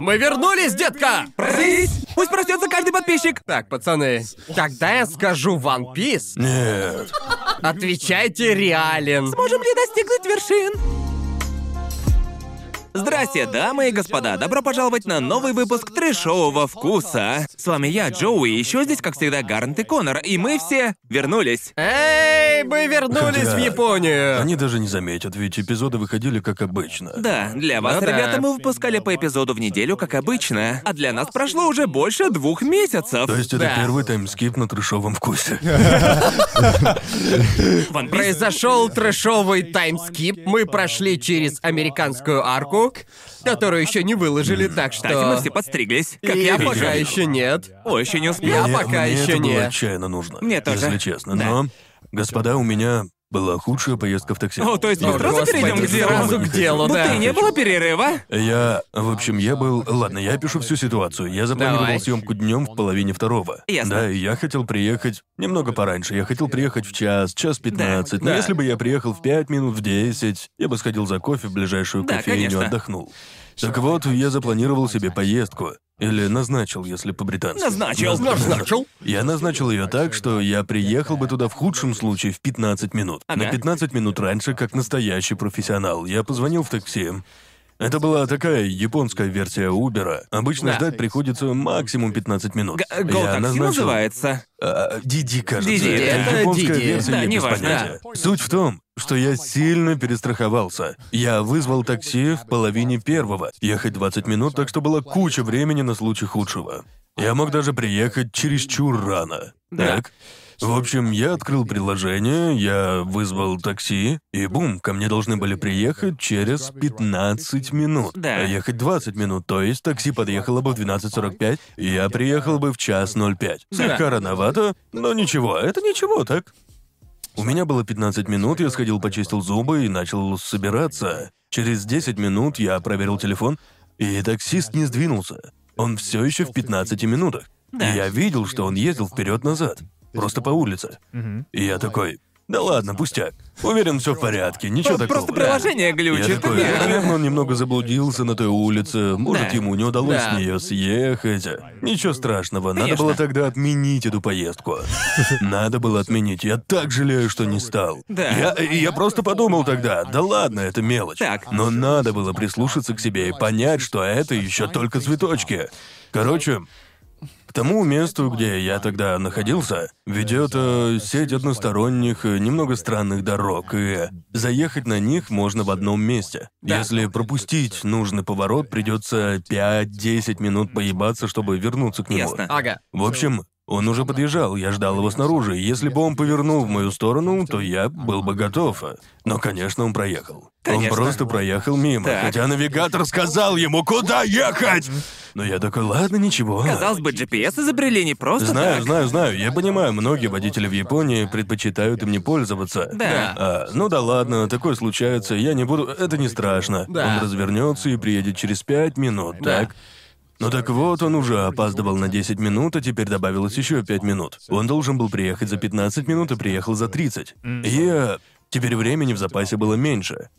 Мы вернулись, детка! Проснись! Пусть проснется каждый подписчик! Так, пацаны, когда я скажу One Piece, Нет. отвечайте реален. Можем ли достигнуть вершин? Здрасте, дамы и господа, добро пожаловать на новый выпуск трешового вкуса. С вами я, Джоуи, и еще здесь, как всегда, Гарнт и Конор, и мы все вернулись. Эй, мы вернулись Хотя- в Японию. Они даже не заметят, ведь эпизоды выходили как обычно. Да, для вас, Ну да. ребята, мы выпускали по эпизоду в неделю, как обычно. А для нас прошло уже больше двух месяцев. То есть это Да. первый таймскип на трешовом вкусе. One Piece- Произошел трэшовый таймскип. Мы прошли через американскую арку, которую еще не выложили, так Кстати, мы что. все подстриглись. Как Я я пока вижу. еще нет. Ой, еще не успел. Я Мне- пока мне еще это было не. отчаянно нужно. Мне тоже. Если честно. Да. Но, господа, у меня была худшая поездка в такси. О, то есть мы О, сразу господи, перейдем к делу? сразу к делу, Будто да. и не было перерыва. Я, в общем, я был... Ладно, я пишу всю ситуацию. Я запланировал Давай. съемку днем в половине второго. Ясно. Да, и я хотел приехать немного пораньше. Я хотел приехать в час, час пятнадцать. Но Да. если бы я приехал в пять минут, в десять, я бы сходил за кофе в ближайшую Да, кофейню, конечно. отдохнул. Так вот, я запланировал себе поездку. Или назначил, если по-британски. Назначил. Назначил. Я назначил ее так, что я приехал бы туда в худшем случае в 15 минут. Ага. На 15 минут раньше, как настоящий профессионал. Я позвонил в такси. Это была такая японская версия Убера. Обычно Да. ждать приходится максимум 15 минут. Г- Я назначил- называется. А, Диди, кажется. Диди, это японская Диди. версия, Да, неважно. понятия. Суть в том, что я сильно перестраховался. Я вызвал такси в половине первого. Ехать 20 минут, так что была куча времени на случай худшего. Я мог даже приехать чересчур рано. Да. Так? В общем, я открыл приложение, я вызвал такси, и бум, ко мне должны были приехать через 15 минут. Да. А ехать 20 минут, то есть такси подъехало бы в 12.45, и я приехал бы в час 05. Слегка рановато, но ничего, это ничего, так? У меня было 15 минут, я сходил, почистил зубы и начал собираться. Через 10 минут я проверил телефон, и таксист не сдвинулся. Он все еще в 15 минутах. Да. И я видел, что он ездил вперед-назад, просто по улице. И я такой, да ладно, пустяк. Уверен, все в порядке, ничего Про- такого. Просто приложение Я глючит. такой, Да. наверное, он немного заблудился на той улице, может, Да. ему не удалось Да. с нее съехать. Ничего страшного, надо Конечно. было тогда отменить эту поездку. Надо было отменить, я так жалею, что не стал. Да. Я, я просто подумал тогда, да ладно, это мелочь. Так. Но надо было прислушаться к себе и понять, что это еще только цветочки. Короче, к тому месту, где я тогда находился, ведет э, сеть односторонних, э, немного странных дорог, и заехать на них можно в одном месте. Если пропустить нужный поворот, придется 5-10 минут поебаться, чтобы вернуться к нему. Ясно. Ага. В общем, он уже подъезжал, я ждал его снаружи, если бы он повернул в мою сторону, то я был бы готов. Но, конечно, он проехал. Конечно. Он просто проехал мимо, Так. хотя навигатор сказал ему, куда ехать! Но я такой, ладно, ничего. Казалось бы, GPS изобрели не просто Знаю, так. знаю, знаю. Я понимаю, многие водители в Японии предпочитают им не пользоваться. Да. А, ну да ладно, такое случается, я не буду. Это не страшно. Да. Он развернется и приедет через пять минут, Да. так? Ну так вот, он уже опаздывал на 10 минут, а теперь добавилось еще 5 минут. Он должен был приехать за 15 минут и приехал за 30. И э, теперь времени в запасе было меньше.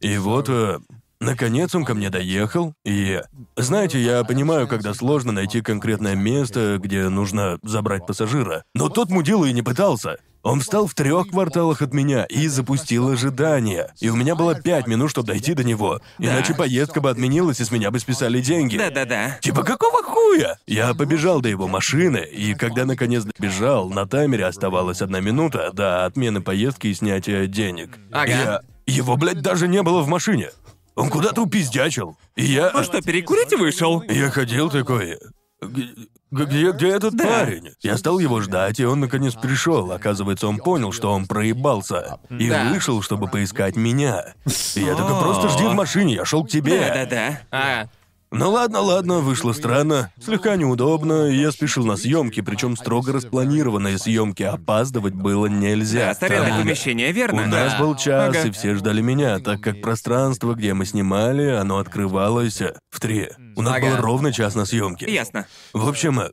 И вот, э, наконец он ко мне доехал, и... Знаете, я понимаю, когда сложно найти конкретное место, где нужно забрать пассажира. Но тот мудила и не пытался. Он встал в трех кварталах от меня и запустил ожидание. И у меня было пять минут, чтобы дойти до него. Иначе поездка бы отменилась, и с меня бы списали деньги. Да-да-да. Типа какого хуя? Я побежал до его машины, и когда наконец добежал, на таймере оставалась одна минута до отмены поездки и снятия денег. Ага. Я... Его, блядь, даже не было в машине. Он куда-то упиздячил. И я... Ну что, перекурить вышел? Я ходил такой... «Г- Где, где этот парень? Я стал его ждать, и он наконец пришел. Оказывается, он понял, что он проебался. И Да. вышел, чтобы поискать меня. И я такой, просто жди в машине, я шел к тебе. Да-да-да. А, Ну ладно, ладно, вышло странно, слегка неудобно, и я спешил на съемки, причем строго распланированные съемки, опаздывать было нельзя. Да, арендное Там помещение, верно? У нас был час, Ага. и все ждали меня, так как пространство, где мы снимали, оно открывалось в три. У нас Ага. был ровно час на съемки. Ясно. В общем, э,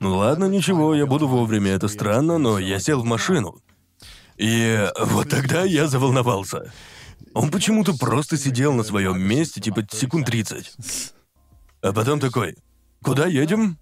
ну ладно, ничего, я буду вовремя, это странно, но я сел в машину. И э, вот тогда я заволновался. Он почему-то просто сидел на своем месте, типа секунд 30. А потом такой, куда едем?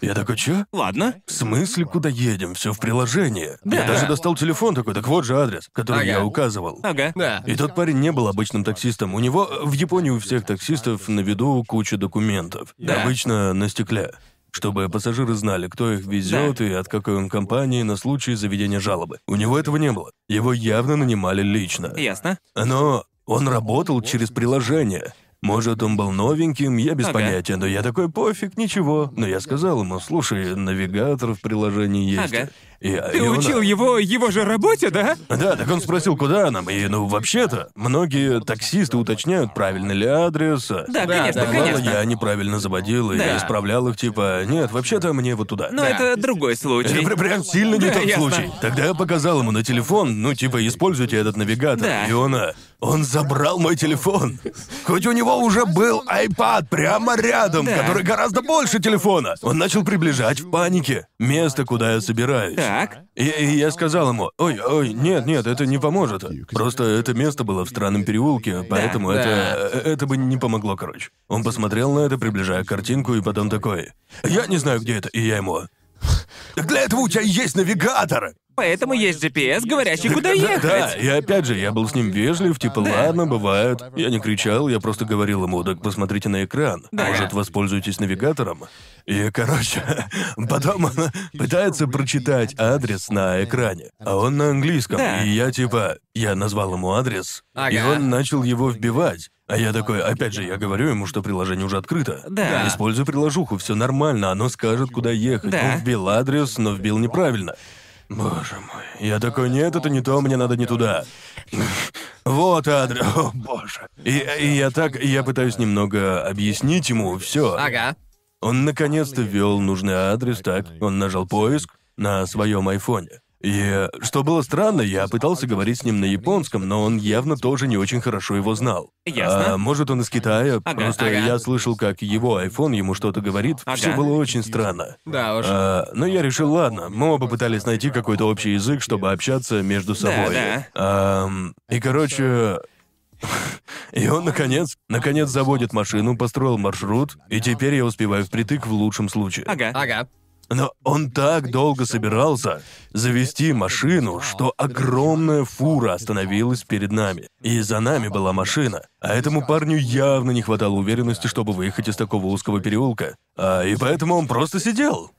Я такой, чё? Ладно. В смысле, куда едем? Все в приложении. Я Да. даже достал телефон такой, так вот же адрес, который Ага. я указывал. Ага. Да. И тот парень не был обычным таксистом. У него в Японии у всех таксистов на виду куча документов. Да. Обычно на стекле. Чтобы пассажиры знали, кто их везет и от какой он компании на случай заведения жалобы. У него этого не было. Его явно нанимали лично. Ясно. Но он работал через приложение. Может, он был новеньким, я без Ага. понятия, но я такой, пофиг, ничего. Но я сказал ему, слушай, навигатор в приложении есть.Ага. И, Ты и он- учил его его же работе, да? Да, так он спросил, куда нам, и, ну, вообще-то, многие таксисты уточняют, правильный ли адрес. Да, Да, конечно, да, конечно. я неправильно заводил, и Да. я исправлял их, типа, нет, вообще-то мне вот туда. Но Да. это другой Это случай. прям, прям сильно не Да, тот ясно. случай. Тогда я показал ему на телефон, ну, типа, используйте этот навигатор. Да. И он, а, он забрал мой телефон. Хоть у него уже был iPad прямо рядом, Да. который гораздо больше телефона. Он начал приближать в панике место, куда я собираюсь. Так. И, и я сказал ему, ой, ой, нет, нет, это не поможет. Просто это место было в странном переулке, поэтому Да. это, это бы не помогло, короче. Он посмотрел на это, приближая картинку, и потом такой, я не знаю, где это, и я ему... Так для этого у тебя есть навигатор! Поэтому есть GPS, говорящий, куда Да, ехать. Да, и опять же, я был с ним вежлив, типа, ладно, бывает. Я не кричал, я просто говорил ему, так посмотрите на экран. Да. Может, воспользуйтесь навигатором? И, короче, потом он пытается прочитать адрес на экране, а он на английском. Да. И я, типа, я назвал ему адрес, и Ага. он начал его вбивать. А я такой, опять же, я говорю ему, что приложение уже открыто. Да. Используй приложуху, все нормально, оно скажет, куда ехать. Да. Он вбил адрес, но вбил неправильно. Боже мой. Я такой, нет, это не то, мне надо не туда. Вот адрес. О, боже. И, и я так, я пытаюсь немного объяснить ему все. Ага. Он наконец-то ввел нужный адрес, так. Он нажал поиск на своем айфоне. И что было странно, я пытался говорить с ним на японском, но он явно тоже не очень хорошо его знал. Ясно. А, может, он из Китая, Ага, просто ага. я слышал, как его айфон ему что-то говорит. Ага. Все было очень странно. Да уж. А, но я решил, ладно, мы оба пытались найти какой-то общий язык, чтобы общаться между собой. да. Ам, и, короче... И он, наконец, наконец заводит машину, построил маршрут, и теперь я успеваю впритык в лучшем случае. Ага. Ага. Но он так долго собирался завести машину, что огромная фура остановилась перед нами. И за нами была машина. А этому парню явно не хватало уверенности, чтобы выехать из такого узкого переулка. А, и поэтому он просто сидел.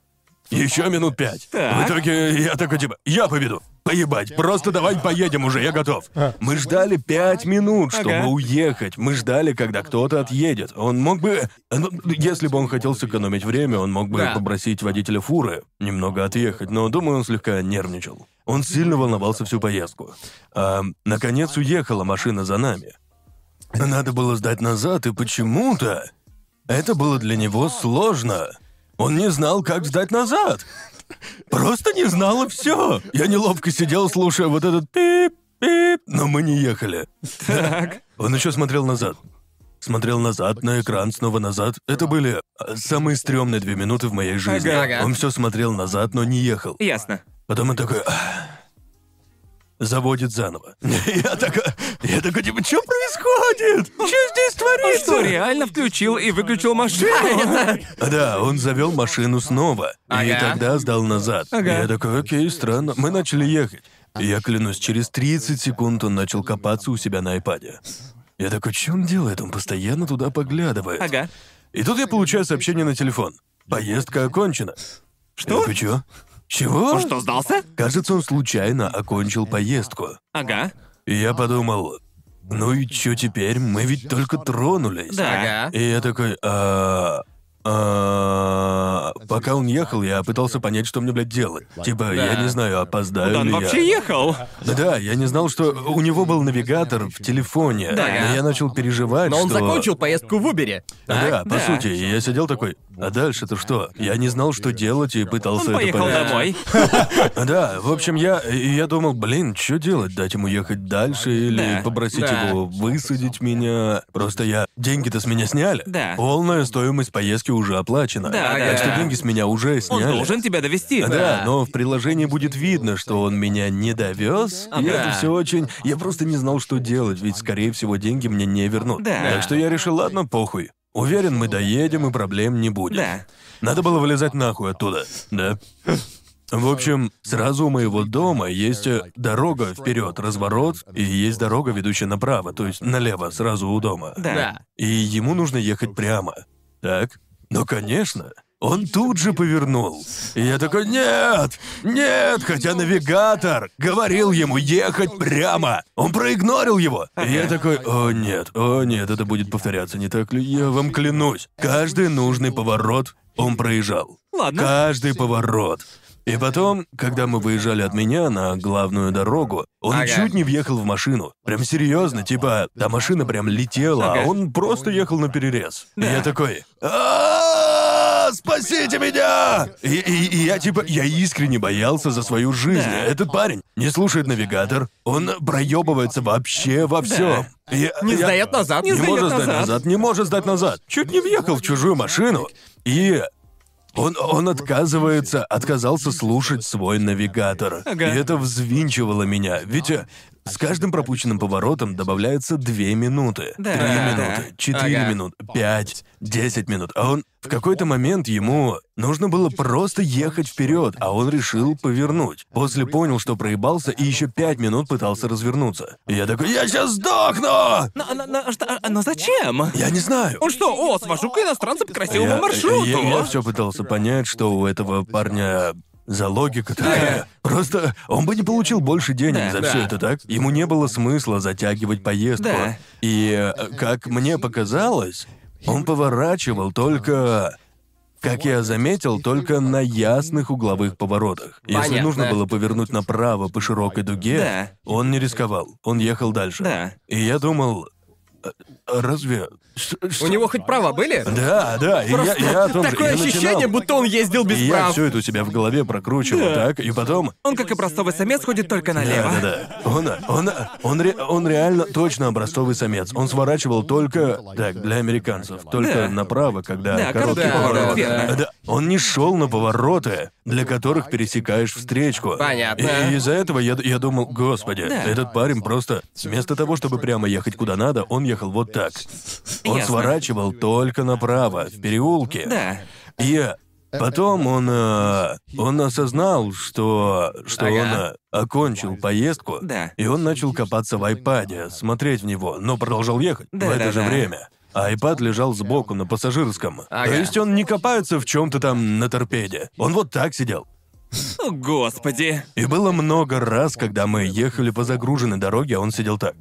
Еще минут пять. Так. В итоге я такой типа, я победу. Поебать, просто давай поедем уже, я готов. Мы ждали пять минут, чтобы Ага. уехать. Мы ждали, когда кто-то отъедет. Он мог бы... ну, если бы он хотел сэкономить время, он мог бы Да. попросить водителя фуры немного отъехать, но, думаю, он слегка нервничал. Он сильно волновался всю поездку. А, наконец уехала машина за нами. Надо было сдать назад, и почему-то это было для него сложно. Он не знал, как сдать назад. Просто не знал и все. Я неловко сидел, слушая вот этот пип-пип, но мы не ехали. Так. Он еще смотрел назад. Смотрел назад, на экран, снова назад. Это были а, самые стрёмные две минуты в моей жизни. Ага, ага. Он все смотрел назад, но не ехал. Ясно. Потом он такой... «Ах». Заводит заново. Я такой... Я такой, типа, что происходит? Что здесь Он творится? что, реально включил и выключил машину? Да, он завел машину снова. И тогда сдал назад. Я такой, окей, странно. Мы начали ехать. Я клянусь, через 30 секунд он начал копаться у себя на айпаде. Я такой, что он делает? Он постоянно туда поглядывает. Ага. И тут я получаю сообщение на телефон. Поездка окончена. Что? Я такой, чё? Чего? Он что, сдался? Кажется, он случайно окончил поездку. Ага. И я подумал, ну и чё теперь? Мы ведь только тронулись. Да. Ага. И я такой, а... а, Пока он ехал, я пытался понять, что мне, блядь, делать. Типа, я не знаю, опоздаю Куда он ли вообще я. ехал? Да, я не знал, что у него был навигатор в телефоне. Да. Но я начал переживать, Но он что... закончил поездку в Убере. Да, по сути, я сидел такой, а дальше-то что? Я не знал, что делать, и пытался Он это поехал понять. домой. Да, в общем, я, я думал, блин, что делать? Дать ему ехать дальше или Да, попросить да. его высадить меня? Просто я... Деньги-то с меня сняли. Да. Полная стоимость поездки уже оплачена. Да, так да. что деньги с меня уже Он сняли. должен тебя довести. Да, но в приложении будет видно, что он меня не довез. И Да. это все очень. Я просто не знал, что делать, ведь, скорее всего, деньги мне не вернут. Да. Так что я решил, ладно, похуй. Уверен, мы доедем и проблем не будет. Да. Надо было вылезать нахуй оттуда, да? В общем, сразу у моего дома есть э, дорога вперед, разворот, и есть дорога, ведущая направо, то есть налево, сразу у дома. Да. Да. И ему нужно ехать прямо. Так? Ну, конечно. Он тут же повернул. И я такой, нет, нет, хотя навигатор говорил ему ехать прямо. Он проигнорил его. И я такой, о нет, о нет, это будет повторяться, не так ли? Я вам клянусь. Каждый нужный поворот он проезжал. Ладно. Каждый поворот. И потом, когда мы выезжали от меня на главную дорогу, он Ага. чуть не въехал в машину. Прям серьезно, типа, та машина прям летела, Ага. а он просто ехал на перерез. И я такой. «А, Спасите меня! И, и- и я типа, я искренне боялся за свою жизнь. Да. Этот парень не слушает навигатор, он проебывается вообще во всем. Не сдает назад. Не, Не сдаёт может сдать назад. назад, не может сдать назад. Чуть не въехал в чужую машину. И он, он отказывается, отказался слушать свой навигатор. Ага. И это взвинчивало меня. Ведь э, с каждым пропущенным поворотом добавляется две минуты. Три да, минуты, четыре Ага. минуты, пять, десять минут. А он в какой-то момент ему нужно было просто ехать вперед, а он решил повернуть. После понял, что проебался, и еще пять минут пытался развернуться. И я такой, я сейчас сдохну! Но, но- но что- но зачем? Я не знаю. Он что, о, свожу-ка иностранца по красивому Я- маршруту. Я, все пытался понять, что у этого парня за логика такая. Просто он бы не получил больше денег Да, за да. все это, так? Ему не было смысла затягивать поездку. Да. И, э, как мне показалось, он поворачивал только... Как я заметил, только на ясных угловых поворотах. Если Понятно. нужно было повернуть направо по широкой дуге, Да. он не рисковал. Он ехал дальше. Да. И я думал, «А- а разве... У него хоть права были? Да, да, и я, я о том же, Такое я ощущение, начинал. будто он ездил без И я прав. все это у себя в голове прокручивал, так, и потом... Он, как образцовый самец, ходит только налево. Да, да, да. Он, он, он, ре- он реально точно образцовый самец. Он сворачивал только, так, для американцев, только Да. направо, когда Да, короткий короткий поворот. поворот, верно. Да. Он не шел на повороты, для которых пересекаешь встречку. Понятно. И из-за этого я, я думал, господи, Да. этот парень просто вместо того, чтобы прямо ехать куда надо, он ехал вот так. Он Ясно. сворачивал только направо, в переулке. Да. И потом он, э, он осознал, что, что Ага. он э, окончил поездку, Да. и он начал копаться в айпаде, смотреть в него, но продолжал ехать в это же да. время. А айпад лежал сбоку на пассажирском. Ага. То есть он не копается в чем-то там на торпеде. Он вот так сидел. О, господи. И было много раз, когда мы ехали по загруженной дороге, а он сидел так.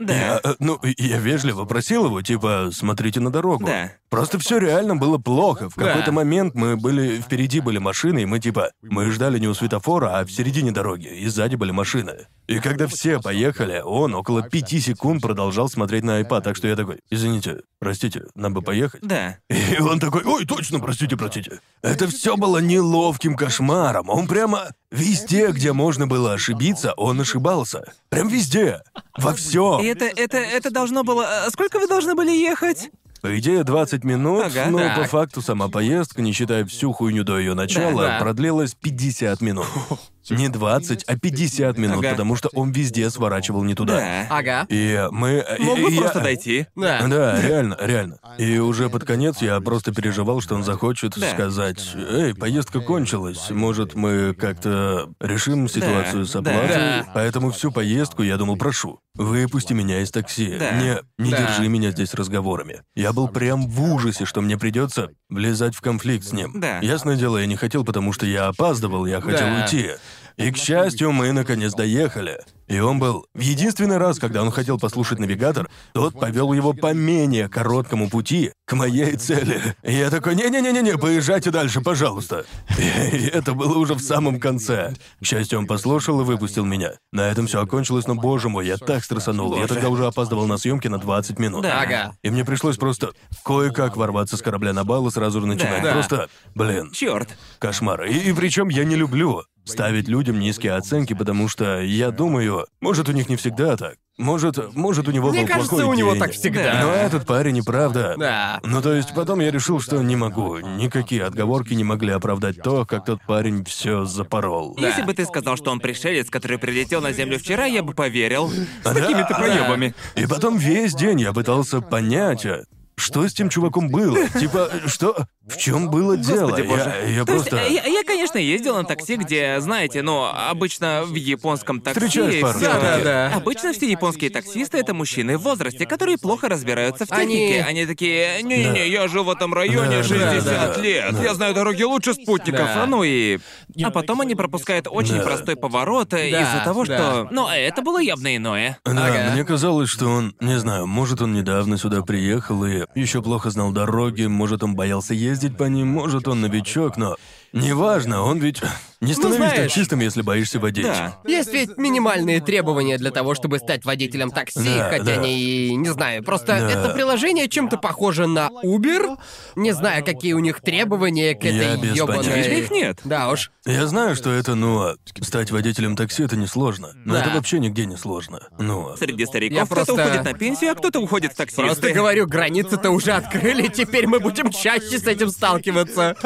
Да. Я, э, ну, и я вежливо просил его, типа, смотрите на дорогу. Да. Просто все реально было плохо. В Да. какой-то момент мы были, впереди были машины, и мы типа, мы ждали не у светофора, а в середине дороги, и сзади были машины. И когда все поехали, он около пяти секунд продолжал смотреть на iPad, так что я такой, извините, простите, нам бы поехать. Да. И он такой, ой, точно, простите, простите. Это все было неловким кошмаром. Он прямо везде, где можно было ошибиться, он ошибался. Прям везде. Во И всем. это, это, это должно было... а Сколько вы должны были ехать? По идее, 20 минут, Ага. но Так. по факту сама поездка, не считая всю хуйню до ее начала, Да, да. продлилась 50 минут. Не 20, а 50 минут, Ага. потому что он везде сворачивал не туда. Да. Ага. И мы... и- Мог бы и я- просто дойти. Да. Да, реально, реально. И уже под конец я просто переживал, что он захочет Да. сказать, «Эй, поездка кончилась, может, мы как-то решим ситуацию с оплатой?» Да. Поэтому всю поездку я думал, прошу, выпусти меня из такси. Да. Не, не Да. держи меня здесь разговорами. Я был прям в ужасе, что мне придется влезать в конфликт с ним. Да. Ясное дело, я не хотел, потому что я опаздывал, я хотел Да. уйти. И, к счастью, мы наконец доехали. И он был... В единственный раз, когда он хотел послушать навигатор, тот повел его по менее короткому пути к моей цели. И я такой, не-не-не-не, поезжайте дальше, пожалуйста. И это было уже в самом конце. К счастью, он послушал и выпустил меня. На этом все окончилось, но, боже мой, я так стрессанул. Я тогда уже опаздывал на съемки на 20 минут. Да. Ага. И мне пришлось просто кое-как ворваться с корабля на бал и сразу же начинать. Да. Просто, блин, Черт. Кошмар. И, и причем я не люблю ставить людям низкие оценки, потому что я думаю, может у них не всегда так. Может, может у него Мне был кажется, плохой у него день. так всегда. Но этот парень и правда. Да. Ну то есть потом я решил, что не могу. Никакие отговорки не могли оправдать то, как тот парень все запорол. Если бы ты сказал, что он пришелец, который прилетел на Землю вчера, я бы поверил. С Да, такими-то да. проебами. И потом весь день я пытался понять, а, что с тем чуваком было? Типа, что? В чем было дело? Господи боже. Я, я То есть, просто... э, я, я, конечно, ездил на такси, где, знаете, ну, обычно в японском такси... Встречаешь пару всё- таких. Да-да-да. Обычно все японские таксисты — это мужчины в возрасте, которые плохо разбираются в Они- технике. Они, такие, не-не-не, я жил в этом районе Да, 60 да, да. лет, я знаю дороги лучше спутников, Да. а ну и... А потом они пропускают очень Да. простой поворот э, из-за того, да. что... Ну, это было явно иное. Да, Ага. мне казалось, что он, не знаю, может, он недавно сюда приехал и еще плохо знал дороги, может, он боялся ездить по ним, может, он новичок, но неважно, он ведь не становись знаешь- таксистом, если боишься водить. Да. Есть ведь минимальные требования для того, чтобы стать водителем такси, Да, хотя да. они, не знаю, просто Да. это приложение чем-то похоже на Uber. Не знаю, какие у них требования к Я этой без понятия. Их нет. Да уж. Я знаю, что это, ну, а стать водителем такси это несложно. Но Да. это вообще нигде не сложно. Ну, а- Среди стариков Я кто-то просто- уходит на пенсию, а кто-то уходит в таксисты. Просто говорю, границы-то уже открыли, теперь мы будем чаще с этим сталкиваться.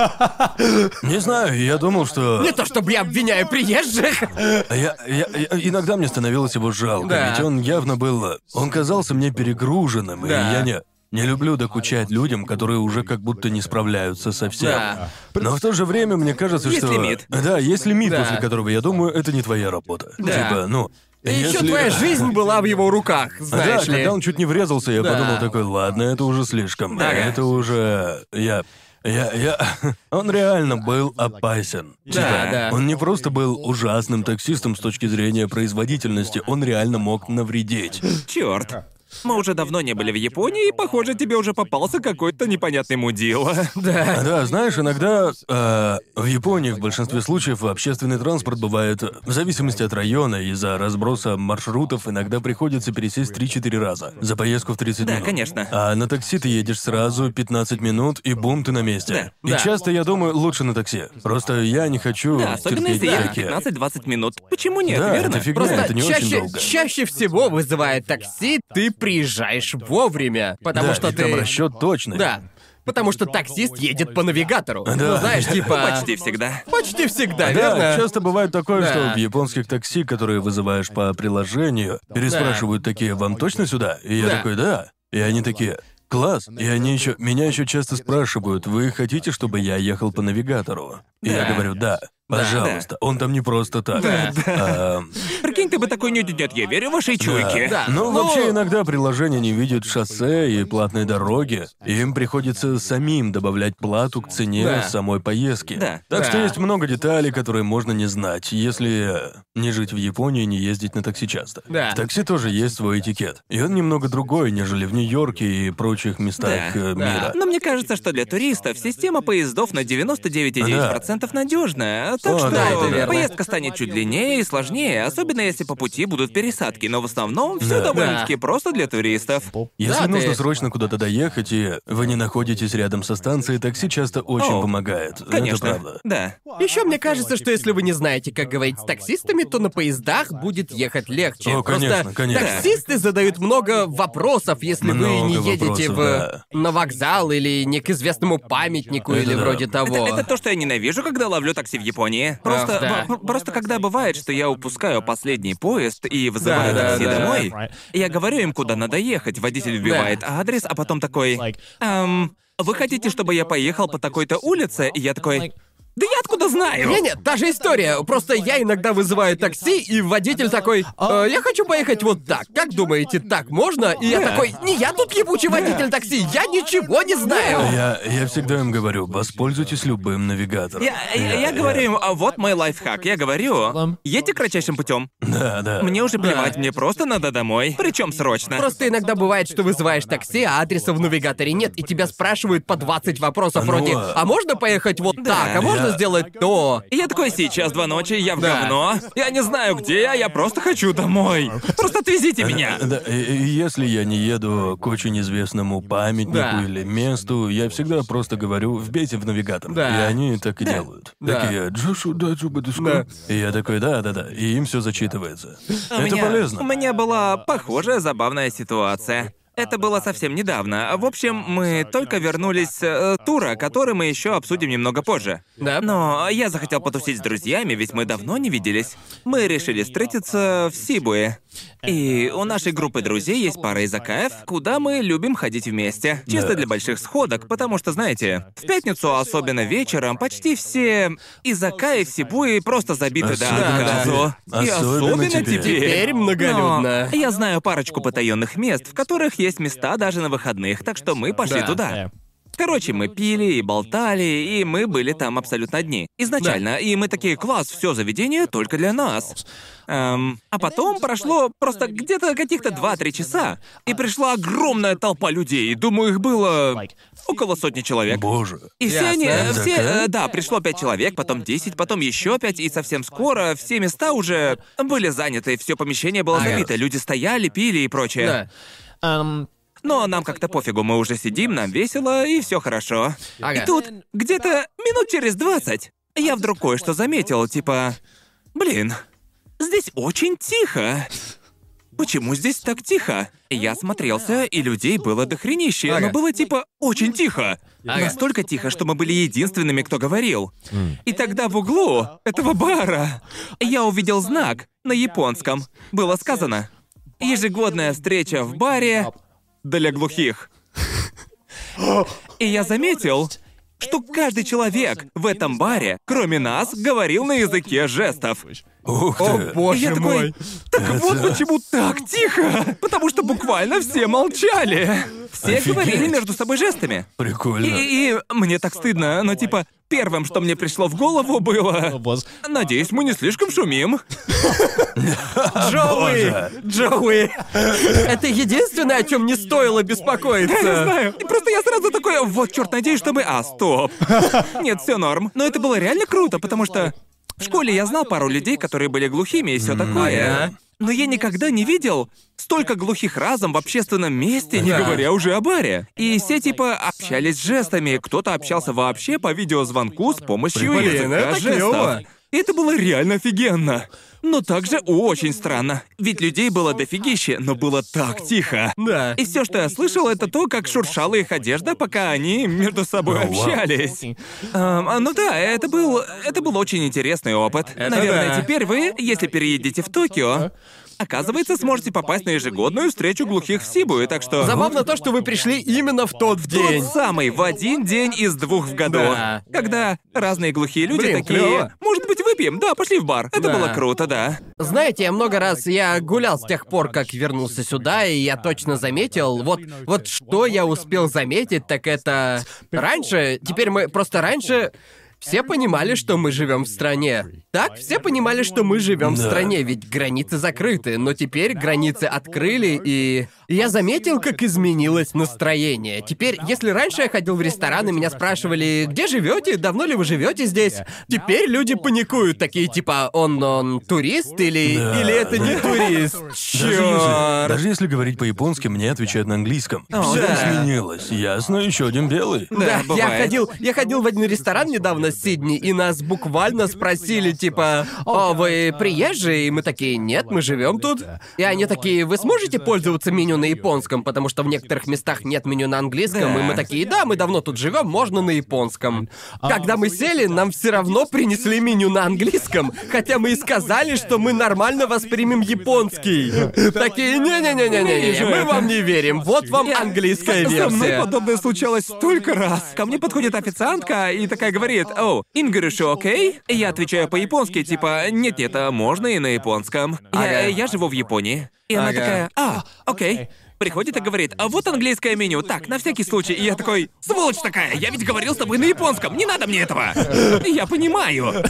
не знаю, я думал, что... Не то чтобы я обвиняю приезжих. Я, я- я- иногда мне становилось его жалко, Да. ведь он явно был... Он казался мне перегруженным, Да. и я не... Не люблю докучать людям, которые уже как будто не справляются со всем. Да. Но в то же время мне кажется, Есть что... лимит. Да, есть лимит, Да. после которого, я думаю, это не твоя работа. Да. Типа, ну... И еще если- твоя жизнь была в его руках, Да, знаешь ли. когда он чуть не врезался, я Да. подумал такой, ладно, это уже слишком. Да. Это уже... Я... Я, я... Он реально был опасен. Да, Типа, да. Он не просто был ужасным таксистом с точки зрения производительности, он реально мог навредить. Черт. Мы уже давно не были в Японии, и, похоже, тебе уже попался какой-то непонятный мудила. Да. Да, знаешь, иногда э, в Японии в большинстве случаев общественный транспорт бывает, в зависимости от района, из-за разброса маршрутов иногда приходится пересесть 3-4 раза за поездку в 30 Да, минут. конечно. А на такси ты едешь сразу 15 минут, и бум, ты на месте. И Да. часто я думаю, лучше на такси. Просто я не хочу Да, особенно терпеть если едет всякие- 15-20 минут. Почему нет, Да, верно? это фигня, Просто это не очень чаще, долго. чаще всего вызывая такси, ты приезжаешь вовремя, потому да, что и ты... там расчет точный. Да. Потому что таксист едет по навигатору. Да. Ну, знаешь, типа... Почти всегда. Почти всегда, Да, верно? часто бывает такое, Да. что в японских такси, которые вызываешь по приложению, переспрашивают такие, вам точно сюда? И я Да. такой, да. И они такие, класс. И они еще, меня еще часто спрашивают, вы хотите, чтобы я ехал по навигатору? И я Да. говорю, да. Пожалуйста, он там не просто так. Да. А, Прикинь, ты бы такой, нет, нет, я верю в ваши чуйки. Да. Ну, Ну- вообще, иногда приложения не видят шоссе и платные дороги, им приходится самим добавлять плату к цене Да. самой поездки. Да. Так что Да. есть много деталей, которые можно не знать, если не жить в Японии и не ездить на такси часто. Да. В такси тоже есть свой этикет. И он немного другой, нежели в Нью-Йорке и прочих местах Да, э, да. мира. Но мне кажется, что для туристов система поездов на 99,9% надежная. Так О, что да, это верно. поездка станет чуть длиннее и сложнее, особенно если по пути будут пересадки. Но в основном все Да. довольно-таки просто для туристов. Если Да, нужно ты- срочно куда-то доехать, и вы не находитесь рядом со станцией, такси часто очень О, помогает. Конечно. Это правда. Да. Еще мне кажется, что если вы не знаете, как говорить с таксистами, то на поездах будет ехать легче. О, Просто конечно, конечно. таксисты задают много вопросов, если вы Много не едете вопросов, в да. на вокзал или не к известному памятнику Это или да. вроде того. Это, это то, что я ненавижу, когда ловлю такси в Японии. Просто, да. просто когда бывает, что я упускаю последний поезд и вызываю Да, да, такси да. домой, я говорю им, куда надо ехать. Водитель вбивает адрес, а потом такой, эм, вы хотите, чтобы я поехал по такой-то улице? И я такой, да я откуда знаю? Не-не, та же история. Просто я иногда вызываю такси, и водитель такой, «Э, я хочу поехать вот так. Как думаете, так можно? И я Да. такой, не я тут ебучий водитель такси, я ничего не знаю. Я, я всегда им говорю, воспользуйтесь любым навигатором. Я, я- я говорю им, а вот мой лайфхак. Я говорю, едьте кратчайшим путем. Да, да. Мне уже плевать, мне просто надо домой. Причем срочно. Просто иногда бывает, что вызываешь такси, а адреса в навигаторе нет, и тебя спрашивают по 20 вопросов Ну, вроде, а- а можно поехать вот так, а можно я- сделать то? Я такой, сейчас два ночи, я в Да. говно. Я не знаю, где я, я просто хочу домой. Просто отвезите меня. Да, и, и если я не еду к очень известному памятнику Да. или месту, я всегда просто говорю, вбейте в навигатор. Да. И они так и делают. Да. Такие, Джошу, да, Джуба, Диско». Да. И я такой, да, да, да. И им все зачитывается. У Это меня, полезно. У меня была похожая забавная ситуация. Это было совсем недавно. В общем, мы только вернулись с э, тура, который мы еще обсудим немного позже. Да. Но я захотел потусить с друзьями, ведь мы давно не виделись. Мы решили встретиться в Сибуе. И у нашей группы друзей есть пара изакаев, куда мы любим ходить вместе. Чисто Да. для больших сходок, потому что, знаете, в пятницу, особенно вечером, почти все изакаи в Сибуе просто забиты до отказу. теперь. И Особенно особенно теперь. теперь. Теперь многолюдно. Но я знаю парочку потаенных мест, в которых есть места даже на выходных, так что мы пошли Да. туда. Короче, мы пили и болтали, и мы были там абсолютно одни. Изначально, и мы такие, класс, все заведение только для нас. Эм, а потом прошло просто где-то каких-то 2-3 часа, и пришла огромная толпа людей. Думаю, их было около сотни человек. Боже. И все они, э, все, Такая? э, да, пришло пять человек, потом 10, потом еще пять, и совсем скоро все места уже были заняты, все помещение было Ага. забито, люди стояли, пили и прочее. Да. Но нам как-то пофигу, мы уже сидим, нам весело, и все хорошо. Ага. И тут, где-то минут через 20, я вдруг кое-что заметил, типа... Блин, здесь очень тихо. Почему здесь так тихо? Я смотрелся, и людей было дохренище, но Ага. было типа очень тихо. Ага. Настолько тихо, что мы были единственными, кто говорил. И тогда в углу этого бара я увидел знак на японском. Было сказано «Ежегодная встреча в баре для глухих». И я заметил, что каждый человек в этом баре, кроме нас, говорил на языке жестов. Ух О, ты. боже И я такой, мой. так вот почему так тихо. Потому что буквально все молчали. Все Офигеть. говорили между собой жестами. Прикольно. И, и мне так стыдно, но типа первым, что мне пришло в голову, было. Надеюсь, мы не слишком шумим. Джоуи! Джоуи! Это единственное, о чем не стоило беспокоиться. Знаю. И просто я сразу такой, вот черт, надеюсь, что мы. А, стоп. Нет, все норм. Но это было реально круто, потому что в школе я знал пару людей, которые были глухими и все такое. Ага. Но я никогда не видел столько глухих разом в общественном месте, не Да. говоря уже о баре. И все типа общались жестами, кто-то общался вообще по видеозвонку с помощью Блин, языка это жестов. клёво. И это было реально офигенно. Но также очень странно. Ведь людей было дофигище, но было так тихо. Да. И все, что я слышал, это то, как шуршала их одежда, пока они между собой общались. А, ну да, это был. Это был очень интересный опыт. Это Наверное, да. теперь вы, если переедете в Токио, оказывается, сможете попасть на ежегодную встречу глухих в Сибуе, так что. Забавно то, что вы пришли именно в тот день. Тот самый, в один день из двух в году. Да. Когда разные глухие люди Блин, такие. клёво. Может быть, выпьем? Да, пошли в бар. Это Да. было круто, да. Знаете, много раз я гулял с тех пор, как вернулся сюда, и я точно заметил, вот, вот что я успел заметить, так это раньше, теперь мы просто раньше все понимали, что мы живем в стране. Так, все понимали, что мы живем в стране, ведь границы закрыты, но теперь границы открыли, и я заметил, как изменилось настроение. Теперь, если раньше я ходил в ресторан и меня спрашивали, где живете, давно ли вы живете здесь, теперь люди паникуют, такие типа, он, он турист или, Да, или это не да. турист? Даже если, Чёрт. даже если говорить по-японски, мне отвечают на английском. Все да. изменилось. Ясно, еще один белый. Да, я бывает. ходил, я ходил в один ресторан недавно Сидни, и нас буквально спросили, типа, «О, вы приезжие?» И мы такие, «Нет, мы живем тут». И они такие, «Вы сможете пользоваться меню на японском?» Потому что в некоторых местах нет меню на английском, и мы такие, «Да, мы давно тут живем, можно на японском». Когда мы сели, нам все равно принесли меню на английском, хотя мы и сказали, что мы нормально воспримем японский. Такие, «Не-не-не-не-не, мы вам не верим, вот вам английская Со мной версия». подобное случалось столько раз. Ко мне подходит официантка и такая говорит, «О, Ингришу, окей?» И я отвечаю по-японски, типа, «Нет-нет, а можно и на японском». Я, Ага. я живу в Японии. И она Ага. такая, «А, окей». Приходит и говорит, а вот английское меню, так, на всякий случай. И я такой, сволочь такая, я ведь говорил с тобой на японском, не надо мне этого. Я понимаю.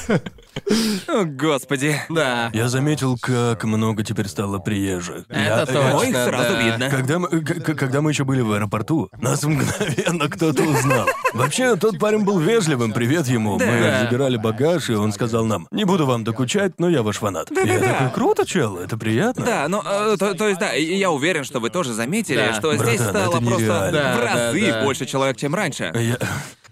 О, господи. Да. Я заметил, как много теперь стало приезжих. Это Я- точно. О, их сразу да. видно. Когда мы, когда мы еще были в аэропорту, нас мгновенно кто-то узнал. Вообще, тот парень был вежливым, привет ему. Да. Мы забирали багаж, и он сказал нам, не буду вам докучать, но я ваш фанат. Я Да-да-да. такой, круто, чел, это приятно. Да, ну, э, то, то есть, да, я уверен, что вы тоже заметили, Да. что здесь Братан, стало это просто нереально. Да, в разы да, да. больше человек, чем раньше. Я,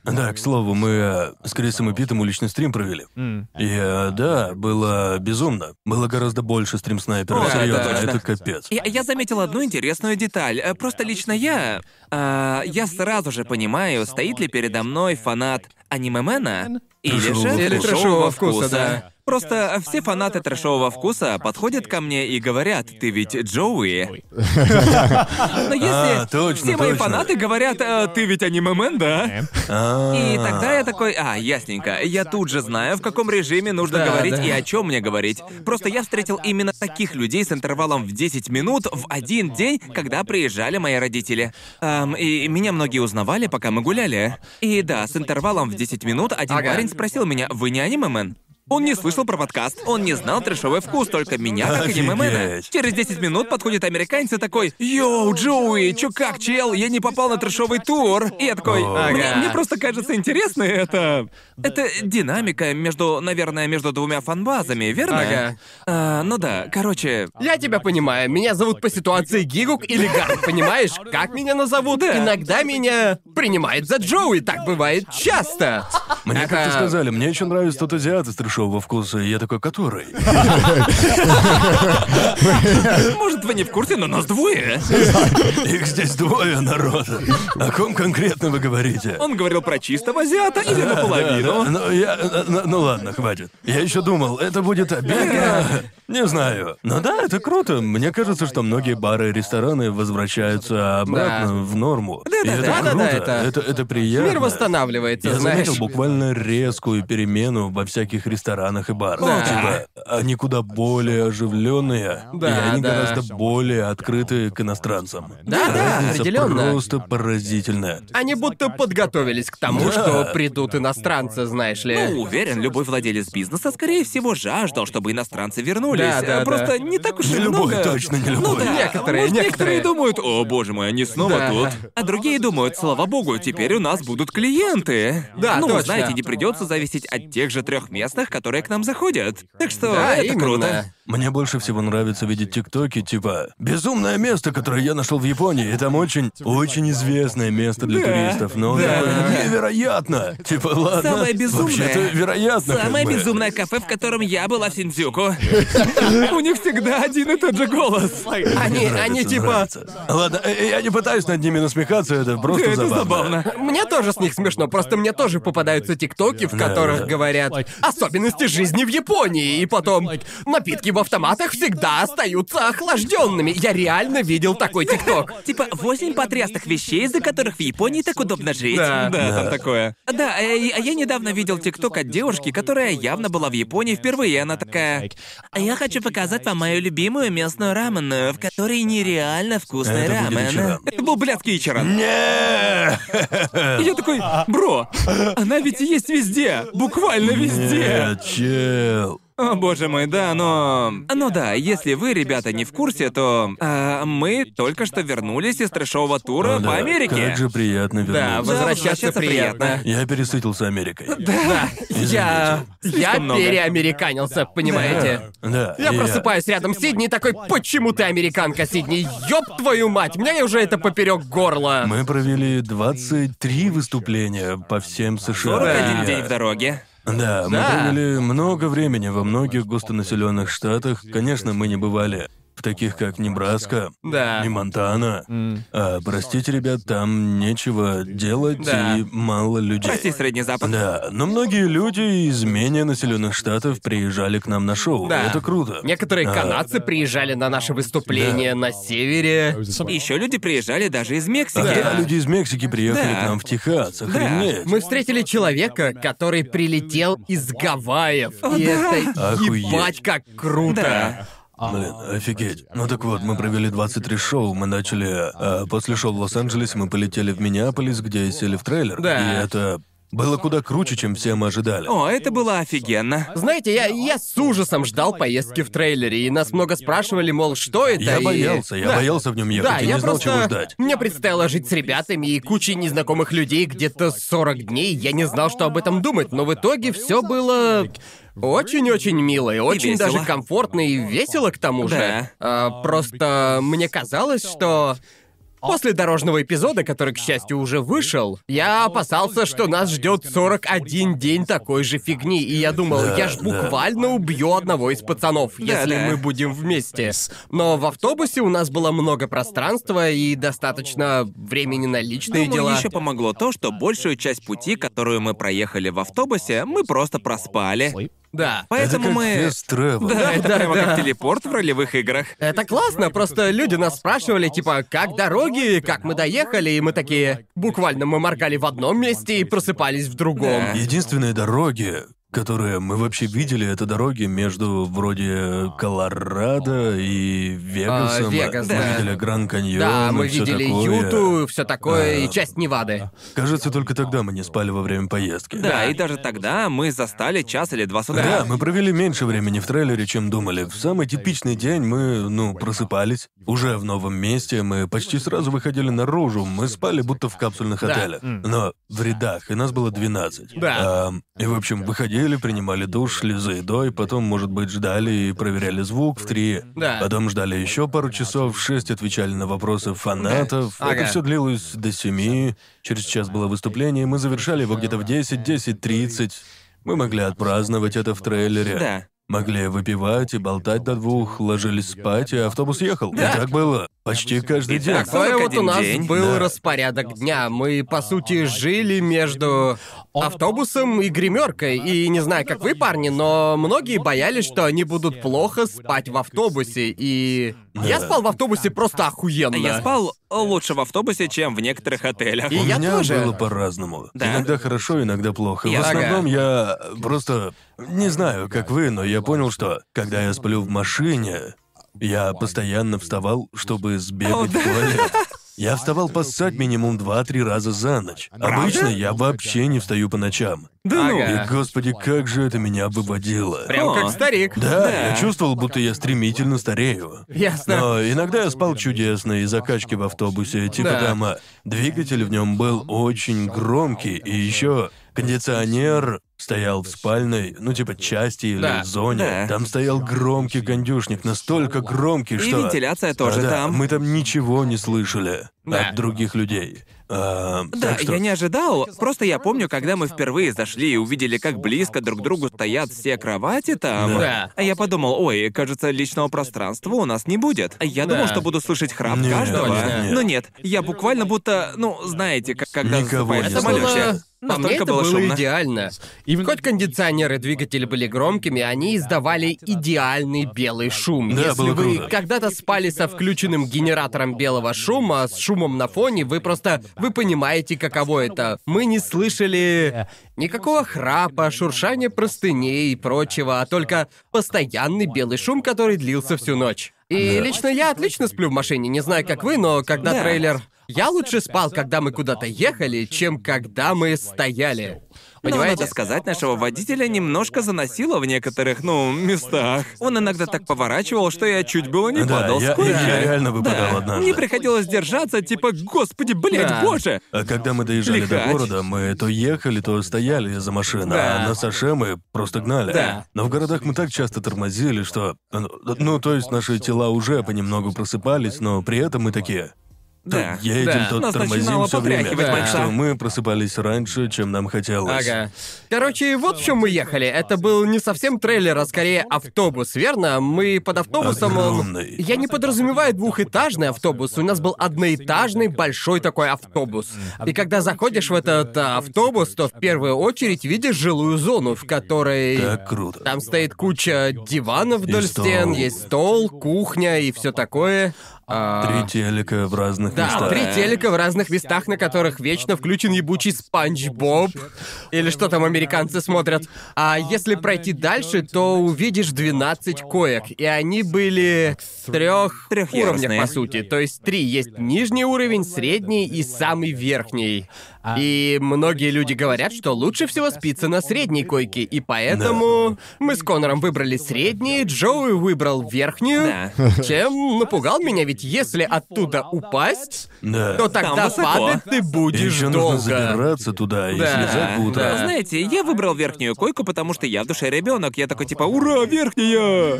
Да, к слову, мы э, с Крисом и Питом уличный стрим провели. И э, да, было безумно. Было гораздо больше стрим-снайперов. Это Серьезно, точно. это капец. Я, я заметил одну интересную деталь. Э, Просто лично я... а, я сразу же понимаю, стоит ли передо мной фанат аниме-мена или же трэшового вкуса, да. Просто все фанаты трэшового вкуса подходят ко мне и говорят, ты ведь Джоуи. Но если А, точно, все мои точно. фанаты говорят, «А, ты ведь аниме-мен, да? А, И тогда я такой, а, ясненько. Я тут же знаю, в каком режиме нужно Да, говорить да. и о чем мне говорить. Просто я встретил именно таких людей с интервалом в 10 минут в один день, когда приезжали мои родители. Ам, и меня многие узнавали, пока мы гуляли. И да, с интервалом в 10 минут один Ага. парень спросил меня, вы не аниме-мен? Он не слышал про подкаст, он не знал трэшовый вкус, только меня как аниме-мена. Офигеть. Через 10 минут подходит американец и такой, «Йоу, Джоуи, чё как, чел? Я не попал на трэшовый тур». И я такой, мне, мне просто кажется интересно это... Это динамика между, наверное, между двумя фанбазами, верно? Ага. А, ну да, короче... Я тебя понимаю. Меня зовут по ситуации Гигук или Гард, понимаешь? Как меня назовут? Да. Иногда меня принимают за Джоуи. Так бывает часто. Мне как-то сказали, мне еще нравится тот азиат из трешового вкуса, и я такой, который? Может, вы не в курсе, но нас двое. Их здесь двое народа. О ком конкретно вы говорите? Он говорил про чистого азиата или наполовину. Ну, я, э, ну, ну ладно, хватит. Я еще думал, это будет обидно. Не знаю. Но да, это круто. Мне кажется, что многие бары и рестораны возвращаются обратно в норму. И это да, да, круто. это- это... это приятно. Мир восстанавливается, Я знаешь. заметил буквально резкую перемену во всяких ресторанах и барах. Да. Типа, они куда более оживленные, Да, и они да. гораздо более открыты к иностранцам. Да, да, определенно. просто поразительная. Они будто подготовились к тому, Да. что придут иностранцы, знаешь ли. Ну, уверен, любой владелец бизнеса, скорее всего, жаждал, чтобы иностранцы вернулись. Да, да, Просто да. не так уж и Не любой, много. точно не Ну любой. да, Некоторые, может, некоторые. думают, о боже мой, они снова Да. тут. А другие думают, слава богу, теперь у нас будут клиенты. Да, ну, точно. знаете, не придется зависеть от тех же трех местных, которые к нам заходят. Так что Да, это именно. круто. Мне больше всего нравится видеть тиктоки, типа «Безумное место, которое я нашел в Японии, и там очень, очень известное место для Да, туристов, но да. такое невероятно!» Типа, ладно, Самое безумное. вообще-то вероятно, как Самое бы. безумное кафе, в котором я была в Синдзюку. У них всегда один и тот же голос. Они, Нравится, они типа... нравится. Ладно, э, я не пытаюсь над ними насмехаться, это просто Это забавно. забавно. Мне тоже с них смешно, просто мне тоже попадаются тиктоки, в которых говорят особенности жизни в Японии, и потом напитки в автоматах всегда остаются охлажденными. Я реально видел такой тикток. Типа восемь потрясных вещей, из-за которых в Японии так удобно жить. Да. там такое. Да, э, а я недавно видел тикток от девушки, которая явно была в Японии впервые. Она такая... «А Я хочу показать вам мою любимую местную раменную, в которой нереально вкусный Это будет рамен. Ичиран. Это был блядский Ичиран. Не! И я такой, бро, она ведь есть везде, буквально везде. Чел. О, боже мой, да, но... Ну да, если вы, ребята, не в курсе, то... а, мы только что вернулись из трэшового тура О, по да, Америке. Как же приятно Да, вернуться. возвращаться возвращаться приятно. приятно. Я пересытился Америкой. Да, я... Я Слишком много. переамериканился, понимаете? Да. Я и просыпаюсь рядом с Сидни и такой, почему ты американка, Сидни? Ёб твою мать, мне уже это поперек горла. Мы провели 23 выступления по всем США. 41 И, день в дороге. Да, мы провели много времени во многих густонаселенных штатах. Конечно, мы не бывали таких, как Небраска Да. и Монтана. А, простите, ребят, там нечего делать Да. и мало людей. Прости, Средний Запад. Да, но многие люди из менее населенных штатов приезжали к нам на шоу. Да. Это круто. Некоторые А, канадцы приезжали на наше выступление на севере. Еще люди приезжали даже из Мексики. Да, люди из Мексики приехали Да. к нам в Техас. Охренеть. Мы встретили человека, который прилетел из Гавайев. О, и да. это Охуеть. ебать как круто. Да. Блин, офигеть. Ну так вот, мы провели 23 шоу, мы начали... а после шоу в Лос-Анджелесе мы полетели в Миннеаполис, где сели в трейлер. Да. И это было куда круче, чем все мы ожидали. О, это было офигенно. Знаете, я, я с ужасом ждал поездки в трейлере, и нас много спрашивали, мол, что это, Я и- боялся, я Да. боялся в нем ехать Да, и я не знал, просто... чего ждать. Мне предстояло жить с ребятами и кучей незнакомых людей где-то 40 дней. Я не знал, что об этом думать, но в итоге все было очень-очень мило и очень весело. даже комфортно и весело к тому же. Да. А, просто мне казалось, что После дорожного эпизода, который, к счастью, уже вышел, я опасался, что нас ждет 41 день такой же фигни, и я думал, Да, я ж да. буквально убью одного из пацанов, если да. мы будем вместе. Но в автобусе у нас было много пространства и достаточно времени на личные Думаю, дела. еще помогло то, что большую часть пути, которую мы проехали в автобусе, мы просто проспали. Да. Поэтому это как мы... фест travel. Да, это Да, прямо да. как телепорт в ролевых играх. Это классно, просто люди нас спрашивали, типа, как дороги, как мы доехали, и мы такие... Буквально мы моргали в одном месте и просыпались в другом. Да. Единственные дороги, которые мы вообще видели, это дороги между вроде Колорадо и Вегасом. А, Вегас, мы да. видели Гранд Каньон. Да, мы видели такое. Юту, все такое, А. и часть Невады. Кажется, только тогда мы не спали во время поездки. Да, и даже тогда мы застали час или два с утра. Да, мы провели меньше времени в трейлере, чем думали. В самый типичный день мы, ну, просыпались. Уже в новом месте мы почти сразу выходили наружу. Мы спали будто в капсульных Да. отелях. Но в рядах, и нас было 12. Да. Ам, и, в общем, выходили, принимали душ, шли за едой, потом, может быть, ждали и проверяли звук в три. Да. Потом ждали еще пару часов, в шесть отвечали на вопросы фанатов. Ага. Это все длилось до семи. Через час было выступление, мы завершали его где-то в 10, 10.30. Мы могли отпраздновать это в трейлере. Да. Могли выпивать и болтать до двух, ложились спать, и автобус ехал. Да. И так было почти каждый день. так, Такой вот у 41 нас день. был Да. распорядок дня. Мы, по сути, жили между автобусом и гримеркой. И не знаю, как вы, парни, но многие боялись, что они будут плохо спать в автобусе. И я Да. спал в автобусе просто охуенно. Я спал лучше в автобусе, чем в некоторых отелях. И У я меня тоже. было по-разному. Да? Иногда хорошо, иногда плохо. Я- В основном я просто не знаю, как вы, но я понял, что когда я сплю в машине, я постоянно вставал, чтобы сбегать в туалет. Я вставал поссать минимум 2-3 раза за ночь. Обычно я вообще не встаю по ночам. Да ну. И, господи, как же это меня выводило. Прям как старик. Да, Да. я чувствовал, будто я стремительно старею. Ясно. Но иногда я спал чудесно, и закачки в автобусе, типа Да. там, а, двигатель в нем был очень громкий, и еще кондиционер стоял в спальной, ну типа части или Да. зоне. Да. Там стоял громкий кондюшник, настолько громкий, И что... вентиляция тоже А, да, там. Мы там ничего не слышали Да. от других людей. А, Да, так что... я не ожидал. Просто я помню, когда мы впервые зашли и увидели, как близко друг к другу стоят все кровати там. Да. А я подумал, ой, кажется, личного пространства у нас не будет. А Я думал, Да. что буду слышать храп Нет, каждого. точно. Но нет, я буквально будто, ну, знаете, как когда Никого засыпаешь не в Это было... самолете. По мне это было было идеально. Хоть кондиционеры и двигатели были громкими, они издавали идеальный белый шум. Да, Если было вы круто. когда-то спали со включенным генератором белого шума, с шумом на фоне, вы просто... Вы понимаете, каково это. Мы не слышали никакого храпа, шуршания простыней и прочего, а только постоянный белый шум, который длился всю ночь. И Да. лично я отлично сплю в машине, не знаю, как вы, но когда Да. трейлер... Я лучше спал, когда мы куда-то ехали, чем когда мы стояли. Но Понимаете? надо сказать, нашего водителя немножко заносило в некоторых, ну, местах. Он иногда так поворачивал, что я чуть было не Да, падал я, с койки. я реально выпадал Да. однажды. Мне приходилось держаться, типа, господи, блядь, Да. боже! А когда мы доезжали Лихач. до города, мы то ехали, то стояли за машиной, Да. а на Саше мы просто гнали. Да. Но в городах мы так часто тормозили, что... Ну, ну, то есть наши тела уже понемногу просыпались, но при этом мы такие... Да. едем, Да. то Нас тормозим все время. Так больца. что мы просыпались раньше, чем нам хотелось. Ага. Короче, вот в чем мы ехали. Это был не совсем трейлер, а скорее автобус, верно? Мы под автобусом. он- Огромный. Я не подразумеваю двухэтажный автобус. У нас был одноэтажный большой такой автобус. И когда заходишь в этот автобус, то в первую очередь видишь жилую зону, в которой. Так круто. Там стоит куча диванов вдоль стен, есть стол, кухня и все такое. А, Три телека в разных Да, местах. три телека в разных местах, на которых вечно включен ебучий Спанч Боб. Или что там американцы смотрят. А если пройти дальше, то увидишь 12 коек. И они были в трех уровнях, по сути. То есть три. Есть нижний уровень, средний и самый верхний. И многие люди говорят, что лучше всего спится на средней койке, и поэтому мы с Конором выбрали среднюю, Джоуи выбрал верхнюю, Да. чем напугал меня, ведь если оттуда упасть, Да. то тогда падать ты будешь Еще долго. нужно забираться туда и Да, слезать утрам. да. Знаете, я выбрал верхнюю койку, потому что я в душе ребенок. Я такой типа, ура, верхняя!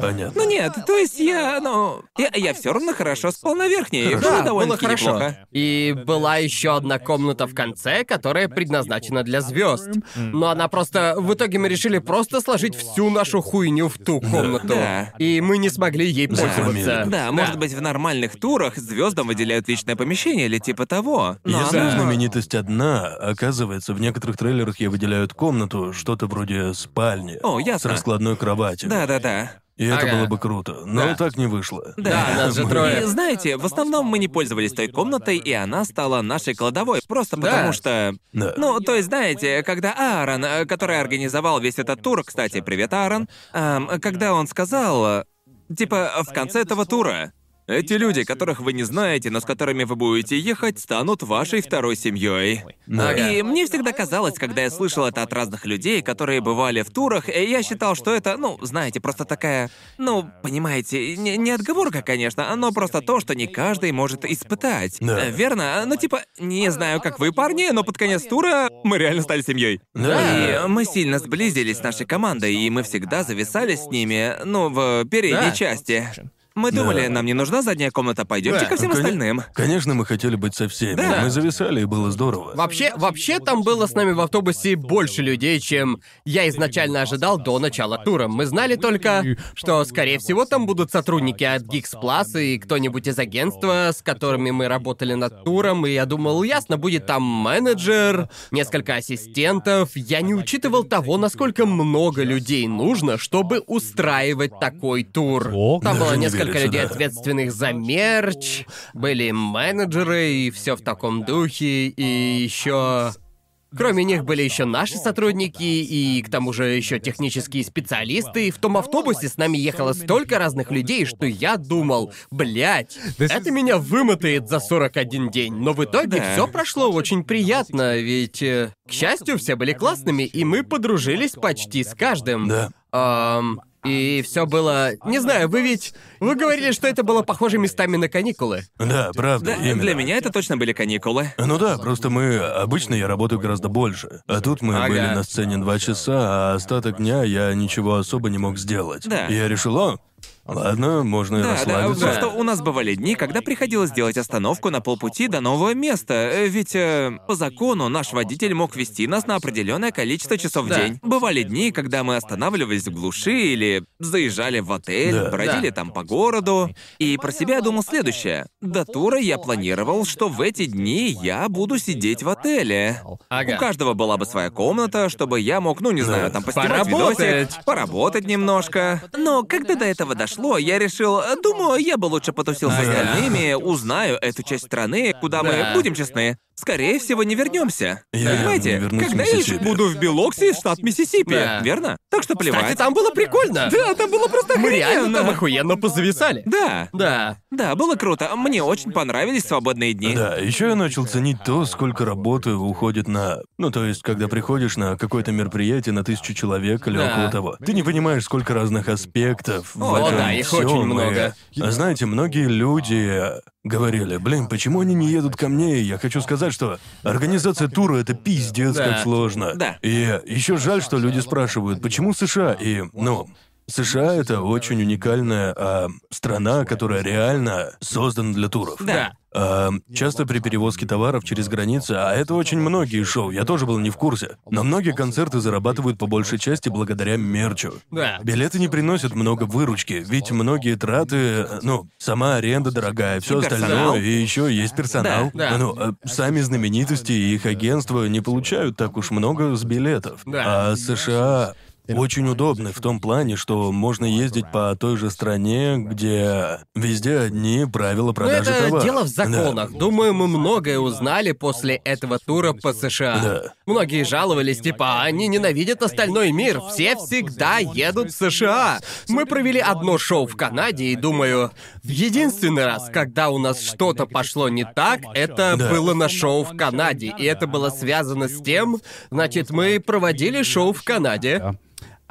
Понятно. Ну нет, то есть я, ну, я, я все равно хорошо спал на верхней. Да, Было было довольно-таки хорошо. неплохо. И была еще одна комната в конце, которая предназначена для звезд. Но она просто... В итоге мы решили просто сложить всю нашу хуйню в ту комнату. Да. И мы не смогли ей Да. пользоваться. Да, может быть, в нормальных турах звездам выделяют личное помещение или типа того. Но Если оно- знаменитость одна, оказывается, в некоторых трейлерах ей выделяют комнату, что-то вроде спальни. О, С ясно. раскладной кроватью. Да-да-да. И это Ага. было бы круто. Но Да. так не вышло. Да, нас же Мы- трое. И знаете, в основном мы не пользовались той комнатой, и она стала нашей кладовой, просто Да. потому что... Да. Ну, то есть, знаете, когда Аарон, э, который организовал весь этот тур, кстати, привет, Аарон, эм, когда он сказал, э, типа, в конце этого тура, эти люди, которых вы не знаете, но с которыми вы будете ехать, станут вашей второй семьей. Да. И мне всегда казалось, когда я слышал это от разных людей, которые бывали в турах, я считал, что это, ну, знаете, просто такая, ну, понимаете, не, не отговорка, конечно, но просто то, что не каждый может испытать. Да. Верно? Ну, типа, не знаю, как вы, парни, но под конец тура мы реально стали семьей. Да. И мы сильно сблизились с нашей командой, и мы всегда зависали с ними, ну, в передней Да. части. Мы думали, Да. нам не нужна задняя комната, пойдемте Да. ко всем Ну, остальным. Конечно, мы хотели быть со всеми. Да. Мы зависали, и было здорово. Вообще, вообще там было с нами в автобусе больше людей, чем я изначально ожидал до начала тура. Мы знали только, что, скорее всего, там будут сотрудники от Geeks Plus и кто-нибудь из агентства, с которыми мы работали над туром, и я думал, ясно, будет там менеджер, несколько ассистентов. Я не учитывал того, насколько много людей нужно, чтобы устраивать такой тур. Там было не несколько людей, да. ответственных за мерч, были менеджеры и все в таком духе, и еще. Кроме них были еще наши сотрудники и к тому же еще технические специалисты. И в том автобусе с нами ехало столько разных людей, что я думал, блядь, это меня вымотает за 41 день. Но в итоге Да. все прошло очень приятно, ведь, э, к счастью, все были классными, и мы подружились почти с каждым. Да. Ам, и все было. Не знаю, вы ведь. Вы говорили, что это было похоже местами на каникулы. Да, правда, Да, именно. для меня это точно были каникулы. Ну да, просто мы... Обычно я работаю гораздо больше. А тут мы Ага. были на сцене два часа, а остаток дня я ничего особо не мог сделать. Да. И я решил, о, ладно, можно и Да, да, расслабиться. просто у нас бывали дни, когда приходилось делать остановку на полпути до нового места. Э, Ведь э, по закону наш водитель мог вести нас на определенное количество часов в Да. день. Бывали дни, когда мы останавливались в глуши или заезжали в отель, Да. бродили там по городу. И про себя я думал следующее. До тура я планировал, что в эти дни я буду сидеть в отеле. Ага. У каждого была бы своя комната, чтобы я мог, ну не знаю, там поснимать Поработать. видосик, поработать немножко. Но когда до этого дошло, я решил, э, думаю, я бы лучше потусил с остальными, узнаю эту часть страны, куда Да. мы, будем честны, скорее всего, не вернемся. Я Понимаете? не вернусь в Когда я Миссисипи. буду в Билокси, штат Миссисипи, Да. верно? Так что плевать. Кстати, там было прикольно. Да, там было просто Мы реально охрененно. там охуенно позависали. Да, Да. да, было круто. Мне очень понравились свободные дни. Да, еще я начал ценить то, сколько работы уходит на... Ну, то есть, когда приходишь на какое-то мероприятие на тысячу человек или Да. около того, ты не понимаешь, сколько разных аспектов в О, этом да, их всём, очень и- много. А знаете, многие люди говорили, блин, почему они не едут ко мне? И Я хочу сказать, что организация тура — это пиздец Да. как сложно. Да. И еще жаль, что люди спрашивают, почему США? И, ну, США — это очень уникальная а, страна, которая реально создана для туров. Да. А, часто при перевозке товаров через границы, а это очень многие шоу, я тоже был не в курсе, но многие концерты зарабатывают по большей части благодаря мерчу. Да. Билеты не приносят много выручки, ведь многие траты, ну, сама аренда дорогая, все остальное, и еще есть персонал. Да, да. Ну, э, сами знаменитости и их агентства не получают так уж много с билетов. Да. А США очень удобны в том плане, что можно ездить по той же стране, где везде одни правила Ну, продажи это товаров. дело в законах. Думаю, мы многое узнали после этого тура по США. Да. Многие жаловались, типа, они ненавидят остальной мир. Все всегда едут в США. Мы провели одно шоу в Канаде, и думаю, в единственный раз, когда у нас что-то пошло не так, это Да. было на шоу в Канаде. И это было связано с тем, значит, мы проводили шоу в Канаде,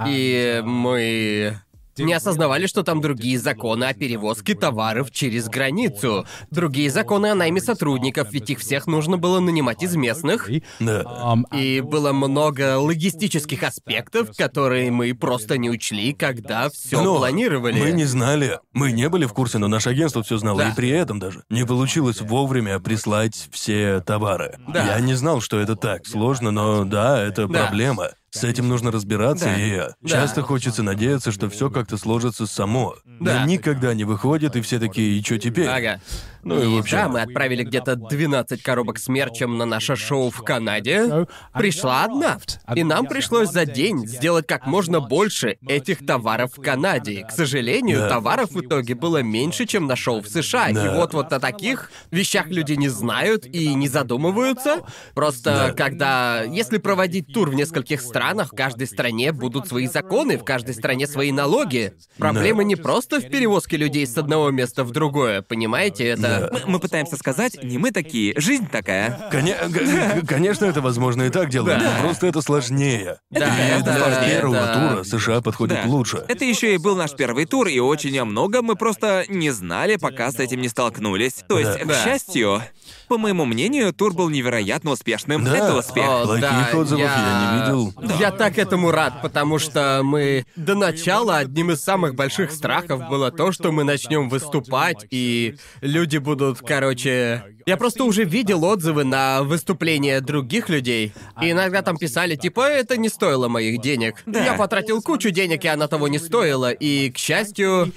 и мы не осознавали, что там другие законы о перевозке товаров через границу. Другие законы о найме сотрудников, ведь их всех нужно было нанимать из местных. Да. И было много логистических аспектов, которые мы просто не учли, когда все Но планировали. Мы не знали. Мы не были в курсе, но наше агентство все знало. Да. И при этом даже не получилось вовремя прислать все товары. Да. Я не знал, что это так сложно, но да, это Да. проблема. С этим нужно разбираться, Да. и часто хочется надеяться, что все как-то сложится само. Да. Но никогда не выходит, и все такие, и что теперь? Ага. Ну и в общем- Да, мы отправили где-то 12 коробок с мерчем на наше шоу в Канаде. Пришла одна. И нам пришлось за день сделать как можно больше этих товаров в Канаде. К сожалению, Да. товаров в итоге было меньше, чем на шоу в США. И Да. вот вот о таких вещах люди не знают и не задумываются. Просто Да. когда... Если проводить тур в нескольких странах, в каждой стране будут свои законы, в каждой стране свои налоги. Проблема не просто в перевозке людей с одного места в другое, понимаете? Это... Мы, мы пытаемся сказать, не мы такие, жизнь такая. Коне- г- Конечно, это возможно и так делать, Да. но просто это сложнее. Да, и это- для первого это- тура США подходит Да. лучше. Это еще и был наш первый тур, и очень о многом мы просто не знали, пока с этим не столкнулись. То есть, Да. к Да. счастью, по моему мнению, тур был невероятно успешным. Да. Это успех. О, Плохих да, отзывов я не видел. Я так этому рад, потому что мы до начала одним из самых больших страхов было то, что мы начнем выступать, и люди будут, короче... Я просто уже видел отзывы на выступления других людей. И иногда там писали, типа, это не стоило моих денег. Да. Я потратил кучу денег, и она того не стоила. И, к счастью,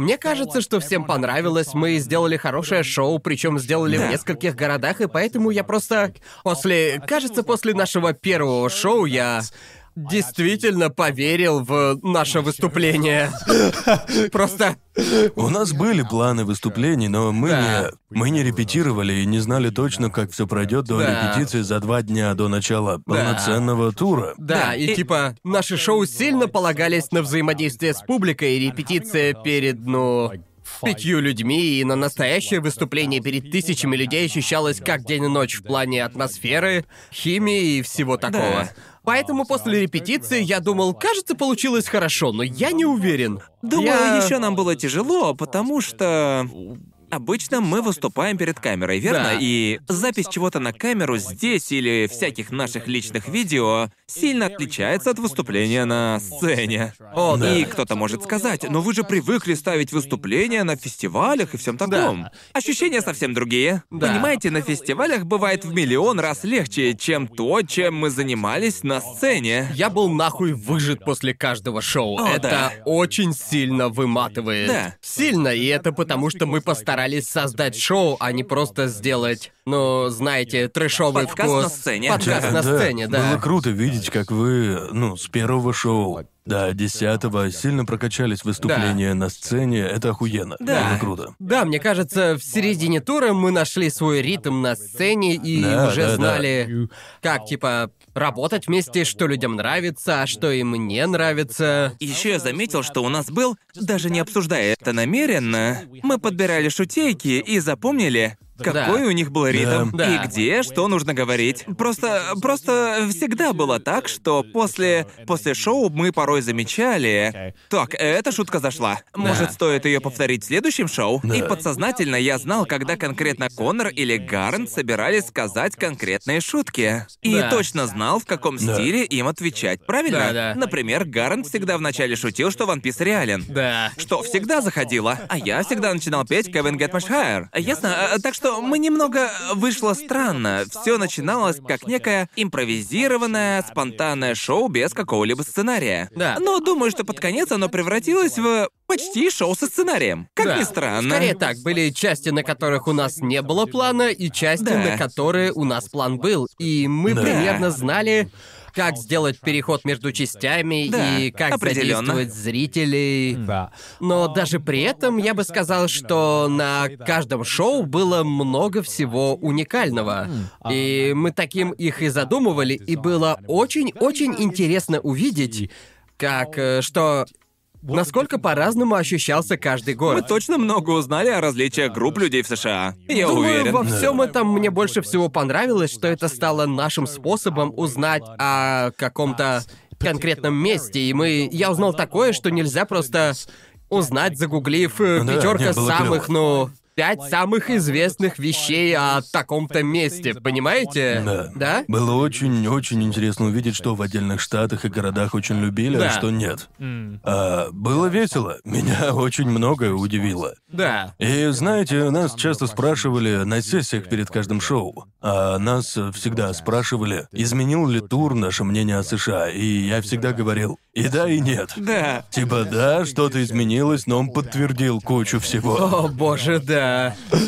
мне кажется, что всем понравилось. Мы сделали хорошее шоу, причем сделали в Да. нескольких городах, и поэтому я просто после, кажется, после нашего первого шоу я действительно поверил в наше выступление. Просто У нас были планы выступлений, но мы Да. не мы не репетировали и не знали точно, как все пройдет до Да. репетиции за два дня до начала полноценного тура. Да, Да, и, и- типа, наши шоу сильно полагались на взаимодействие с публикой, и репетиция перед, ну, пятью людьми, и на настоящее выступление перед тысячами людей ощущалось как день и ночь в плане атмосферы, химии и всего такого. Да. Поэтому после репетиции я думал, кажется, получилось хорошо, но я не уверен. Думаю, Я- еще нам было тяжело, потому что Обычно мы выступаем перед камерой, верно? Да. И запись чего-то на камеру здесь или всяких наших личных видео сильно отличается от выступления на сцене. О, да. И кто-то может сказать, но вы же привыкли ставить выступления на фестивалях и всем таком. Ощущения совсем другие. Да. Понимаете, на фестивалях бывает в миллион раз легче, чем то, чем мы занимались на сцене. Я был нахуй выжат после каждого шоу. О, это да. очень сильно выматывает. Да. Сильно, и это потому, что мы постарались создать шоу, а не просто сделать, ну, знаете, трэшовый Подкаст вкус. на сцене. Подкаст на сцене, да. Было круто видеть, как вы, ну, с первого шоу до десятого сильно прокачались выступления на сцене. Это охуенно. Да. Было круто. Да, мне кажется, в середине тура мы нашли свой ритм на сцене и Да, уже да, да. знали, как, типа, работать вместе, что людям нравится, а что им не нравится. Еще я заметил, что у нас был, даже не обсуждая это намеренно, мы подбирали шутейки и запомнили, какой Да. у них был ритм Да. и где что нужно говорить. Просто, просто всегда было так, что после, после шоу мы порой замечали, так, эта шутка зашла. Может, стоит ее повторить в следующем шоу? И подсознательно я знал, когда конкретно Коннор или Гарн собирались сказать конкретные шутки. И Да. точно знал, в каком Да. стиле им отвечать, правильно? Да, да. Например, Гарн всегда вначале шутил, что One Piece реален. Да. Что всегда заходило. А я всегда начинал петь Kevin Get Much Higher. Ясно? А, Так что мы немного вышло странно. Все начиналось как некое импровизированное, спонтанное шоу без какого-либо сценария. Да. Но думаю, что под конец оно превратилось в почти шоу со сценарием. Как Да. ни странно. Скорее так, были части, на которых у нас не было плана, и части, Да. на которые у нас план был. И мы Да. примерно знали, как сделать переход между частями Да, и как определенно. задействовать зрителей. Но даже при этом я бы сказал, что на каждом шоу было много всего уникального. И мы таким их и задумывали, и было очень-очень интересно увидеть, как, э, что... Насколько по-разному ощущался каждый Мы город. точно много узнали о различиях групп людей в США. Я Думаю, уверен. во всем этом мне больше всего понравилось, что это стало нашим способом узнать о каком-то конкретном месте. И мы. Я узнал такое, что нельзя просто узнать, загуглив э, Да, пятерка не, было самых, клёво. ну. Пять самых известных вещей о таком-то месте, понимаете? Да. Да? Было очень-очень интересно увидеть, что в отдельных штатах и городах очень любили, Да. а что нет. А, было весело. Меня очень многое удивило. Да. И знаете, нас часто спрашивали на сессиях перед каждым шоу. А нас всегда спрашивали, изменил ли тур наше мнение о США. И я всегда говорил, и да, и нет. Да. Типа, да, что-то изменилось, но он подтвердил кучу всего. О, боже, да.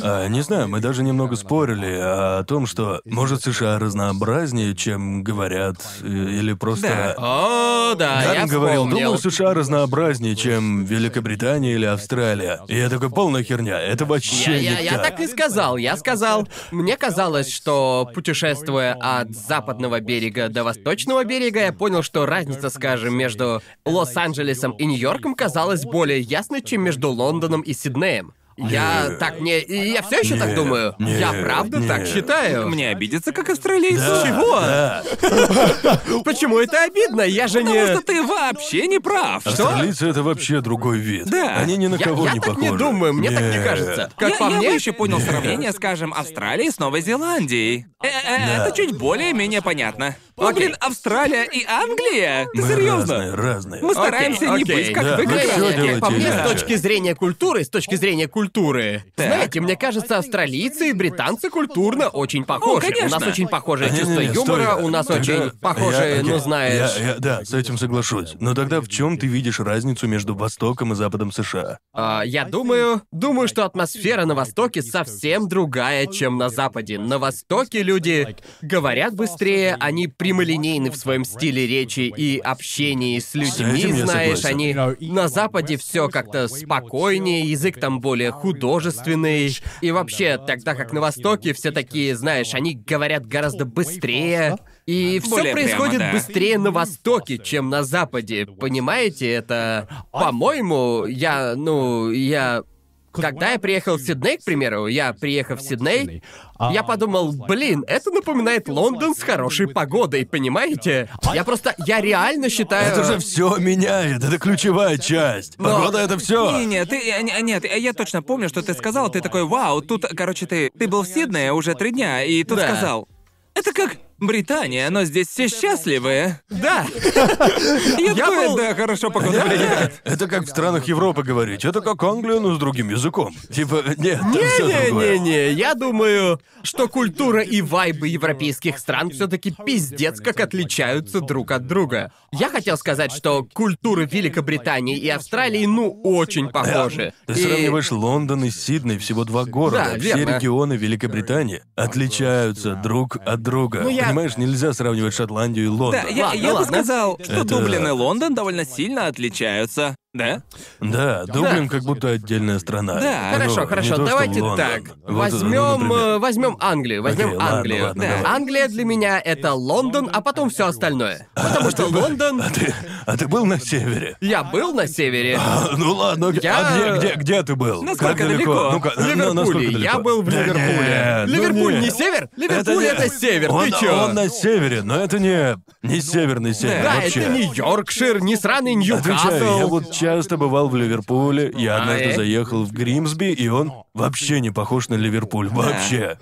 А, не знаю, мы даже немного спорили о том, что, может, США разнообразнее, чем говорят, э, или просто... О, да, я говорил, вспомнил. думаю, США разнообразнее, чем Великобритания или Австралия. И я такой, полная херня, это Я, вообще я, не я так и сказал, я сказал. Мне казалось, что путешествуя от западного берега до восточного берега, я понял, что разница, скажем, между Лос-Анджелесом и Нью-Йорком казалась более ясной, чем между Лондоном и Сиднеем. Я Не. так не... и Я все еще так думаю. не, я правда не. так считаю. Мне обидеться как австралийцу. Да, Чего? Почему это обидно? Я же Потому не... что ты вообще не прав. Австралийцы это вообще другой вид. Да. Они ни на Я, кого я не так похожи. не думаю, мне так не Нет. кажется. Как я, по я мне, еще понял сравнение, скажем, Австралии с Новой Зеландией. Э, э. Это чуть более-менее понятно. Ну, Окей. блин, Австралия и Англия? Ты Мы серьезно? разные, разные. Мы стараемся не окей. быть как Да, вы всё делаете по мне, с иначе. точки зрения культуры, с точки зрения культуры. Так. Знаете, мне кажется, австралийцы и британцы культурно очень похожи. у конечно. нас очень похожее Не-не-не, чувство стой. юмора, у нас Тогда- очень похожие, я- ну я- знаешь. я- я- да, с этим соглашусь. Но тогда в чем ты видишь разницу между Востоком и Западом США? А, я думаю, думаю, что атмосфера на Востоке совсем другая, чем на Западе. На Востоке люди говорят быстрее, они прямолинейны в своем стиле речи и общении с людьми, знаешь, они... На Западе все как-то спокойнее, язык там более художественный. И вообще, тогда как на Востоке все такие, знаешь, они говорят гораздо быстрее. И все Более прямо, происходит да. быстрее на Востоке, чем на Западе. Понимаете, это... По-моему, я, ну, я... Когда я приехал в Сидней, к примеру, я приехав в Сидней, я подумал, блин, это напоминает Лондон с хорошей погодой, понимаете? Я просто, я реально считаю... Это же все меняет, это ключевая часть. Но- Погода это все. Не, не, ты, э, не- нет, я точно помню, что ты сказал, ты такой, вау, тут, короче, ты, ты был в Сиднее уже три дня, и тут Да. сказал, это как Британия, но здесь все счастливые. Да, Я, такой, был- да, хорошо, влияет. Это как в странах Европы говорить. Это как Англия, но с другим языком. Типа, нет, там все другое. Не-не-не, я думаю, что культура и вайбы европейских стран все-таки пиздец как отличаются друг от друга. Я хотел сказать, что культуры Великобритании и Австралии, ну, очень похожи. Ты И- сравниваешь Лондон и Сидней, всего два города. Да, Все верно. регионы Великобритании отличаются друг от друга. Ну, я- Понимаешь, нельзя сравнивать Шотландию и Лондон. Да, я, Ладно, я бы ладно. сказал, что Это- Дублин и Лондон довольно сильно отличаются. Да? Да, Дублин как будто отдельная страна. Да. Ну, Хорошо, хорошо, давайте Лондон. так. Вот, ну, возьмем, возьмем Англию, возьмем Окей, ладно, Англию. ладно, Да. давай. Англия для меня это Лондон, а потом все остальное. Потому что Лондон. А ты, а ты был на севере? Я был на севере. А, ну ладно. Я- а где, где, где ты был? Насколько Как далеко? далеко? Ну-ка, В ну, насколько Ливерпуле. далеко? Я был в Да Ливерпуле. нет, ну Ливерпуль нет. не север? Ливерпуль не- это, север. Он, Ты чё? он на севере, но это не, не северный север Да, вообще. это не Йоркшир, не сраный Отвечаю, я Ньюкасл. вот часто бывал в Ливерпуле, я А, однажды э? заехал в Гримсби, и он вообще не похож на Ливерпуль, вообще.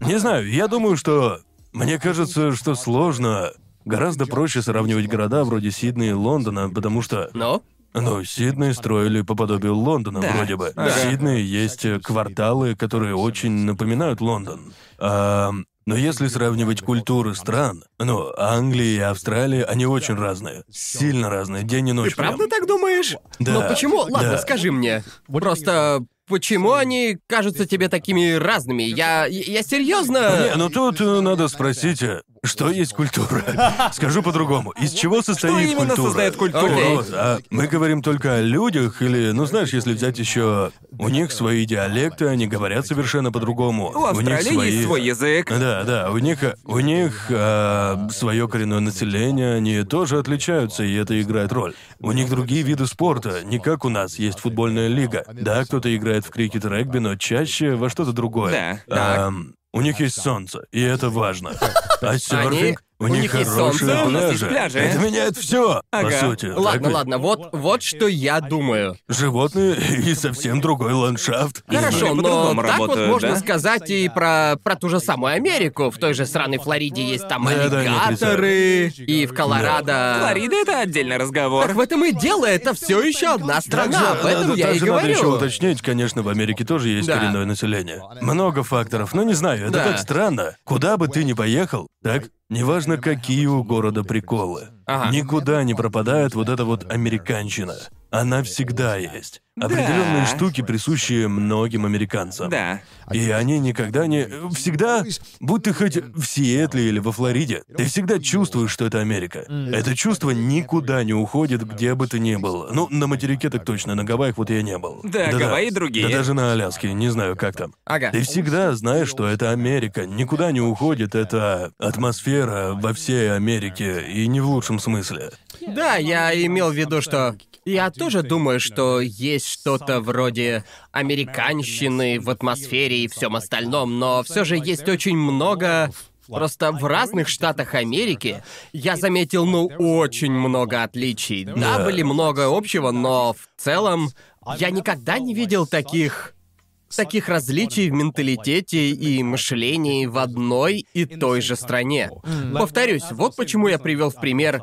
Не знаю, я думаю, что... Мне кажется, что сложно... Гораздо проще сравнивать города вроде Сиднея и Лондона, потому что... Ну? Ну, Сидней строили по подобию Лондона, Да. вроде бы. Ага. В Сиднее есть кварталы, которые очень напоминают Лондон. А, но если сравнивать культуры стран, ну, Англия и Австралия, они очень разные. Сильно разные, день и ночь. Ты правда так думаешь? Да, Но почему? Ладно, да. скажи мне. Просто почему они кажутся тебе такими разными? Я. Я серьезно. Не, ну тут э, надо спросить, э, Что есть культура? Скажу по-другому. Из чего состоит именно культура? создает культуру? Окей. Вот, а мы говорим только о людях, или, ну знаешь, если взять еще, у них свои диалекты, они говорят совершенно по-другому. У Австралии есть свой язык. Да, да, у них, у них свое коренное население, они тоже отличаются, и это играет роль. У них другие виды спорта, не как у нас есть футбольная лига. Да, кто-то играет в крикет, регби, но чаще во что-то другое. Да. Ам, у них есть солнце, и это важно. А серфинг? У них есть хорошие солнце, у нас есть пляжи. Это меняет все, Ага. по сути. так Ладно, ведь? ладно, вот, вот что я думаю. Животные и совсем другой ландшафт. Хорошо, но так вот работают, можно да? сказать и про, про ту же самую Америку. В той же сраной Флориде есть там Да, да, аллигаторы, и в Колорадо... Флорида это отдельный разговор. Так в этом и дело, это все еще одна страна, Также, об этом да, я и также надо говорю. еще уточнить, конечно, в Америке тоже есть Да. коренное население. Много факторов, но не знаю, это Да. так странно. Куда бы ты ни поехал, так, неважно, какие у города приколы. Ага. Никуда не пропадает вот эта вот американщина. Она всегда есть. Определенные штуки, присущие многим американцам. Да. И они никогда не... Всегда, будь ты хоть в Сиэтле или во Флориде, ты всегда чувствуешь, что это Америка. Это чувство никуда не уходит, где бы ты ни был. Ну, на материке так точно, на Гавайях вот я не был. Да, Гавайи другие. Да даже на Аляске, не знаю, как там. Ага. Ты всегда знаешь, что это Америка, никуда не уходит эта атмосфера во всей Америке, и не в лучшем смысле. Да, я имел в виду, что... Я тоже думаю, что есть что-то вроде американщины в атмосфере и всем остальном, но все же есть очень много... Просто в разных штатах Америки я заметил, ну, очень много отличий. Да, Да. были много общего, но в целом я никогда не видел таких таких различий в менталитете и мышлении в одной и той же стране. Повторюсь, вот почему я привел в пример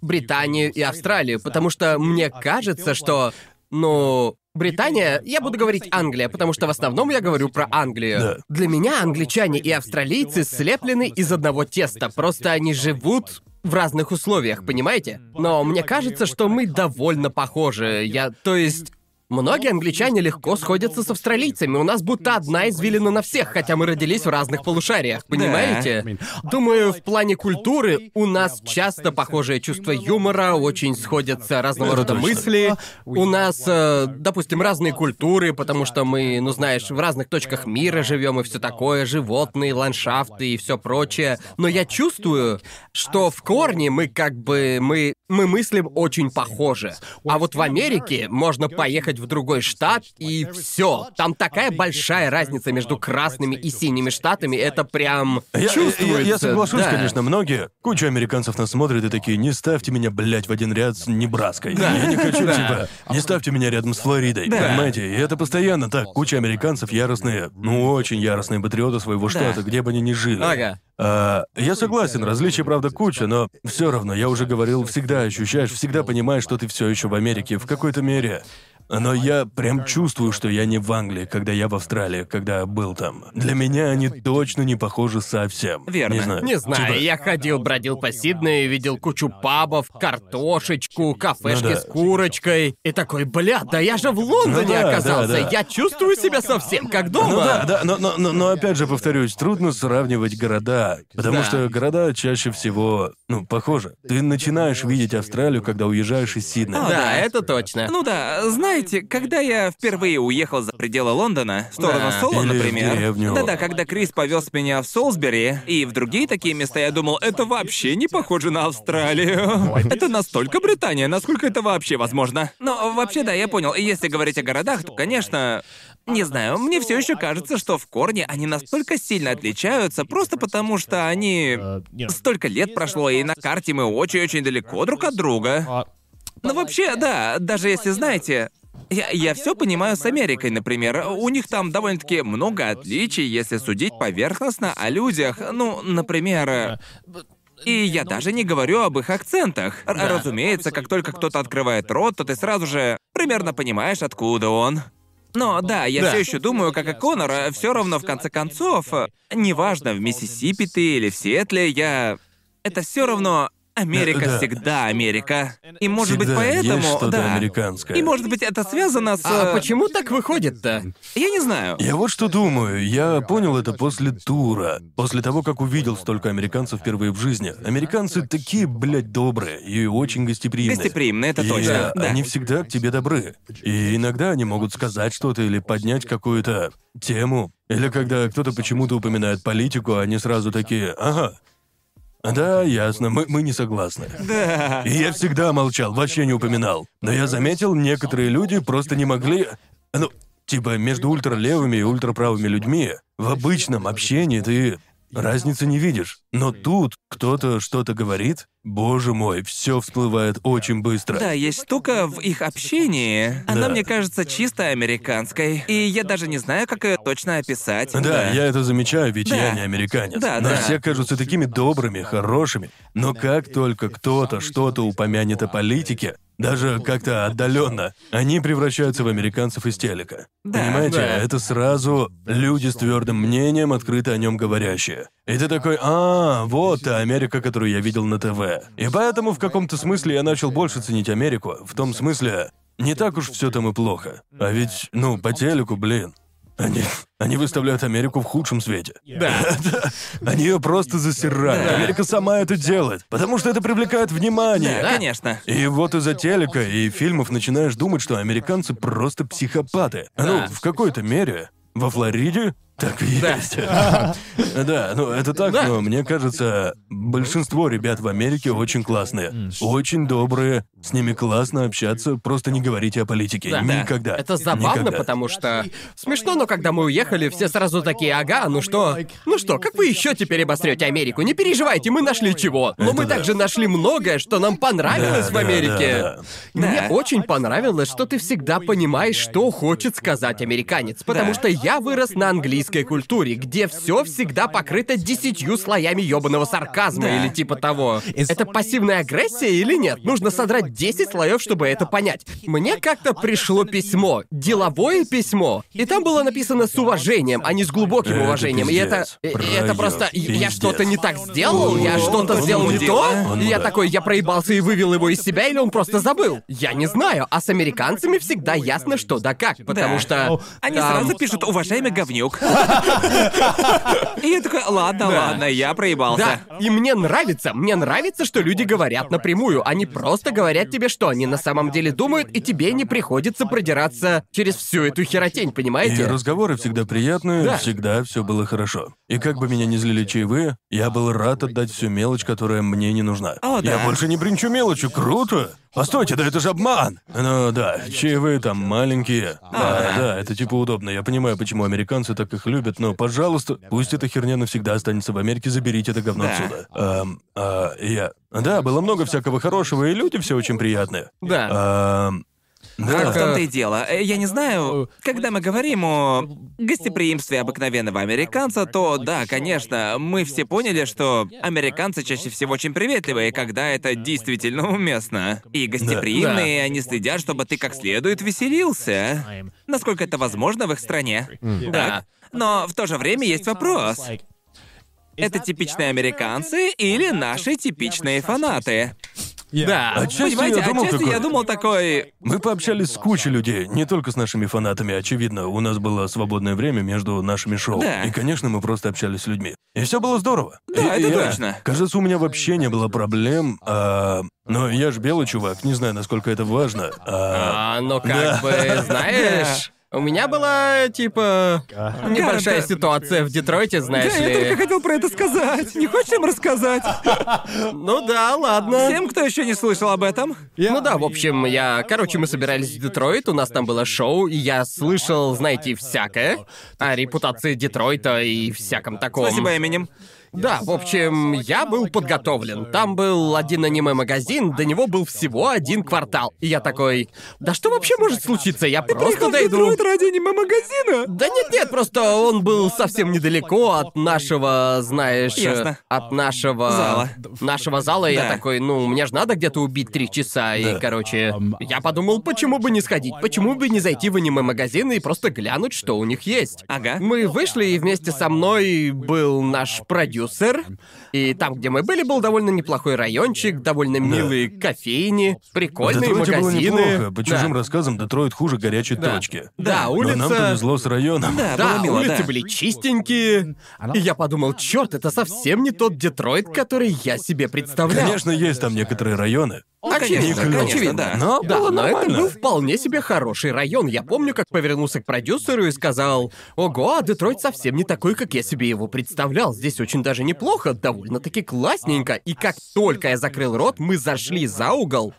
Британию и Австралию, потому что мне кажется, что, ну, Британия, я буду говорить Англия, потому что в основном я говорю про Англию. Да. Для меня англичане и австралийцы слеплены из одного теста, просто они живут в разных условиях, понимаете? Но мне кажется, что мы довольно похожи. Я, то есть, Многие англичане легко сходятся с австралийцами. У нас будто одна извилина на всех, хотя мы родились в разных полушариях, понимаете? Думаю, в плане культуры у нас часто похожее чувство юмора, очень сходятся разного рода мысли. У нас, э, допустим, разные культуры, потому что мы, ну знаешь, в разных точках мира живем и все такое, животные, ландшафты и все прочее. Но я чувствую, что в корне мы как бы мы мы мыслим очень похоже. А вот в Америке можно поехать в другой штат и все. Там такая большая разница между красными и синими штатами, это прям Я, я- чувствуется. я соглашусь, да. конечно, многие. Куча американцев нас смотрят и такие, не ставьте меня, блядь, в один ряд с Небраской. Я не хочу, типа, не ставьте меня рядом с Флоридой. Понимаете? И это постоянно так. Куча американцев яростные, ну очень яростные патриоты своего штата, где бы они ни жили. Ага. А, я согласен, различий, правда, куча, но все равно, я уже говорил, всегда ощущаешь, всегда понимаешь, что ты все еще в Америке, в какой-то мере. Но я прям чувствую, что я не в Англии, когда я в Австралии, когда был там. Для меня они точно не похожи совсем. Верно. Не знаю. Не знаю, Типа, я ходил, бродил по Сиднею, видел кучу пабов, картошечку, кафешки Ну да. с курочкой. И такой, бля, да я же в Лондоне Ну да, оказался. да, да. Я чувствую себя совсем как дома. Ну да, да, но, но, но, но опять же повторюсь, трудно сравнивать города, потому Да. что города чаще всего, ну, похожи. Ты начинаешь видеть Австралию, когда уезжаешь из Сиднея. А, Да, да. это точно. Ну да, знаете, когда я впервые уехал за пределы Лондона, в сторону Да. Соло, Или в например. деревню. Да-да, когда Крис повез меня в Солсбери и в другие такие места, я думал, это вообще не похоже на Австралию. Это настолько Британия, насколько это вообще возможно. Но вообще, да, я понял. Если говорить о городах, то, конечно, не знаю, мне все еще кажется, что в корне они настолько сильно отличаются, просто потому что они... Столько лет прошло, и на карте мы очень-очень далеко друг от друга. Ну вообще, да, даже если знаете, я, я все понимаю с Америкой, например. У них там довольно-таки много отличий, если судить поверхностно о людях. Ну, например. э, И я даже не говорю об их акцентах. Р- Разумеется, как только кто-то открывает рот, то ты сразу же примерно понимаешь, откуда он. Но да, я Да. все еще думаю, как и Конор, все равно в конце концов, э, неважно, в Миссисипи ты или в Сиэтле, я. Это все равно Америка да. всегда Америка. И может быть Всегда поэтому, есть что-то да. американское. И может быть это связано с... А э, почему так выходит-то? Я не знаю. Я вот что думаю, я понял это после тура. После того, как увидел столько американцев впервые в жизни. Американцы такие, блядь, добрые и очень гостеприимные. Гостеприимные, это И точно. Да. Они всегда к тебе добры. И иногда они могут сказать что-то или поднять какую-то тему. Или когда кто-то почему-то упоминает политику, они сразу такие, ага. Да, ясно, мы, мы не согласны. Да. И я всегда молчал, вообще не упоминал. Но я заметил, некоторые люди просто не могли... Ну, типа, между ультралевыми и ультраправыми людьми в обычном общении ты разницы не видишь. Но тут кто-то что-то говорит, боже мой, все всплывает очень быстро. Да, есть штука в их общении. Она, Да. мне кажется, чисто американской. И я даже не знаю, как ее точно описать. Да, я это замечаю, ведь Да. я не американец. Да, но да. все кажутся такими добрыми, хорошими. Но как только кто-то что-то упомянет о политике, даже как-то отдаленно, они превращаются в американцев из телека. Да, Понимаете, да. это сразу люди с твердым мнением, открыто о нем говорящие. И ты такой, а, вот та Америка, которую я видел на ТВ. И поэтому в каком-то смысле я начал больше ценить Америку. В том смысле, не так уж все там и плохо. А ведь, ну, по телеку, блин. Они, они выставляют Америку в худшем свете. Да. Они ее просто засирают. Да. Америка сама это делает, потому что это привлекает внимание. Да, конечно. И вот из-за телека и фильмов начинаешь думать, что американцы просто психопаты. Ну, в какой-то мере. Во Флориде так и есть. Да, ну это так, Да. но мне кажется, большинство ребят в Америке очень классные. Очень добрые, с ними классно общаться, просто не говорите о политике. Да. Никогда. Это забавно, Никогда. потому что смешно, но когда мы уехали, все сразу такие, ага, ну что, ну что, как вы еще теперь обострете Америку? Не переживайте, мы нашли чего. Но Это мы да. также нашли многое, что нам понравилось Да, в Америке. да, да. Мне Да. очень понравилось, что ты всегда понимаешь, что хочет сказать американец, потому Да. что я вырос на английской культуре, где все всегда покрыто десятью слоями ёбаного сарказма Да. или типа того. Это пассивная агрессия или нет? Нужно содрать 10 слоев, чтобы это понять. Мне как-то пришло письмо, деловое письмо, и там было написано с уважением, а не с глубоким Это уважением. И это, пиздец. и- и Проёб. это просто я Пиздец. что-то не так сделал, я что-то сделал не то. И я такой, я проебался и вывел его из себя, или он просто забыл? Я не знаю, а с американцами всегда ясно, что да как, потому Да. что Они там- сразу пишут «Уважаемый говнюк». И я такой, ладно, ладно, я проебался. Да, и мне нравится, мне нравится, что люди говорят напрямую. Они просто говорят тебе, что они на самом деле думают, и тебе не приходится продираться через всю эту херотень, И понимаете? разговоры всегда приятные, Да. всегда все было хорошо. И как бы меня не злили чаевые, я был рад отдать всю мелочь, которая мне не нужна. О, Я больше не бринчу мелочью, круто! Постойте, да это же обман! Ну да, чаевые там маленькие. Да, да, это типа удобно. Я понимаю, почему американцы так их любят, но, пожалуйста, пусть эта херня навсегда останется в Америке, заберите это говно Да. отсюда. Ам, а, я... Да, было много всякого хорошего, и люди все очень приятные. Да. Ам, да. В том-то и дело. Э, Я не знаю, когда мы говорим о гостеприимстве обыкновенного американца, то да, конечно, мы все поняли, что американцы чаще всего очень приветливые, когда это действительно уместно. И гостеприимные, и они следят, чтобы ты как следует веселился. Насколько это возможно в их стране. Да. Но в то же время есть вопрос. Это типичные американцы или наши типичные фанаты? Да. Отчасти Понимаете, я думал отчасти такое. я думал такой... Мы пообщались с кучей людей, не только с нашими фанатами, очевидно. У нас было свободное время между нашими шоу. Да. И, конечно, мы просто общались с людьми. И все было здорово. Да, И это я- точно. Кажется, у меня вообще не было проблем. а, Но я ж белый чувак, не знаю, насколько это важно. а, А, ну как Да. бы, знаешь, у меня была, типа, небольшая Да. ситуация в Детройте, знаешь Да, я только ли. хотел про это сказать. Не хочешь им рассказать? Ну да, ладно. Всем, кто еще не слышал об этом? Ну да, в общем, я... Короче, мы собирались в Детройт, у нас там было шоу, и я слышал, знаете, всякое о репутации Детройта и всяком таком. Спасибо, Эминем. Да, в общем, я был подготовлен. Там был один аниме-магазин, до него был всего один квартал. И я такой, да что вообще может случиться? Я просто дойду... ради аниме-магазина? Да нет-нет, просто он был совсем недалеко от нашего, знаешь... Ясно. От нашего... Зала. Нашего зала, и я Да. такой, ну, мне же надо где-то убить три часа, и, короче... Я подумал, почему бы не сходить? Почему бы не зайти в аниме-магазин и просто глянуть, что у них есть? Ага. Мы вышли, и вместе со мной был наш продюсер, продюсер. И там, где мы были, был довольно неплохой райончик, довольно милые кофейни, прикольные Детройте было магазины. неплохо. По Да. чужим рассказам, Детройт хуже горячей Да. точки. Да, Но улица... нам повезло с районом. Да, Да, было мило, улицы да. были чистенькие. И я подумал, черт, это совсем не тот Детройт, который я себе представлял. Конечно, есть там некоторые районы. Ну, Очевидно, конечно, конечно, очевидно. да. Но Да, было но это был вполне себе хороший район. Я помню, как повернулся к продюсеру и сказал, «Ого, а Детройт совсем не такой, как я себе его представлял. Здесь очень даже неплохо, довольно-таки классненько». И как только я закрыл рот, мы зашли за угол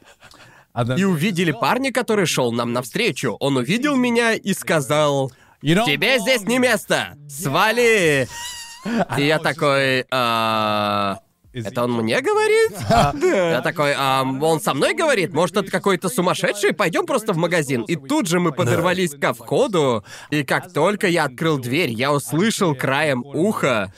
и увидели парня, который шел нам навстречу. Он увидел меня и сказал, «Тебе здесь не место! Свали!» И я такой, «А, Это он мне говорит? Я такой, а он со мной говорит? Может, это какой-то сумасшедший? Пойдем просто в магазин. И тут же мы подорвались ко входу, и как только я открыл дверь, я услышал краем уха.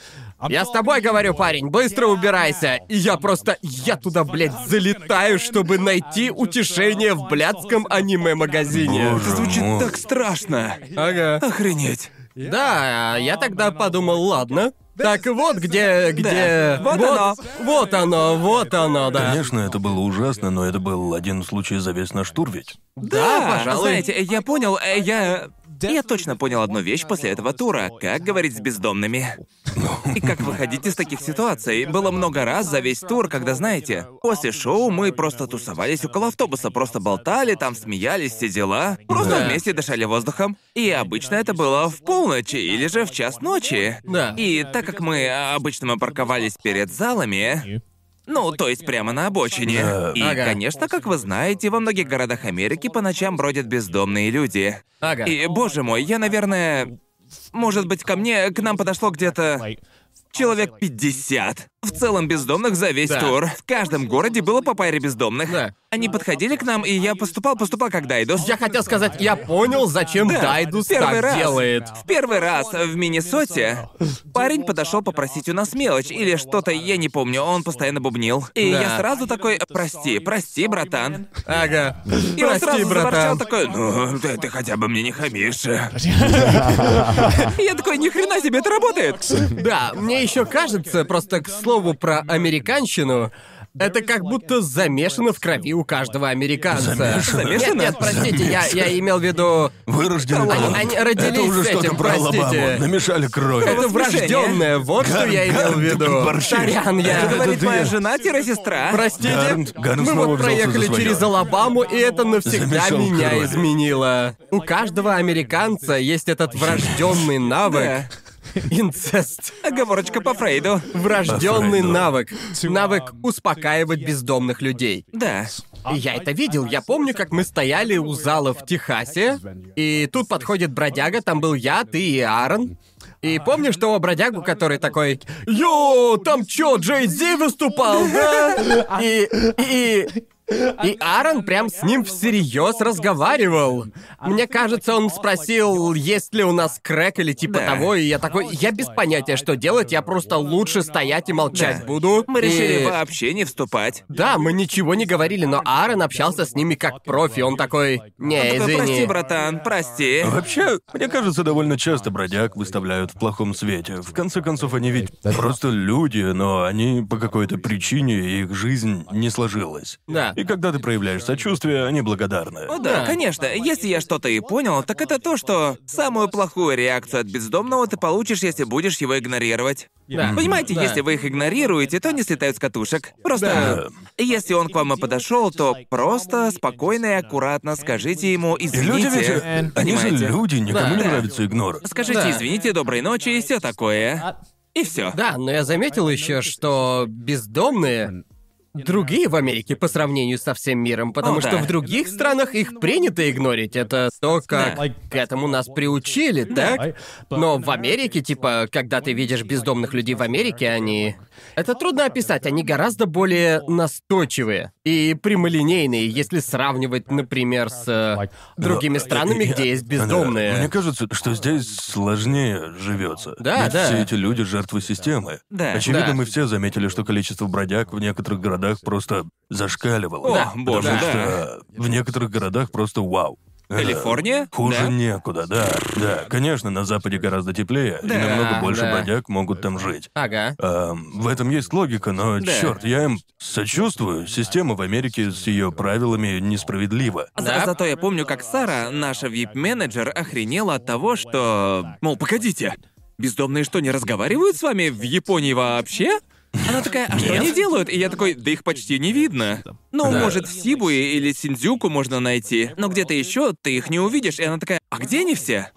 Я с тобой говорю, парень, быстро убирайся. И я просто, я туда, блядь, залетаю, чтобы найти утешение в блядском аниме-магазине. Это звучит так страшно. Ага. Охренеть. Да, я тогда подумал, ладно. Так вот где, где... вот оно. Вот оно, вот оно, да. Конечно, это было ужасно, но это был один случай за весь наш тур ведь. Да, пожалуй. Знаете, я понял, э, я... Я точно понял одну вещь после этого тура. Как говорить с бездомными. И как выходить из таких ситуаций. Было много раз за весь тур, когда, знаете, после шоу мы просто тусовались около автобуса, просто болтали, там смеялись, все дела. Просто Да. вместе дышали воздухом. И обычно это было в полночь или же в час ночи. Да. И так как мы обычно мы парковались перед залами, ну, то есть прямо на обочине. Да. И, Ага. конечно, как вы знаете, во многих городах Америки по ночам бродят бездомные люди. Ага. И, боже мой, я, наверное... Может быть, ко мне, к нам подошло где-то человек 50. В целом бездомных за весь Да. тур. В каждом городе было по паре бездомных. Да. Они подходили к нам, и я поступал, поступал как Дайдус. Я хотел сказать, я понял, зачем Да, Дайдус первый так раз. делает. В первый раз в Миннесоте парень подошел попросить у нас мелочь или что-то, я не помню, он постоянно бубнил. И Да. я сразу такой, прости, прости, братан. Ага. И он Прости, сразу заворчал братан. такой, ну, ты, ты хотя бы мне не хамишь. Я такой, ни хрена себе, это работает. Да, мне еще кажется, просто к слову про американщину, это как будто замешано в крови у каждого американца. Замешано? Нет, нет, простите, я, я имел в виду... Вырожденный Они- они родились Это уже что-то про простите. Алабаму. Намешали кровь. Это врожденное, вот что Гарн, я имел в виду. Сорян, Это я... говорит ты- моя жена-сестра. Простите, Гарн- Гарн мы вот проехали через Алабаму, и это навсегда Замешал меня кровь. изменило. У каждого американца есть этот врожденный навык. Инцест. Оговорочка по Фрейду. Врожденный навык. Навык успокаивать бездомных людей. Да. И я это видел. Я помню, как мы стояли у зала в Техасе, и тут подходит бродяга, там был я, ты и Аарон. И помнишь того бродягу, который такой «Йо, там чё, Джей Зи выступал, да?» И... и... И Аарон прям с ним всерьез разговаривал. Мне кажется, он спросил, есть ли у нас крэк или типа Да. того, и я такой, я без понятия, что делать, я просто лучше стоять и молчать Да. буду. Мы решили И- вообще не вступать. да, мы ничего не говорили, но Аарон общался с ними как профи. Он такой, не, извини. прости, братан, прости. Вообще, мне кажется, довольно часто бродяг выставляют в плохом свете. В конце концов, они ведь просто люди, но они по какой-то причине их жизнь не сложилась. Да. И когда ты проявляешь сочувствие, они благодарны. О, да, Да. конечно. Если я что-то и понял, так это то, что самую плохую реакцию от бездомного ты получишь, если будешь его игнорировать. Да. Понимаете, Да. если вы их игнорируете, то не слетают с катушек. Просто если он к вам и подошел, то просто спокойно и аккуратно скажите ему И люди ведь... извините. Они же люди, никому Да. не Да. нравится игнор. Скажите Да. извините, доброй ночи и все такое. И все. Да, но я заметил еще, что бездомные другие в Америке по сравнению со всем миром, потому О, что да. в других странах их принято игнорить. Это то, как Да. к этому нас приучили, так? Но в Америке, типа, когда ты видишь бездомных людей в Америке, они... Это трудно описать, они гораздо более настойчивые и прямолинейные, если сравнивать, например, с э, другими странами, где есть да, бездомные. Мне кажется, что здесь сложнее живется. Да, Ведь да. все эти люди жертвы системы. Да. Очевидно, Да. мы все заметили, что количество бродяг в некоторых городах просто зашкаливало. О, Потому боже, что в некоторых городах просто вау. Калифорния? Хуже Да. некуда, да. Да, конечно, на Западе гораздо теплее, и Да, намного больше да. бродяг могут там жить. Ага. Эм, в этом есть логика, но Да. черт, я им сочувствую. Система в Америке с ее правилами несправедлива. За- Да. Зато я помню, как Сара, наша вип-менеджер, охренела от того, что... Мол, погодите, бездомные что, не разговаривают с вами в Японии вообще? Она такая, а что они делают? И я такой, да их почти не видно. Ну, Да. может, в Сибуе или Синдзюку можно найти, но где-то еще ты их не увидишь. И она такая, а где они все?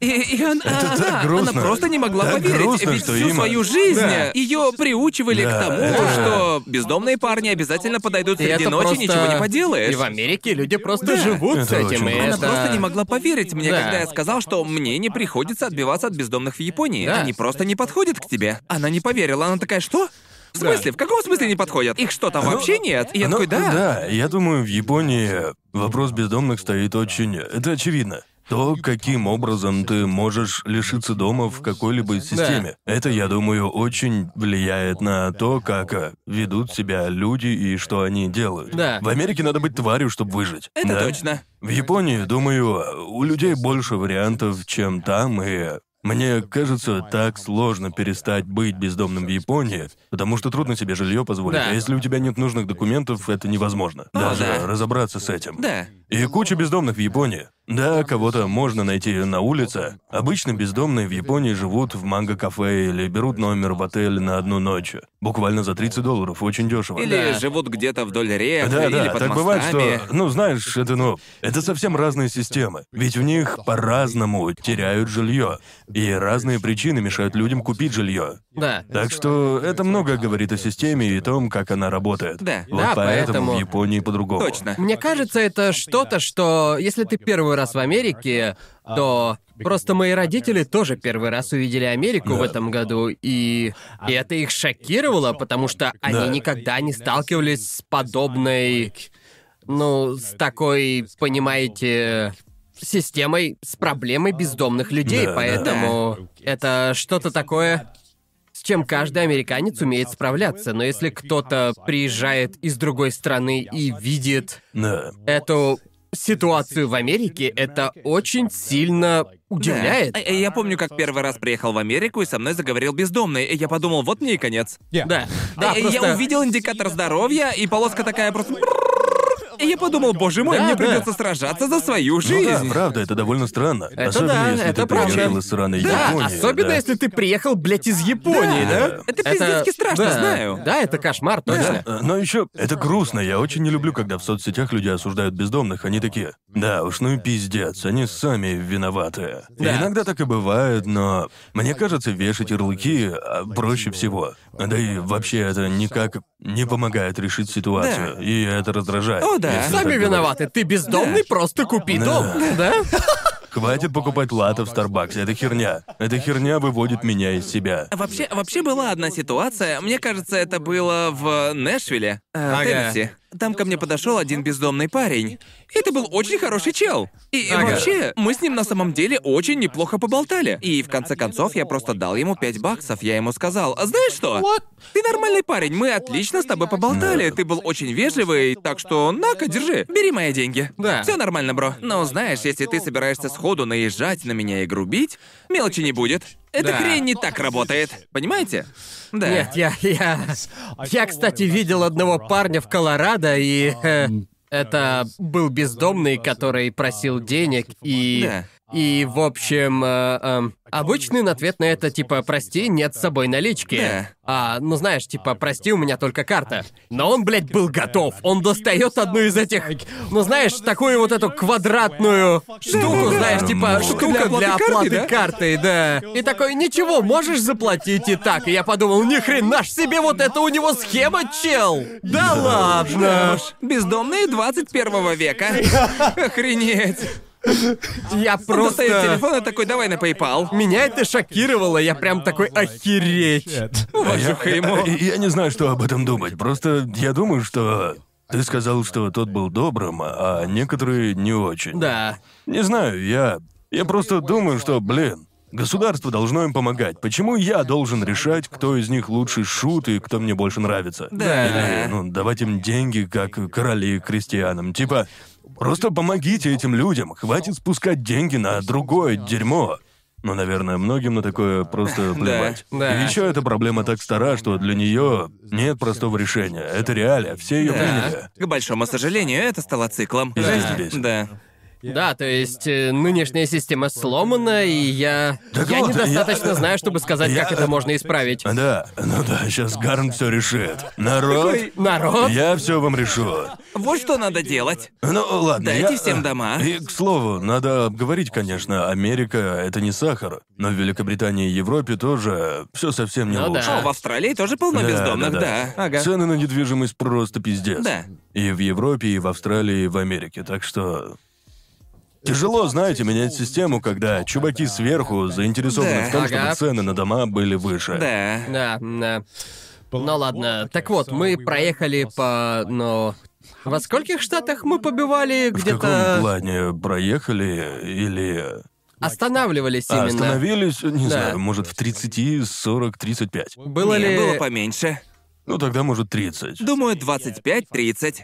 И, и она, Это так она- грустно. она просто не могла Так поверить, грустно, ведь что всю им- свою жизнь Да. ее приучивали Да, к тому, это- что бездомные парни обязательно подойдут среди это ночи, просто- ничего не поделаешь. И в Америке люди просто Да. живут с Это этим, очень и. Она это... просто не могла поверить мне, Да. когда я сказал, что мне не приходится отбиваться от бездомных в Японии. Да. Они просто не подходят к тебе. Она не поверила, она такая, что? В смысле? В каком смысле не подходят? Их что, там вообще нет? И я Ну, такой, да. Да, я думаю, в Японии вопрос бездомных стоит очень... Это очевидно. То, каким образом ты можешь лишиться дома в какой-либо системе. Это, я думаю, очень влияет на то, как э, ведут себя люди и что они делают. Да. В Америке надо быть тварью, чтобы выжить. Это Да? точно. В Японии, думаю, у людей больше вариантов, чем там, и мне кажется, так сложно перестать быть бездомным в Японии, потому что трудно себе жилье позволить. Да. А если у тебя нет нужных документов, это невозможно. О, Даже да. разобраться с этим. Да. И куча бездомных в Японии. Да, кого-то можно найти на улице. Обычно бездомные в Японии живут в манго-кафе или берут номер в отеле на одну ночь. Буквально за 30 долларов, очень дешево. Или Да. живут где-то вдоль рек, Да, или да, под так бывает, мостами. что, ну, знаешь, это, ну, это совсем разные системы. Ведь в них по-разному теряют жилье. И разные причины мешают людям купить жилье. Да. Так что это много говорит о системе и том, как она работает. Да. Вот Да, поэтому, поэтому- в Японии по-другому. Точно. Мне кажется, это что-то, что если ты первый раз в Америке, то просто мои родители тоже первый раз увидели Америку в этом году, и, и это их шокировало, потому что они Да. никогда не сталкивались с подобной, ну, с такой, понимаете, системой, с проблемой бездомных людей, Да, да. поэтому это что-то такое, с чем каждый американец умеет справляться. Но если кто-то приезжает из другой страны и видит Да. эту ситуацию в Америке, это очень сильно удивляет. Да. Я помню, как первый раз приехал в Америку, и со мной заговорил бездомный, и я подумал, вот мне и конец. Да, да, А, и просто... Я увидел индикатор здоровья, и полоска такая просто... И я подумал, боже мой, Да, мне да. придется сражаться за свою Ну жизнь. да, правда, это довольно странно. Это Особенно да, если это ты правда. приехал из сраной Да, Японии. особенно да. если ты приехал, блядь, из Японии, Да. да? Это пиздецки страшно, да. знаю. Да, это кошмар, точно. Э, Но еще это грустно. Я очень не люблю, когда в соцсетях люди осуждают бездомных. Они такие, да уж, ну и пиздец, они сами виноваты. И Да. иногда так и бывает, но мне кажется, вешать ярлыки а, проще всего. Да и вообще это никак не помогает решить ситуацию. Да. И это раздражает. О, да. Сами виноваты. Ты бездомный, просто купи Да. дом, да? Хватит покупать латы в Старбаксе, это херня. Эта херня выводит меня из себя. Вообще, вообще была одна ситуация. Мне кажется, это было в Нэшвилле, э, Ага. Теннесси. Там ко мне подошел один бездомный парень. И это был очень хороший чел. И, и Ага. вообще, мы с ним на самом деле очень неплохо поболтали. И в конце концов я просто дал ему 5 баксов. Я ему сказал, «А знаешь что? Ты нормальный парень, мы отлично с тобой поболтали. Ты был очень вежливый, так что на-ка, держи, бери мои деньги. Да. Все нормально, бро. Но знаешь, если ты собираешься сходу наезжать на меня и грубить, мелочи не будет. Эта Да. хрень не так работает. Понимаете? Да. Нет, я, я... Я, кстати, видел одного парня в Колорадо, и... э, это был бездомный, который просил денег, и... Да. И, в общем, э, эм, обычный ответ на это типа «прости, нет с собой налички». Да. А, ну знаешь, типа «прости, у меня только карта». Но он, блядь, был готов. Он достает одну из этих, ну знаешь, такую вот эту квадратную штуку, знаешь, типа штука для оплаты карты, да? И такой, ничего, можешь заплатить и так. И я подумал, ни хрена ж себе, вот это у него схема, чел. Да ладно. Бездомные 21 века. Охренеть. Я просто... телефон и такой, давай на PayPal. Меня это шокировало, я прям такой охереть. Уважуха ему. Я, я не знаю, что об этом думать. Просто я думаю, что ты сказал, что тот был добрым, а некоторые не очень. Да. Не знаю, я... Я просто думаю, что, блин, государство должно им помогать. Почему я должен решать, кто из них лучший шут и кто мне больше нравится? Да. Или, ну, давать им деньги, как короли крестьянам. Типа, Просто помогите этим людям. Хватит спускать деньги на другое дерьмо. Ну, наверное, многим на такое просто плевать. да. И еще эта проблема так стара, что для нее нет простого решения. Это реалия, все ее приняли. К большому сожалению, это стало циклом. Бесит. Да. Да, то есть э, нынешняя система сломана, и я... Так я вот, недостаточно я- знаю, чтобы сказать, я- как это можно исправить. Да, ну да, сейчас Гарн все решит. Народ, Народ? я все вам решу. Вот что надо делать. Ну, ладно. Дайте я- всем дома. И, к слову, надо обговорить, конечно, Америка — это не сахар. Но в Великобритании и Европе тоже все совсем не Ну лучше. да. О, в Австралии тоже полно Да, бездомных, да, да. да. Ага. Цены на недвижимость просто пиздец. Да. И в Европе, и в Австралии, и в Америке. Так что... Тяжело, знаете, менять систему, когда чуваки сверху заинтересованы Да. в том, Ага. чтобы цены на дома были выше. Да. Да, да. Ну ладно. Так вот, мы проехали по... Ну... Во скольких штатах мы побивали В каком где-то... плане проехали или... Останавливались А, именно. остановились, не Да. знаю, может, в 30, 40, 35. Было Не, ли... было поменьше. Ну, тогда, может, 30. Думаю, 25-30.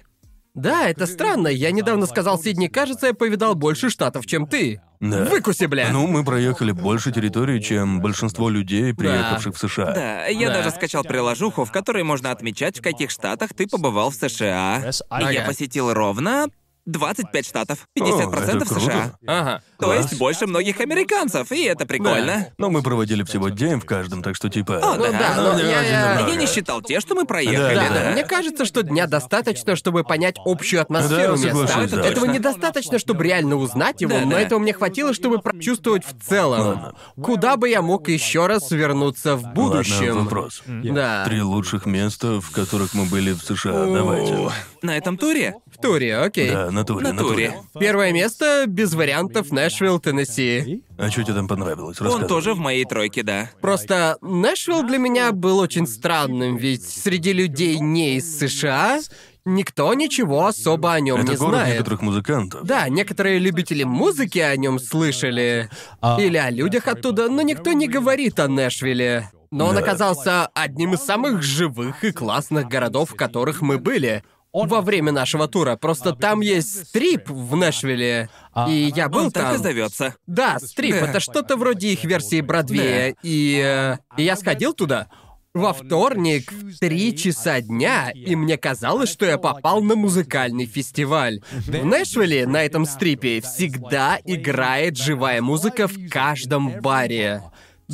Да, это странно. Я недавно сказал Сидни, кажется, я повидал больше штатов, чем ты. Да. Выкуси, бля. Ну, мы проехали больше территории, чем большинство людей, приехавших в США. Да, я Да. даже скачал приложуху, в которой можно отмечать, в каких штатах ты побывал в США. И я Ага. посетил ровно 25 штатов. О, 50% это в США. Ага. То Класс. есть больше многих американцев, и это прикольно. Но мы проводили всего день в каждом, так что типа... О, Ну да. да, Ну, но не я- я-. Я не считал те, что мы проехали, Да, да. мне кажется, что дня достаточно, чтобы понять общую атмосферу Да, места. да. Этого Точно. недостаточно, чтобы реально узнать его, Да, но да. этого мне хватило, чтобы прочувствовать в целом. Ладно. Куда бы я мог еще раз вернуться в будущем? Ладно, вопрос. Да. Три лучших места, в которых мы были в США. Давайте. На этом туре? В туре, окей. Да, на туре, На на туре. туре. Первое место без вариантов Нэшвилл, Теннесси. А что тебе там понравилось? Он тоже в моей тройке, да. Просто Нэшвилл для меня был очень странным, ведь среди людей не из США никто ничего особо о нем Это не город знает. некоторых музыкантов. Да, некоторые любители музыки о нем слышали. Или о людях оттуда, но никто не говорит о Нэшвилле. Но он Да. оказался одним из самых живых и классных городов, в которых мы были. Во время нашего тура. Просто там есть стрип в Нэшвилле. И я был Он так там. и зовется. Да, стрип Да. это что-то вроде их версии Бродвея. И, э, и я сходил туда. Во вторник в три часа дня, и мне казалось, что я попал на музыкальный фестиваль. В Нэшвилле на этом стрипе всегда играет живая музыка в каждом баре.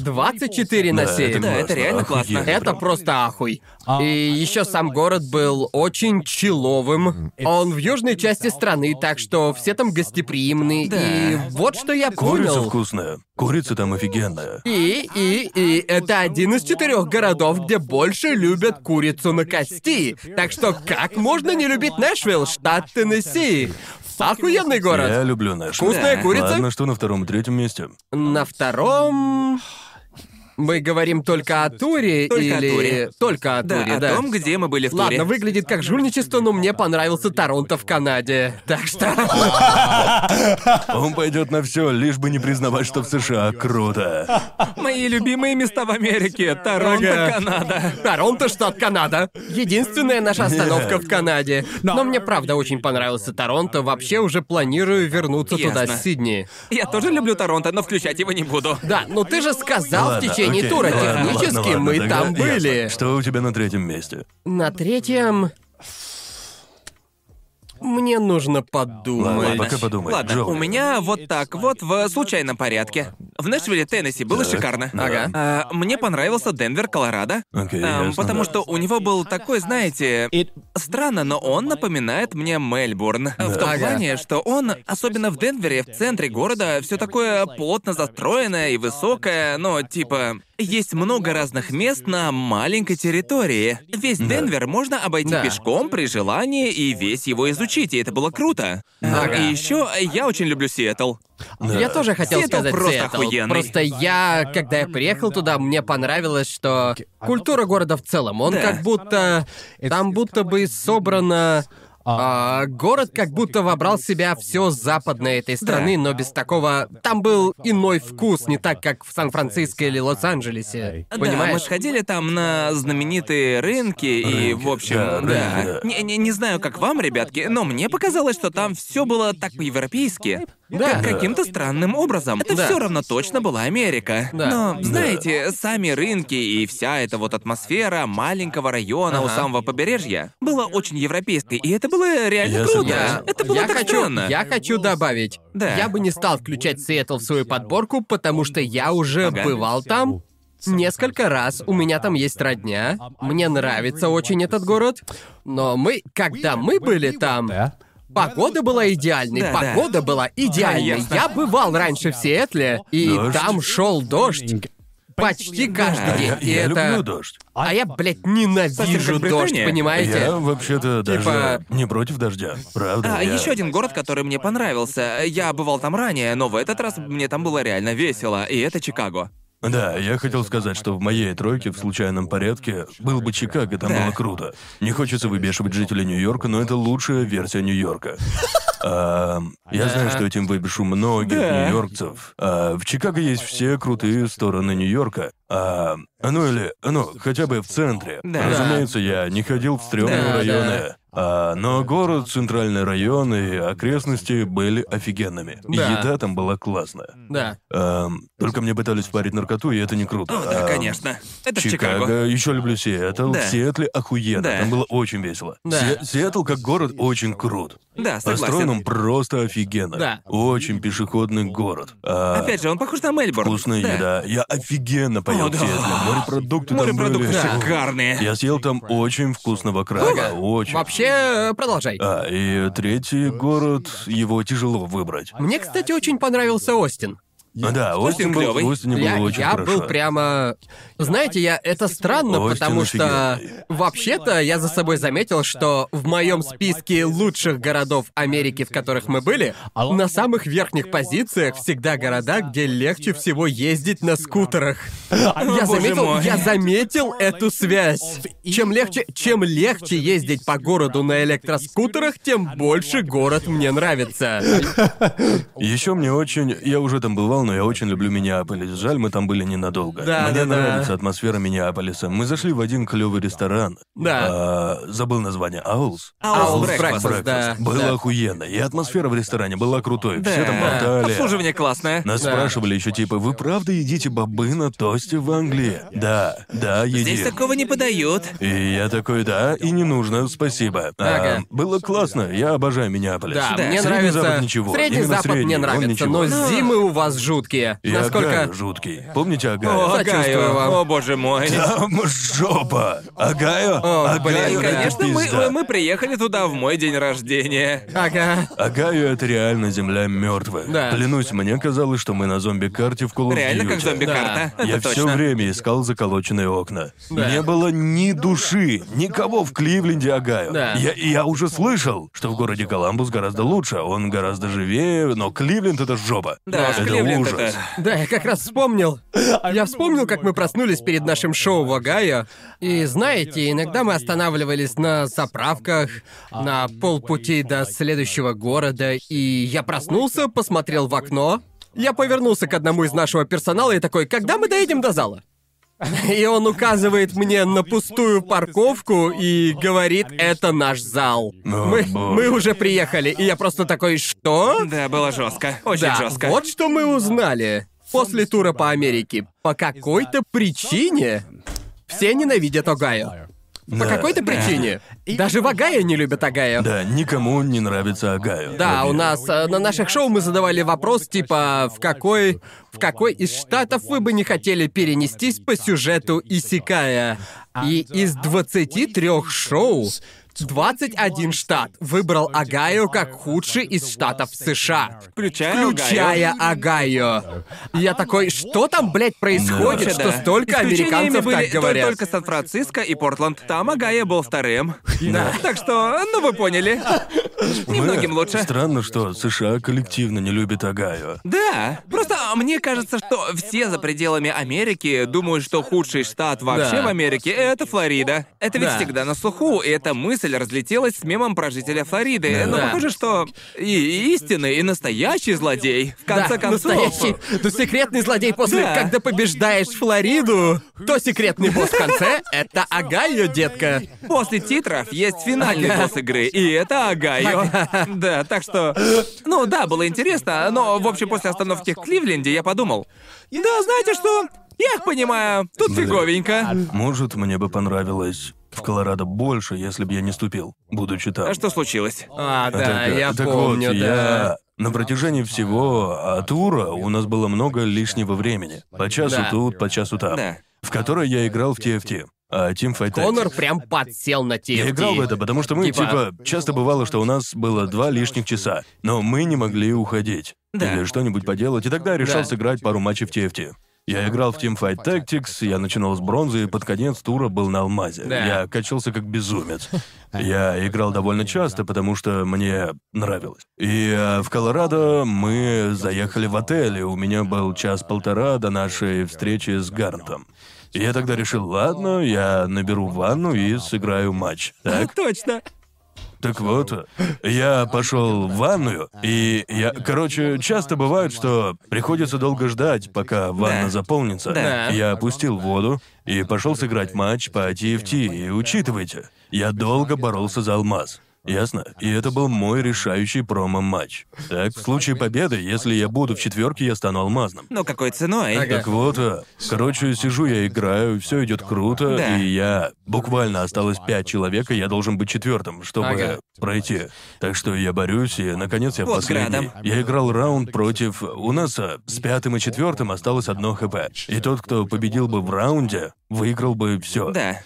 24 на Да, 7. это Да, это классно, реально классно. Это просто ахуй. И еще сам город был очень чиловым. Он в южной части страны, так что все там гостеприимны. И вот что я Курица понял. вкусная. Курица там офигенная. И, и, и это один из четырех городов, где больше любят курицу на кости. Так что как можно не любить Нэшвилл, штат Теннесси? Охуенный город. Я люблю наш. Вкусная Да. курица. Ладно, что на втором и третьем месте? На втором... Мы говорим только о туре Только о или... туре. Только о Да, туре, о да. том, где мы были в туре. Ладно, выглядит как жульничество, но мне понравился Торонто в Канаде. Так что... Он пойдет на все, лишь бы не признавать, что в США круто. Мои любимые места в Америке. Торонто, Ага. Канада. Торонто, штат Канада. Единственная наша остановка в Канаде. Но мне правда очень понравился Торонто. Вообще уже планирую вернуться туда Ясно. с Сидни. Я тоже люблю Торонто, но включать его не буду. Да, ну ты же сказал в течение окей, тура. Технически ладно, ладно, мы тогда там были. ясно. Что у тебя на третьем месте? На третьем... Мне нужно подумать. Ладно, пока подумай. Ладно, Джоуи. у меня вот так вот в случайном порядке. В Нэшвилле, Теннесси было Так, шикарно. Ага. А, мне понравился Денвер, Колорадо. Окей, Эм, ясно, потому да. что у него был такой, знаете, странно, но он напоминает мне Мельбурн. В том Ага. плане, что он, особенно в Денвере, в центре города, все такое плотно застроенное и высокое, но типа есть много разных мест на маленькой территории. Весь Денвер можно обойти Да. пешком при желании и весь его изучить, и это было круто. Ага. И еще я очень люблю Сиэтл. Да. Я тоже хотел Сиэтл сказать просто Сиэтл. охуенный. Просто я, когда я приехал туда, мне понравилось, что культура города в целом, он Да. как будто... Там будто бы собрано А, город как будто вобрал в себя все западное этой страны, но без такого... Там был иной вкус, не так, как в Сан-Франциско или Лос-Анджелесе. Да, мы Понимаешь? сходили там на знаменитые рынки, и, Рынки, в общем, да, да. да. Не, не, не знаю, как вам, ребятки, но мне показалось, что там все было так по-европейски. Да. Как- каким-то странным образом. Это Да. все равно точно была Америка. Да. Но, Да. знаете, сами рынки и вся эта вот атмосфера маленького района у Ага. самого побережья была очень европейской, и это было реально Я круто. согласен. Это было я так хочу, странно. я хочу добавить. Да. Я бы не стал включать Сиэтл в свою подборку, потому что я уже Ага. бывал там. Несколько раз у меня там есть родня. Мне нравится очень этот город. Но мы, когда мы были там, погода была идеальной. Да, да. погода была идеальной. я бывал раньше в Сиэтле, и Дождь? там шел дождь. Почти каждый день. И я это... люблю дождь. А я, блядь, ненавижу дождь, понимаете? Я вообще-то Типа- даже не против дождя. Правда. А, я- еще один город, который мне понравился. Я бывал там ранее, но в этот раз мне там было реально весело, и это Чикаго. Да, я хотел сказать, что в моей тройке в случайном порядке был бы Чикаго, там Да. было круто. Не хочется выбешивать жителей Нью-Йорка, но это лучшая версия Нью-Йорка. А, я знаю, что этим выбешу многих Да. нью-йоркцев. А, в Чикаго есть все крутые стороны Нью-Йорка. А, ну или, ну, хотя бы в центре. Да. Разумеется, я не ходил в стрёмные Да, районы. А, но город, центральный район и окрестности были офигенными. Да. еда там была классная. Да. Эм, только мне пытались впарить наркоту, и это не круто. О, да, Эм, конечно. Это Чикаго, Чикаго. еще люблю Сиэтл. Да. В Сиэтле охуенно. Да. Там было очень весело. Да. Си- Сиэтл как город очень крут. Да, Построен он согласен. просто офигенно. Да. Очень пешеходный город. А, Опять же, он похож на Мельбурн. вкусная Да. еда. Я офигенно поел О, в да. Сиэтле. Морепродукты там Морепродукты были. шикарные. Я съел там очень вкусного краба. Очень. Вообще, э, продолжай. А, и третий город, его тяжело выбрать. Мне, кстати, очень понравился Остин. А, да, Остин был, клёвый. в Остине было Я, очень я хорошо. был прямо... Знаете, я... Это странно, Остин потому что... офигенный. Вообще-то, я за собой заметил, что в моем списке лучших городов Америки, в которых мы были, на самых верхних позициях всегда города, где легче всего ездить на скутерах. Я боже заметил, мой. я заметил эту связь. Чем легче, чем легче ездить по городу на электроскутерах, тем больше город мне нравится. Еще мне очень... Я уже там бывал, но я очень люблю Миннеаполис. Жаль, мы там были ненадолго. Да, Мне да, да. нравится атмосфера Миннеаполиса. Мы зашли в один клевый ресторан. Да. А, забыл название. Аулс? Аулс Breakfast. да. Было да. охуенно. И атмосфера в ресторане была крутой. Да. Все там болтали. Обслуживание классное. Нас Да. спрашивали еще типа, вы правда едите бобы на тосте в Англии? Да, да, едим. Здесь такого не подают. И я такой, да, и не нужно, спасибо. А, Ага. было классно, я обожаю Миннеаполис. Да, Да. мне Средний нравится. Запад ничего. Средний Именно Запад средний, мне нравится, Но- зимы у вас жуткие. И Насколько. Агаю жуткий. Помните О, Агаю? Сочувствую Агаю. вам. О, боже мой. Там жопа! Агаю? О, Агаю блин, Конечно, мы, мы приехали туда в мой день рождения. Ага. Агаю это реально земля мертвая. Да. Клянусь, мне казалось, что мы на зомби-карте в Call of Реально как Duty. зомби-карта. Да. Я все время искал заколоченные окна. Да. Не было ни души, никого в Кливленде Агаю. Да. Я, я уже слышал, что в городе Коламбус гораздо лучше, он гораздо живее, но Кливленд это жопа. Да, это Кливленд ужас. это- Да, я как раз вспомнил. Я вспомнил, как мы проснулись перед нашим шоу в Огайо. И знаете, иногда мы останавливались на заправках на полпути до следующего города, и я проснулся, посмотрел в окно. Я повернулся к одному из нашего персонала и такой, когда мы доедем до зала? И он указывает мне на пустую парковку и говорит, это наш зал. Мы, мы уже приехали. И я просто такой, что? Да, было жестко. Очень Да, жестко. вот что мы узнали. После тура по Америке. По какой-то причине все ненавидят Огайо. По Да. какой-то причине. Даже в Огайо не любят Огайо. Да, никому не нравится Агаю. Да, у нас э, на наших шоу мы задавали вопрос типа в какой в какой из штатов вы бы не хотели перенестись по сюжету Исикая. И из 23 шоу 21 штат выбрал Огайо как худший из штатов США. Включая Включая Огайо. Я такой, что там, блядь, происходит, Вообще, что да. столько американцев были так говорят? Только Сан-Франциско и Портленд. Там Агая был вторым. Да. Так что, ну вы поняли. Немногим лучше. Странно, что США коллективно не любят Агаю. Да, просто мне кажется, что все за пределами Америки думают, что худший штат вообще Да. в Америке — это Флорида. Это ведь Да. всегда на слуху, и эта мысль мысль разлетелась с мемом про жителя Флориды. Да. Но Да. похоже, что и истинный, и настоящий злодей. В конце да, концов. настоящий. Ну, секретный злодей после, Да. когда побеждаешь Флориду, то секретный босс в конце — это Огайо, детка. После титров есть финальный Ага. босс игры, и это Огайо. Да, так что... Ну да, было интересно, но, в общем, после остановки в Кливленде я подумал, да, знаете что, я их понимаю, тут фиговенько. Может, мне бы понравилось в Колорадо больше, если бы я не ступил, будучи там. А что случилось? А, да, Так, я так помню, вот, да. я... На протяжении всего а, тура у нас было много лишнего времени. По часу Да. тут, по часу там. Да. В которой я играл в TFT. А Teamfight Tactics. Конор прям подсел на TFT. Я играл в это, потому что мы, Типа- типа... часто бывало, что у нас было два лишних часа, но мы не могли уходить. Да. Или что-нибудь поделать, и тогда я решил Да. сыграть пару матчей в TFT. Я играл в Teamfight Tactics, я начинал с бронзы, и под конец тура был на алмазе. Да. Я качался как безумец. Я играл довольно часто, потому что мне нравилось. И э, в Колорадо мы заехали в отель, и у меня был час-полтора до нашей встречи с Гарнтом. И я тогда решил, ладно, я наберу ванну и сыграю матч. Так? Точно. Так вот, я пошел в ванную, и я, короче, часто бывает, что приходится долго ждать, пока ванна Да. заполнится. Да. Я опустил воду и пошел сыграть матч по TFT. И учитывайте, я долго боролся за алмаз. Ясно? И это был мой решающий промо-матч. Так, в случае победы, если я буду в четверке, я стану алмазным. Но какой ценой? Ага. Так вот, а, короче, сижу я играю, все идет круто, Да. и я буквально осталось пять человек, и я должен быть четвертым, чтобы Ага. пройти. Так что я борюсь, и наконец я Вот последний. градом. Я играл раунд против. У нас а, с пятым и четвертым осталось одно хп. И тот, кто победил бы в раунде, выиграл бы все. Да.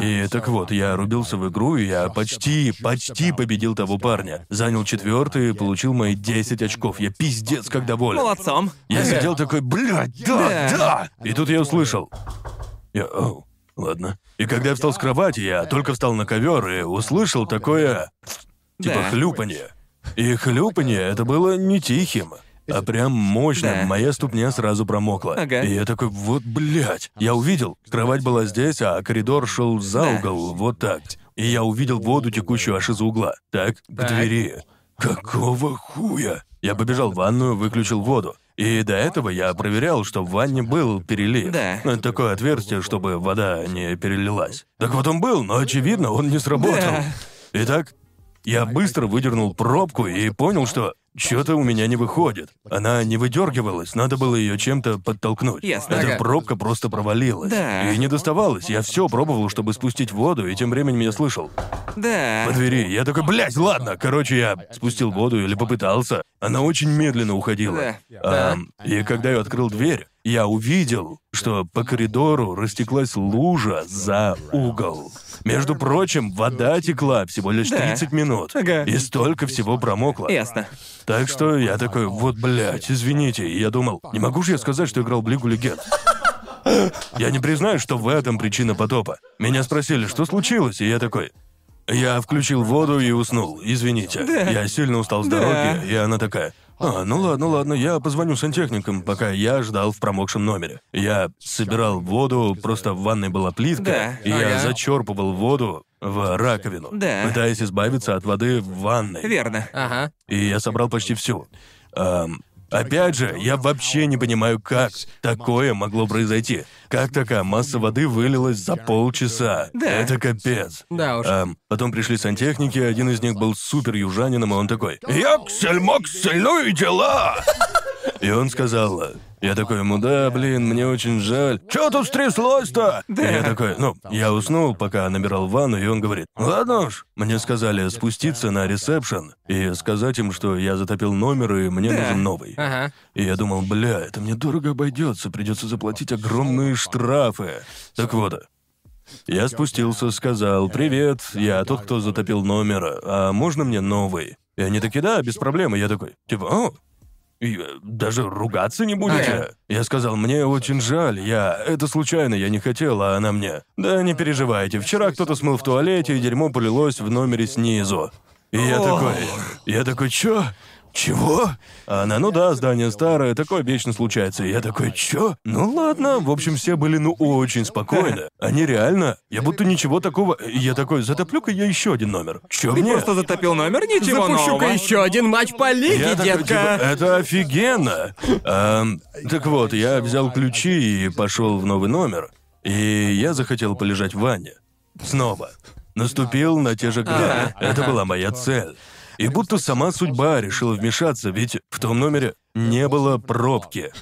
И так вот, я рубился в игру, и я почти, почти победил того парня. Занял четвертый и получил мои 10 очков. Я пиздец как доволен. Молодцом. Я сидел такой, блядь, да, Да. И тут я услышал. Я, оу, ладно. И когда я встал с кровати, я только встал на ковер и услышал такое, типа хлюпанье. И хлюпанье это было не тихим, а прям мощным. Да. Моя ступня сразу промокла. Ага. И я такой, вот, блядь. Я увидел, кровать была здесь, а коридор шел за Да. угол, вот так. И я увидел воду, текущую аж из угла. Так, к Так. двери. Какого хуя? Я побежал в ванную, выключил воду. И до этого я проверял, что в ванне был перелив. Да. Такое отверстие, чтобы вода не перелилась. Так вот он был, но очевидно, он не сработал. Да. Итак, я быстро выдернул пробку и понял, что что-то у меня не выходит. Она не выдергивалась, надо было ее чем-то подтолкнуть. Ясно. Эта Ага. пробка просто провалилась. Да. И не доставалась. Я все пробовал, чтобы спустить воду, и тем временем я слышал. Да. По двери. Я такой, блядь, ладно. Короче, я спустил воду или попытался. Она очень медленно уходила. Да. Ам, и когда я открыл дверь, я увидел, что по коридору растеклась лужа за угол. Между прочим, вода текла всего лишь Да. 30 минут. Ага. И столько всего промокло. Ясно. Так что я такой, вот, блядь, извините. И я думал, не могу же я сказать, что играл в Лигу Легенд. Я не признаю, что в этом причина потопа. Меня спросили, что случилось, и я такой... Я включил воду и уснул, извините. Я сильно устал с дороги, и она такая... А, ну ладно, ладно, я позвоню сантехникам, пока я ждал в промокшем номере. Я собирал воду, просто в ванной была плитка, Да. и я Ага. зачерпывал воду в раковину, Да. пытаясь избавиться от воды в ванной. Верно. Ага. И я собрал почти всю. Ам, опять же, я вообще не понимаю, как такое могло произойти. Как такая масса воды вылилась за полчаса? Да. Это капец. Да уж. Ам, потом пришли сантехники, один из них был супер южанином, и он такой «Яксель, моксель, ну и дела!» И он сказал, я такой ему, да, блин, мне очень жаль. Чё тут стряслось-то? И я такой, ну, я уснул, пока набирал ванну, и он говорит, ладно уж. Мне сказали спуститься на ресепшн и сказать им, что я затопил номер, и мне Да. нужен новый. Ага. И я думал, бля, это мне дорого обойдется, придется заплатить огромные штрафы. Так вот, я спустился, сказал, привет, я тот, кто затопил номер, а можно мне новый? И они такие, да, без проблем. И я такой, типа, о, и, э, даже ругаться не будете? Я сказал, мне очень жаль, я... Это случайно, я не хотел, а она мне... Да не переживайте, вчера кто-то смыл в туалете, и дерьмо полилось в номере снизу. И я такой... Я такой, чё? Чего? Она, ну да, здание старое, такое вечно случается. И я такой, чё? Ну ладно, в общем, все были, ну, очень спокойны. Они реально, я будто ничего такого... Я такой, затоплю-ка я еще один номер. Чё Ты мне? просто затопил номер, ничего Запущу-ка еще один матч по лиге, Я такой, детка. типа, это офигенно. Ам, так вот, я взял ключи и пошел в новый номер. И я захотел полежать в ванне. Снова. Наступил на те же грани. Это была моя цель. И будто сама судьба решила вмешаться, ведь в том номере не было пробки.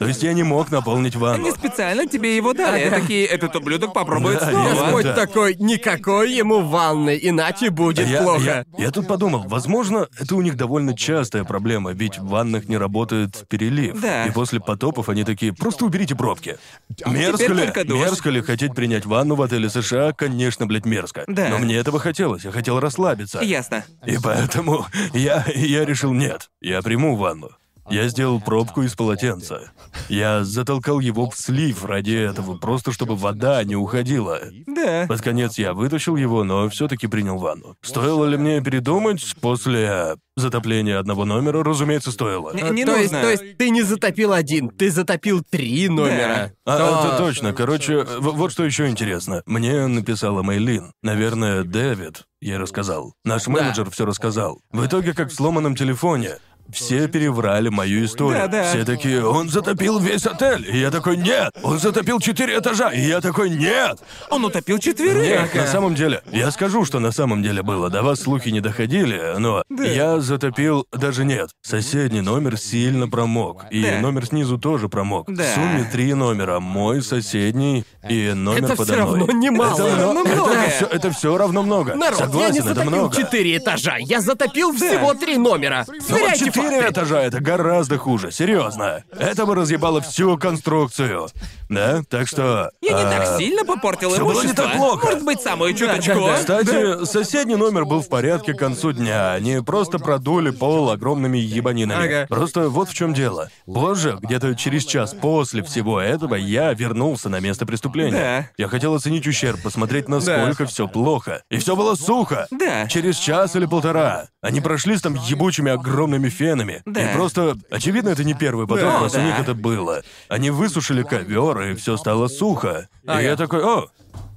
То есть я не мог наполнить ванну. Они специально тебе его дали. Такие, этот ублюдок попробует Да, снова. я- Господь да. такой, никакой ему ванны, иначе будет Я, плохо. я- я тут подумал, возможно, это у них довольно частая проблема, ведь в ваннах не работает перелив. Да. И после потопов они такие, просто уберите пробки. Мерзко ли, только мерзко ли хотеть принять ванну в отеле США? Конечно, блядь, мерзко. Да. Но мне этого хотелось, я хотел расслабиться. Ясно. И поэтому я, я решил, нет, я приму ванну. Я сделал пробку из полотенца. Я затолкал его в слив ради этого, просто чтобы вода не уходила. Да. Под конец я вытащил его, но все-таки принял ванну. Стоило ли мне передумать после затопления одного номера? Разумеется, стоило. Не, не то, есть, нужно. то есть ты не затопил один, ты затопил три номера. А, То- это точно. Короче, в- вот что еще интересно. Мне написала Мейлин. Наверное, Дэвид. Я рассказал. Наш менеджер все рассказал. В итоге, как в сломанном телефоне. Все переврали мою историю. Да-да. Все такие, он затопил весь отель. И я такой, нет. Он затопил четыре этажа. И я такой, нет. Он утопил четверых. Нет, на самом деле, я скажу, что на самом деле было. До вас слухи не доходили, но я затопил, даже нет. Соседний номер сильно промок, и Да. номер снизу тоже промок. Да. В сумме три номера: мой, соседний и номер Это подо все мной. равно немало. Это, равно это много. всё- это все равно много. Народ, Согласен, я не это затопил много. четыре этажа, я затопил всего три номера. Сверяйте четыре этажа это гораздо хуже, серьезно. Это бы разъебало всю конструкцию. Да? Так что. Я не а, так сильно попортил всё было не имущество. так плохо. Может быть, самую чуточку. да. Кстати, соседний номер был в порядке к концу дня. Они просто продули пол огромными ебанинами. Ага. Просто вот в чем дело. Позже, где-то через час после всего этого, я вернулся на место преступления. Да. Я хотел оценить ущерб, посмотреть, насколько все плохо. И все было сухо. Да. Через час или полтора. Они прошлись там ебучими огромными фенами. Да. И просто, очевидно, это не первый потоп, Да. раз у них это было. Они высушили ковер, и все стало сухо. И я такой, о,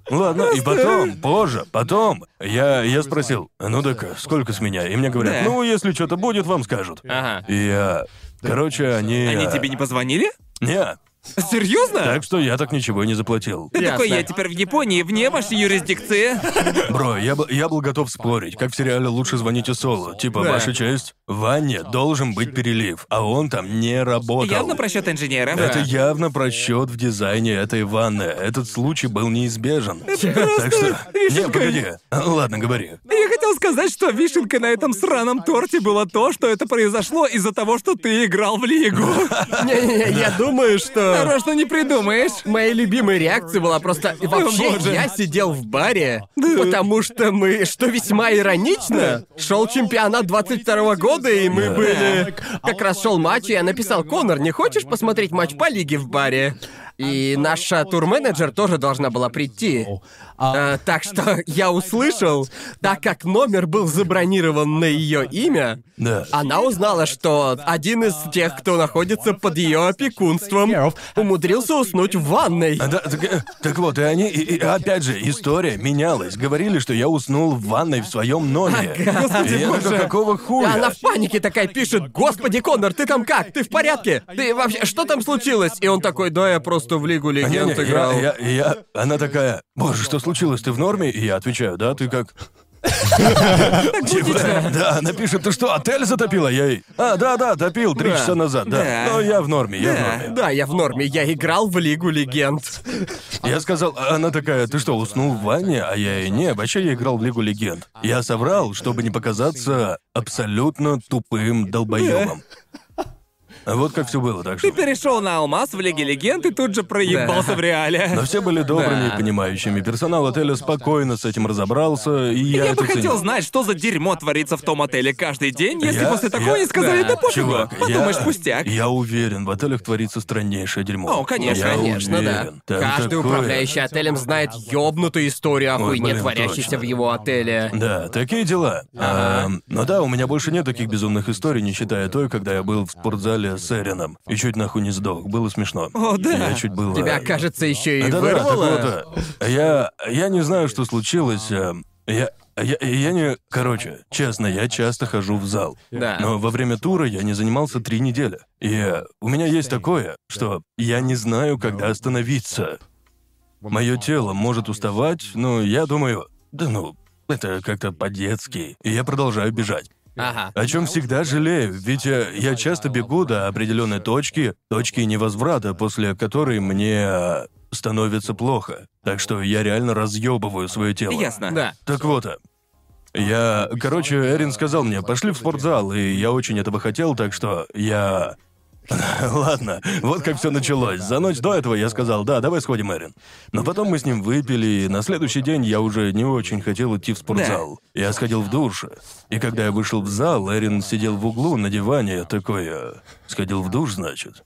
Ладно, и потом, позже, потом, я, я спросил, ну так сколько с меня? И мне говорят, ну, если что-то будет, вам скажут. Ага. И я, короче, они... Они тебе не позвонили? Не, Серьезно? так что я так ничего и не заплатил. Ты такой, я теперь в Японии, вне вашей юрисдикции. Бро, я, был- я был готов спорить, как в сериале «Лучше звоните Соло». Типа, Да. ваша честь, в ванне должен быть перелив, а он там не работал. Явно просчет инженера. Это явно просчет в дизайне этой ванны. Этот случай был неизбежен. Так что... Не, погоди. Ладно, говори. Я хотел сказать, что вишенка на этом сраном торте было то, что это произошло из-за того, что ты играл в лигу. Не-не-не, я думаю, что... Нарочно не придумаешь. Моей любимой реакцией была просто... Вообще, боже. я сидел в баре, потому что мы, что весьма иронично, шел чемпионат 22 года, и мы были... Как раз шел матч, и я написал, Конор, не хочешь посмотреть матч по лиге в баре? И наша турменеджер тоже должна была прийти. Э, так что я услышал, так как номер был забронирован на ее имя, Да. она узнала, что один из тех, кто находится под ее опекунством, умудрился уснуть в ванной. А, да, так, э, так вот, и они, и, и опять же, история менялась. Говорили, что я уснул в ванной в своем номере. Господи И я такой, боже. какого хуя? она в панике такая пишет, «Господи, Конор, ты там как? Ты в порядке? Ты вообще, что там случилось?» И он такой, «Да, я просто в Лигу А, Легенд я, играл». я- я- она такая, боже, что случилось, ты в норме? И я отвечаю, да, ты как? Типа, да, она пишет, ты что, отель затопила? Я ей, а, да, да, топил три часа назад, да. Но я в норме, я в норме. Да, я в норме, я играл в Лигу Легенд. Я сказал, она такая, ты что, уснул в ванне? А я ей, не, вообще я играл в Лигу Легенд. Я соврал, чтобы не показаться абсолютно тупым долбоебом. Вот как все было, так что... Ты перешел на алмаз в Лиге Легенд и тут же проебался Да. в реале. Но все были добрыми Да. и понимающими. Персонал отеля спокойно с этим разобрался, и я, Я это бы хотел ценю. знать, что за дерьмо творится в том отеле каждый день, если Я- после такого я- не сказали, Да. да, пофигу. Чувак, Подумаешь, я, пустяк. Я уверен, в отелях творится страннейшее дерьмо. О, конечно, Я Конечно, да. уверен. Там Каждый такое- управляющий отелем знает ёбнутую историю о хуйне, блин, творящейся точно. в его отеле. Да, такие дела. Ам, но да, у меня больше нет таких безумных историй, не считая той, когда я был в спортзале с Эрином. И чуть нахуй не сдох. Было смешно. О, да. Я чуть было... Тебя, кажется, еще и вырвало. вот, э, я, я не знаю, что случилось. э, Я, я, я не... Короче, честно, я часто хожу в зал. Да. Но во время тура я не занимался три недели. И э, у меня есть такое, что я не знаю, когда остановиться. Мое тело может уставать, но я думаю, да ну, это как-то по-детски. И я продолжаю бежать. Ага. О чем всегда жалею, ведь э, я часто бегу до определенной точки, точки невозврата, после которой мне э, становится плохо. Так что я реально разъебываю свое тело. Ясно. Да. Так вот, я... Короче, Эрин сказал мне, пошли в спортзал, и я очень этого хотел, так что я... Ладно, вот как все началось. За ночь до этого я сказал, да, давай сходим, Эрин. Но потом мы с ним выпили, и на следующий день я уже не очень хотел идти в спортзал. Я сходил в душ. И когда я вышел в зал, Эрин сидел в углу на диване, такой, э, сходил в душ, значит.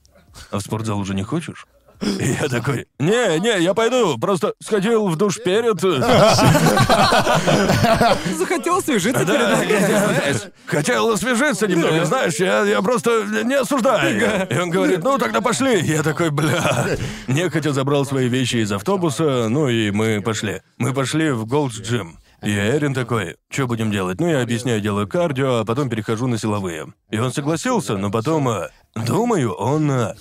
А в спортзал уже не хочешь? И я такой, не, не, я пойду, просто сходил в душ перед. Захотел освежиться перед. Хотел освежиться немного, знаешь, я, я просто не осуждаю. И он говорит, ну тогда пошли. Я такой, бля. Нехотя забрал свои вещи из автобуса, ну и мы пошли. Мы пошли в Gold's Gym. И Эрин такой, что будем делать? Ну, я объясняю, делаю кардио, а потом перехожу на силовые. И он согласился, но потом, э, думаю, он...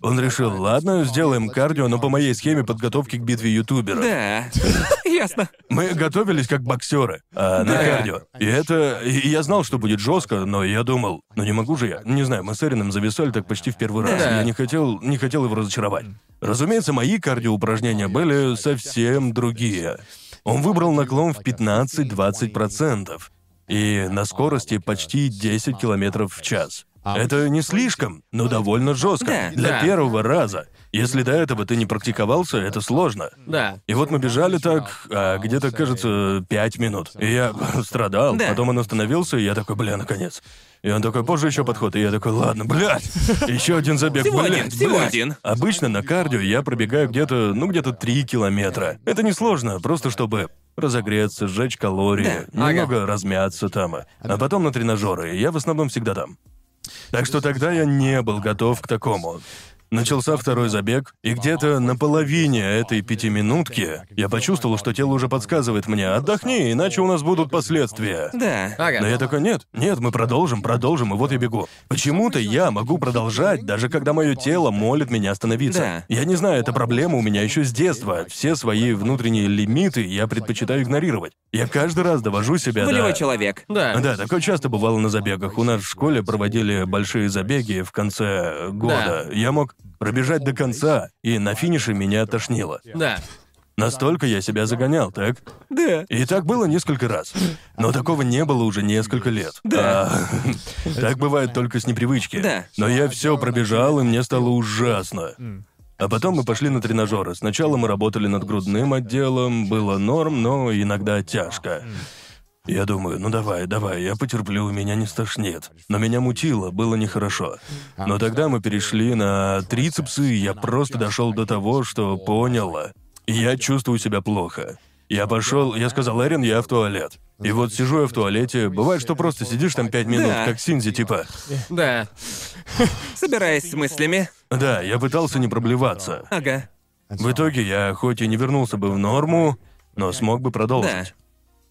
Он, он решил, ладно, сделаем кардио, но по моей схеме подготовки к битве ютуберов. Да. Ясно. Мы готовились как боксеры а, на Да. кардио. И это. И я знал, что будет жестко, но я думал, ну не могу же я. Не знаю, мы с Эрином зависали так почти в первый раз. Да. Я не хотел, не хотел его разочаровать. Разумеется, мои кардиоупражнения были совсем другие. Он выбрал наклон в 15-20%. И на скорости почти 10 километров в час. Это не слишком, но довольно жестко. Да. Для Да. первого раза. Если до этого ты не практиковался, это сложно. Да. И вот мы бежали так, а, где-то, кажется, пять минут. И я страдал. Да. Потом он остановился, и я такой, бля, наконец. И он такой, позже еще подход. И я такой, ладно, блядь. Еще один забег, Всего блядь, один, всего блядь». один. Обычно на кардио я пробегаю где-то, ну, где-то три километра. Это несложно, просто чтобы разогреться, сжечь калории, Да. немного размяться там. А потом на тренажеры. Я в основном всегда там. Так что тогда я не был готов к такому. Начался второй забег, и где-то на половине этой пятиминутки я почувствовал, что тело уже подсказывает мне «отдохни, иначе у нас будут последствия». Да. Ага. Но я такой, нет, нет, мы продолжим, продолжим, и вот я бегу. Почему-то я могу продолжать, даже когда мое тело молит меня остановиться. Да. Я не знаю, это проблема у меня еще с детства. Все свои внутренние лимиты я предпочитаю игнорировать. Я каждый раз довожу себя Волевой до... человек. Да. Да, такое часто бывало на забегах. У нас в школе проводили большие забеги в конце года. Я мог пробежать до конца, и на финише меня тошнило. Да. Настолько я себя загонял, так? Да. И так было несколько раз. Но такого не было уже несколько лет. Да. так бывает только с непривычки. Да. Но я все пробежал, и мне стало ужасно. А потом мы пошли на тренажеры. Сначала мы работали над грудным отделом, было норм, но иногда тяжко. Я думаю, ну давай, давай, я потерплю, меня не стошнит. Но меня мутило, было нехорошо. Но тогда мы перешли на трицепсы, и я просто дошел до того, что понял, я чувствую себя плохо. Я пошел, я сказал, Эрин, я в туалет. И вот сижу я в туалете, бывает, что просто сидишь там пять минут, Да. как Синзи, типа. Да. Собираясь с мыслями. Да, я пытался не проблеваться. Ага. В итоге я хоть и не вернулся бы в норму, но смог бы продолжить.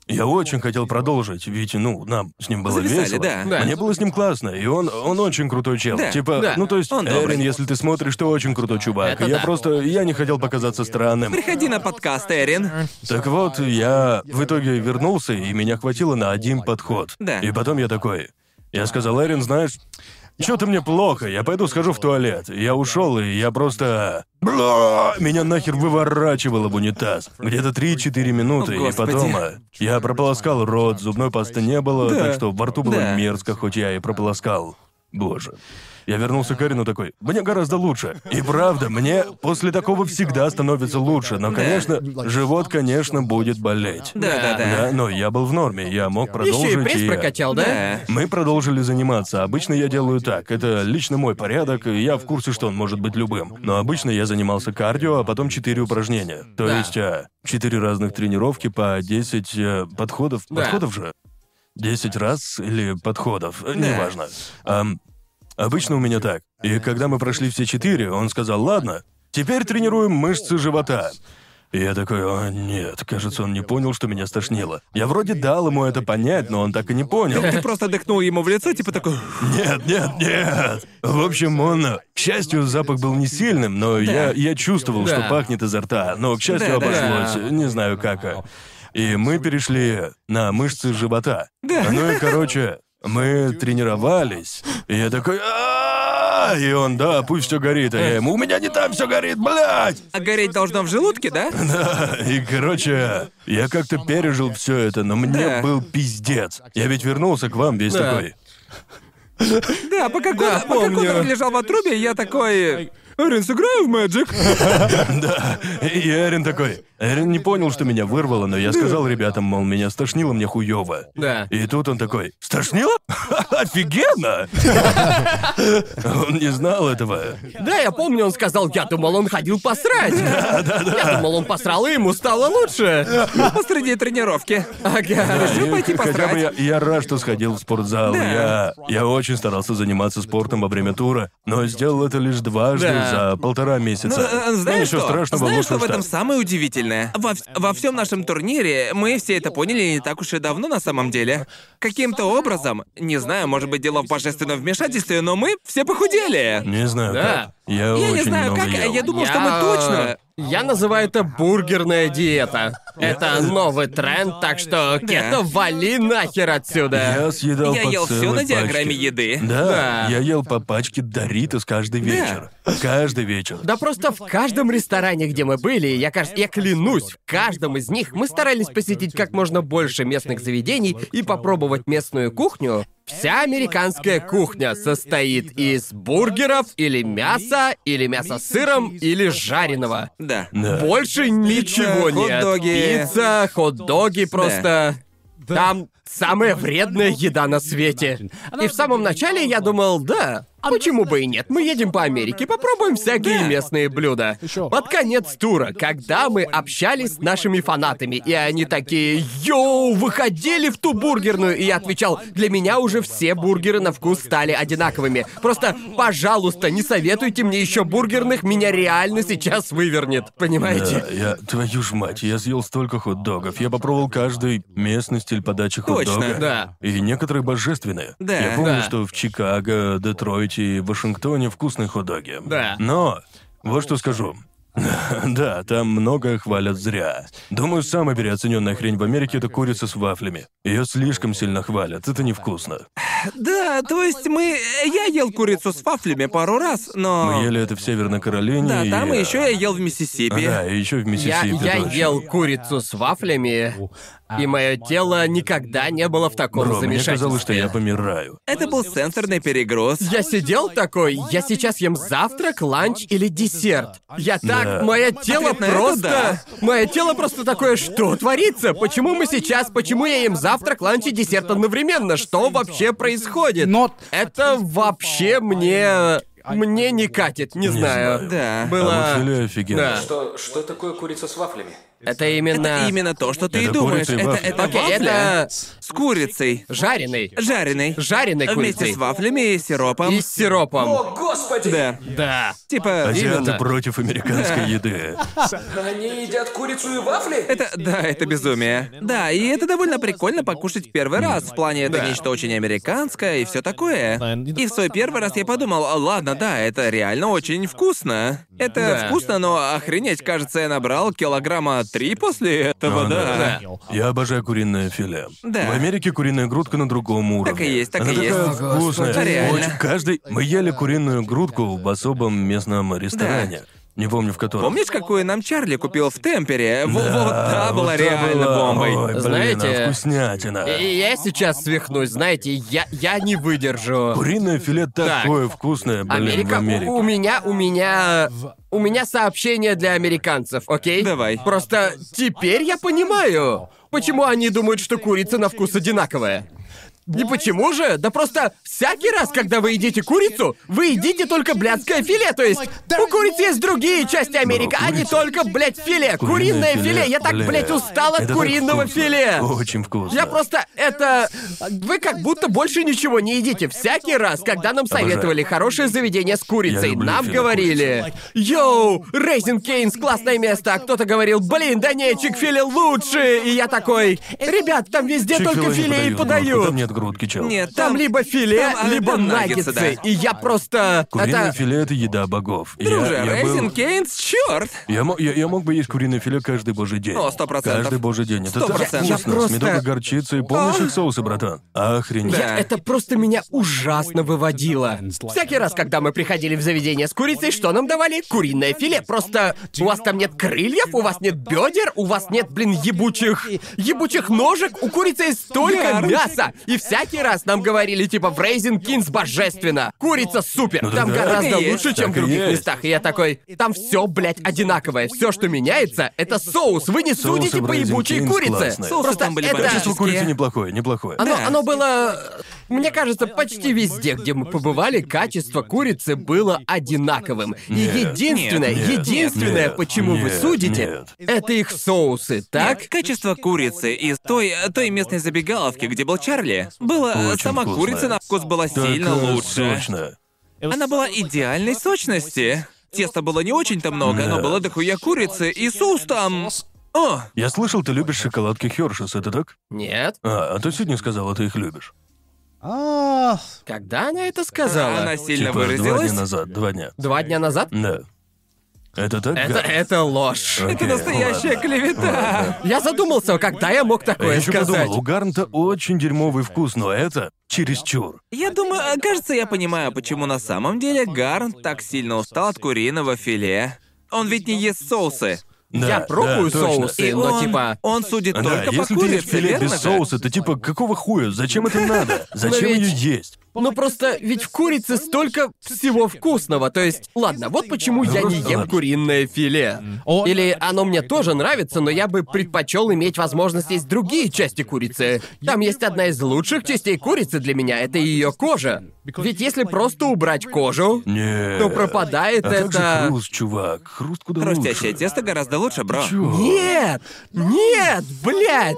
Я очень хотел продолжить, ведь, ну, нам с ним было Зависали, весело. да. Да. Мне было с ним классно, и он, он очень крутой чел. Да, типа, да. ну то есть, Он Эрин, добрый. если ты смотришь, ты очень крутой чувак. Это я да. просто, я не хотел показаться странным. Приходи на подкаст, Эрин. Так вот, я в итоге вернулся, и меня хватило на один подход. Да. И потом я такой, я сказал, Эрин, знаешь, что-то мне плохо, я пойду схожу в туалет. Я ушел, и я просто... Бля! Меня нахер выворачивало в унитаз. Где-то 3-4 минуты, О, и потом... а, Я прополоскал рот, зубной пасты не было, Да. так что во рту было Да. мерзко, хоть я и прополоскал. Боже. Я вернулся к Эрину такой, мне гораздо лучше. И правда, мне после такого всегда становится лучше. Но, конечно, живот, конечно, будет болеть. Да-да-да. Да, но я был в норме, я мог продолжить. Еще и пресс и- прокачал, да? Да. Мы продолжили заниматься. Обычно я делаю так. Это лично мой порядок, и я в курсе, что он может быть любым. Но обычно я занимался кардио, а потом 4 упражнения. То Да. есть а, 4 разных тренировки по 10 э, подходов. Да. Подходов же? 10 раз или подходов, Да. неважно. Ам, обычно у меня так. И когда мы прошли все четыре, он сказал, ладно, теперь тренируем мышцы живота. И я такой, о нет, кажется, он не понял, что меня стошнило. Я вроде дал ему это понять, но он так и не понял. Ты просто дыхнул ему в лицо, типа такой... Нет, нет, нет. В общем, он... К счастью, запах был не сильным, но я, я чувствовал, Да. что пахнет изо рта. Но, к счастью, Да, да, обошлось. Не знаю как. а. И мы перешли на мышцы живота. Да. Ну и, короче, мы тренировались. И я такой... «А-а-а!» И он, да, пусть все горит. А я ему, у меня не там все горит, блядь! А гореть должно в желудке, да? Да, и, короче, я как-то пережил все это, но мне Да. был пиздец. Я ведь вернулся к вам весь Да. такой. Да, пока, Конор, пока помню. Конор лежал в отрубе, я такой... Эрин, сыграю в Мэджик? Да, и Эрин такой. Эрин не понял, что меня вырвало, но я сказал ребятам, мол, меня стошнило мне хуёво. Да. И тут он такой, стошнило? Офигенно! Он не знал этого. Да, я помню, он сказал, я думал, он ходил посрать. Я думал, он посрал, и ему стало лучше. Посреди тренировки. Ага. Решил пойти хотя бы посрать. я, рад, что сходил в спортзал. Да. Я, я очень старался заниматься спортом во время тура, но сделал это лишь дважды Да. за полтора Ну, месяца. э, знаешь ничего что? страшного, Знаешь, лучше что в уж этом так. самое удивительное? Во, вс- во всем нашем турнире мы все это поняли не так уж и давно на самом деле. Каким-то образом, не знаю, может быть, дело в божественном вмешательстве, но мы все похудели. Не знаю Да. как. Я, Я очень не знаю, много как, ел. я думал, что мы Я- точно... Я называю это бургерная диета. Это новый тренд, так что кето вали нахер отсюда. Я съедал Я по ел все целой на диаграмме пачке. еды. Да, Да. я ел по пачке Доритос каждый вечер. Каждый вечер. Да просто в каждом ресторане, где мы были, я, кажется, я клянусь, в каждом из них мы старались посетить как можно больше местных заведений и попробовать местную кухню. Вся американская кухня состоит из бургеров или мяса, или мяса с сыром, или жареного. Да. Больше ничего нет. хот-доги. Пицца, хот-доги просто. Там самая вредная еда на свете. И в самом начале я думал, да, почему бы и нет, мы едем по Америке, попробуем всякие местные блюда. Под конец тура, когда мы общались с нашими фанатами, и они такие, йоу, выходили в ту бургерную, и я отвечал, для меня уже все бургеры на вкус стали одинаковыми. Просто, пожалуйста, не советуйте мне еще бургерных, меня реально сейчас вывернет, понимаете? Да, я, твою ж мать, я съел столько хот-догов. Я попробовал каждый местный стиль подачи Точно. Да. И некоторые божественные. Да. Я помню, Да. что в Чикаго, Детройте и Вашингтоне вкусные хот-доги. Да. Но, вот что скажу. Да, там многое хвалят зря. Думаю, самая переоцененная хрень в Америке это курица с вафлями. Ее слишком сильно хвалят, это невкусно. Да, то есть мы... Я ел курицу с вафлями пару раз, но... Мы ели это в Северной Каролине. Да, там и и еще я ел в Миссисипи. Да, и еще в Я, Миссисипи. я точно. ел курицу с вафлями, и мое тело никогда не было в таком Бро, мне замешательстве. казалось, что я помираю. Это был сенсорный перегруз. Я сидел такой, я сейчас ем завтрак, ланч или десерт. Я так, Да. мое тело Ответ на это просто... да. Мое тело просто такое, что творится? Почему мы сейчас, почему я ем завтрак, ланч и десерт одновременно? Что вообще происходит? Not- Это вообще мне... Мне не катит, не, знаю. знаю. Да. Было... А офигенно. Да. Что, что такое курица с вафлями? Это именно... Это именно то, что ты и Это думаешь. курица и Это, вафли. это Окей, вафля это с курицей. жареный. Жареной. Жареной Вместе курицей. с вафлями и сиропом. И с сиропом. О, господи! Да. Да. Типа... Азиаты Именно. против американской еды. Они едят курицу и вафли? Это, да, это безумие. Да, и это довольно прикольно покушать в первый раз. В плане это нечто очень американское и все такое. И в свой первый раз я подумал, «А, ладно, да, это реально очень вкусно. Это Да. вкусно, но охренеть, кажется, я набрал килограмма три после этого, Ну да. Я обожаю куриное филе. Да. В Америке куриная грудка на другом уровне. и есть, так Она и такая есть. вкусная. Реально. Очень. Каждый. Мы ели куриную грудку в особом местном ресторане. Не помню в котором. Помнишь, какую нам Чарли купил в Темпере? Да, вот та вот была та реально была. бомбой. Ой, блин, Знаете, а вкуснятина. И я сейчас свихнусь, знаете, я, я не выдержу. Куриное филе такое вкусное, блин, Америка, в Америке. У, у меня, у меня, у меня сообщение для американцев, окей? Давай. Просто теперь я понимаю, почему они думают, что курица на вкус одинаковая. И почему же? Да просто всякий раз, когда вы едите курицу, вы едите только блядское филе, то есть у курицы есть другие части Америки, а не только, блядь, филе. Куриное филе. Я так, бля, блядь, устал от это так куриного вкусно. филе. Очень вкусно. Я просто это... Вы как будто больше ничего не едите. Всякий раз, когда нам советовали хорошее заведение с курицей, люблю нам филе говорили... Йоу, Рейзин Кейнс, классное место. А кто-то говорил, блин, да не, чик-филе лучше. И я такой, ребят, там везде Чик-филе только не филе и подают, подают. Там нет грудки, чел. Нет, Там либо филе, там, либо там наггетсы, да. И я просто... Куриное это... филе — это еда богов. Я- Друже, я, был- Рейзин Кейнс, черт! Я, я- я мог бы есть куриное филе каждый божий день. О, сто процентов. Каждый божий день. Это Сто так процентов. вкусно, Я просто- с медовой горчицей. Помнишь их соусы, братан? Охренеть. Да. Это просто меня ужасно выводило. Всякий раз, когда мы приходили в заведение с курицей, что нам давали? Куриное филе. Просто у вас там нет крыльев, у вас нет бедер, у вас нет, блин, ебучих... ебучих ножек, у курицы есть столько мяса. И всякий раз нам говорили, типа, в Рейзин Кинс божественно. Курица супер. Ну там да, гораздо есть. лучше, чем в Так других есть. местах. И я такой, там все, блядь, одинаковое. Все, что меняется, это соус. Вы не Соусы судите по ебучей курице. Просто там были это... Качество курицы неплохое, неплохое. Оно, Да. оно было... Мне кажется, почти везде, где мы побывали, качество курицы было одинаковым. И Нет. единственное, Нет, нет, единственное, нет, почему вы нет, судите, нет. это их соусы, так? Так, качество курицы из той, той местной забегаловки, где был Чарли, было... Очень сама вкусная. курица на вкус была сильно лучше. сочная. Она была идеальной сочности. Теста было не очень-то много, но Да. было дохуя курицы, и соус там... О, Я слышал, ты любишь шоколадки Хершес, это так? Нет. А, а ты сегодня сказала, ты их любишь. Ah, Когда она это сказала? она сильно типа два выразилась. дня назад, два дня. Два дня назад? Да. Это так? Это, это ложь. Окей, Это настоящая ладно. клевета. Я задумался, когда я мог Я такое еще сказать. подумал, у Гарнта очень дерьмовый вкус, но это чересчур. Я думаю, а, кажется, я понимаю, почему на самом деле Гарн так сильно устал от куриного филе. Он ведь не ест соусы. Да, Я пробую да, точно. соусы, И но он, типа... он судит Да, только по если ты ешь курице, филе верно без же? соуса, то типа какого хуя? Зачем это надо? Зачем ее есть? Ну просто ведь в курице столько всего вкусного. То есть, ладно, вот почему я не ем куриное филе. Или оно мне тоже нравится, но я бы предпочел иметь возможность есть другие части курицы. Там есть одна из лучших частей курицы для меня, это ее кожа. Ведь если просто убрать кожу, Нет. то пропадает а как же это. хруст, чувак? Хруст куда Хрустящее лучше. тесто гораздо лучше, бро. Чё? Нет! Нет, блядь!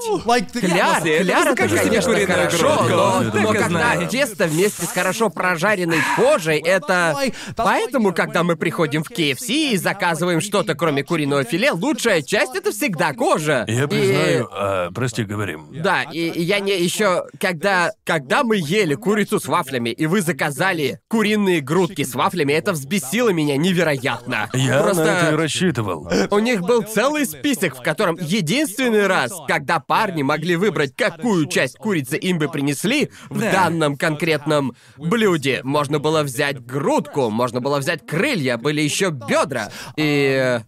Кляр, кляр это, закажи себе конечно, хорошо, но, но когда тесто вместе с хорошо прожаренной кожей, это... Поэтому, когда мы приходим в KFC и заказываем что-то, кроме куриного филе, лучшая часть — это всегда кожа. Я И- признаю, а, прости, говорим. Да, и, и я не еще, когда, когда мы ели курицу с вафлями, и вы заказали куриные грудки с вафлями, это взбесило меня невероятно. Я Просто... на это и рассчитывал. У них был целый список, в котором единственный раз, когда парни могли выбрать, какую часть курицы им бы принесли в Да. данном конкретном блюде, можно было взять грудку, можно было взять крылья, были еще бедра. И...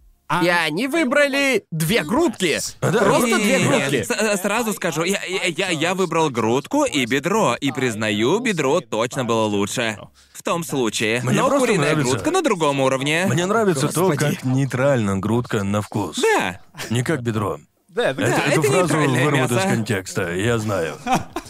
И они выбрали две грудки. Просто две грудки. с- э, сразу скажу, я, я, я, выбрал грудку и бедро, и признаю, бедро точно было лучше. В том случае. Мне Но просто куриная нравится. грудка на другом уровне. Мне нравится то, Господи. как нейтрально грудка на вкус. Да. Не как бедро. There, the Это- это эту фразу нейтральное вырвут из контекста, я знаю.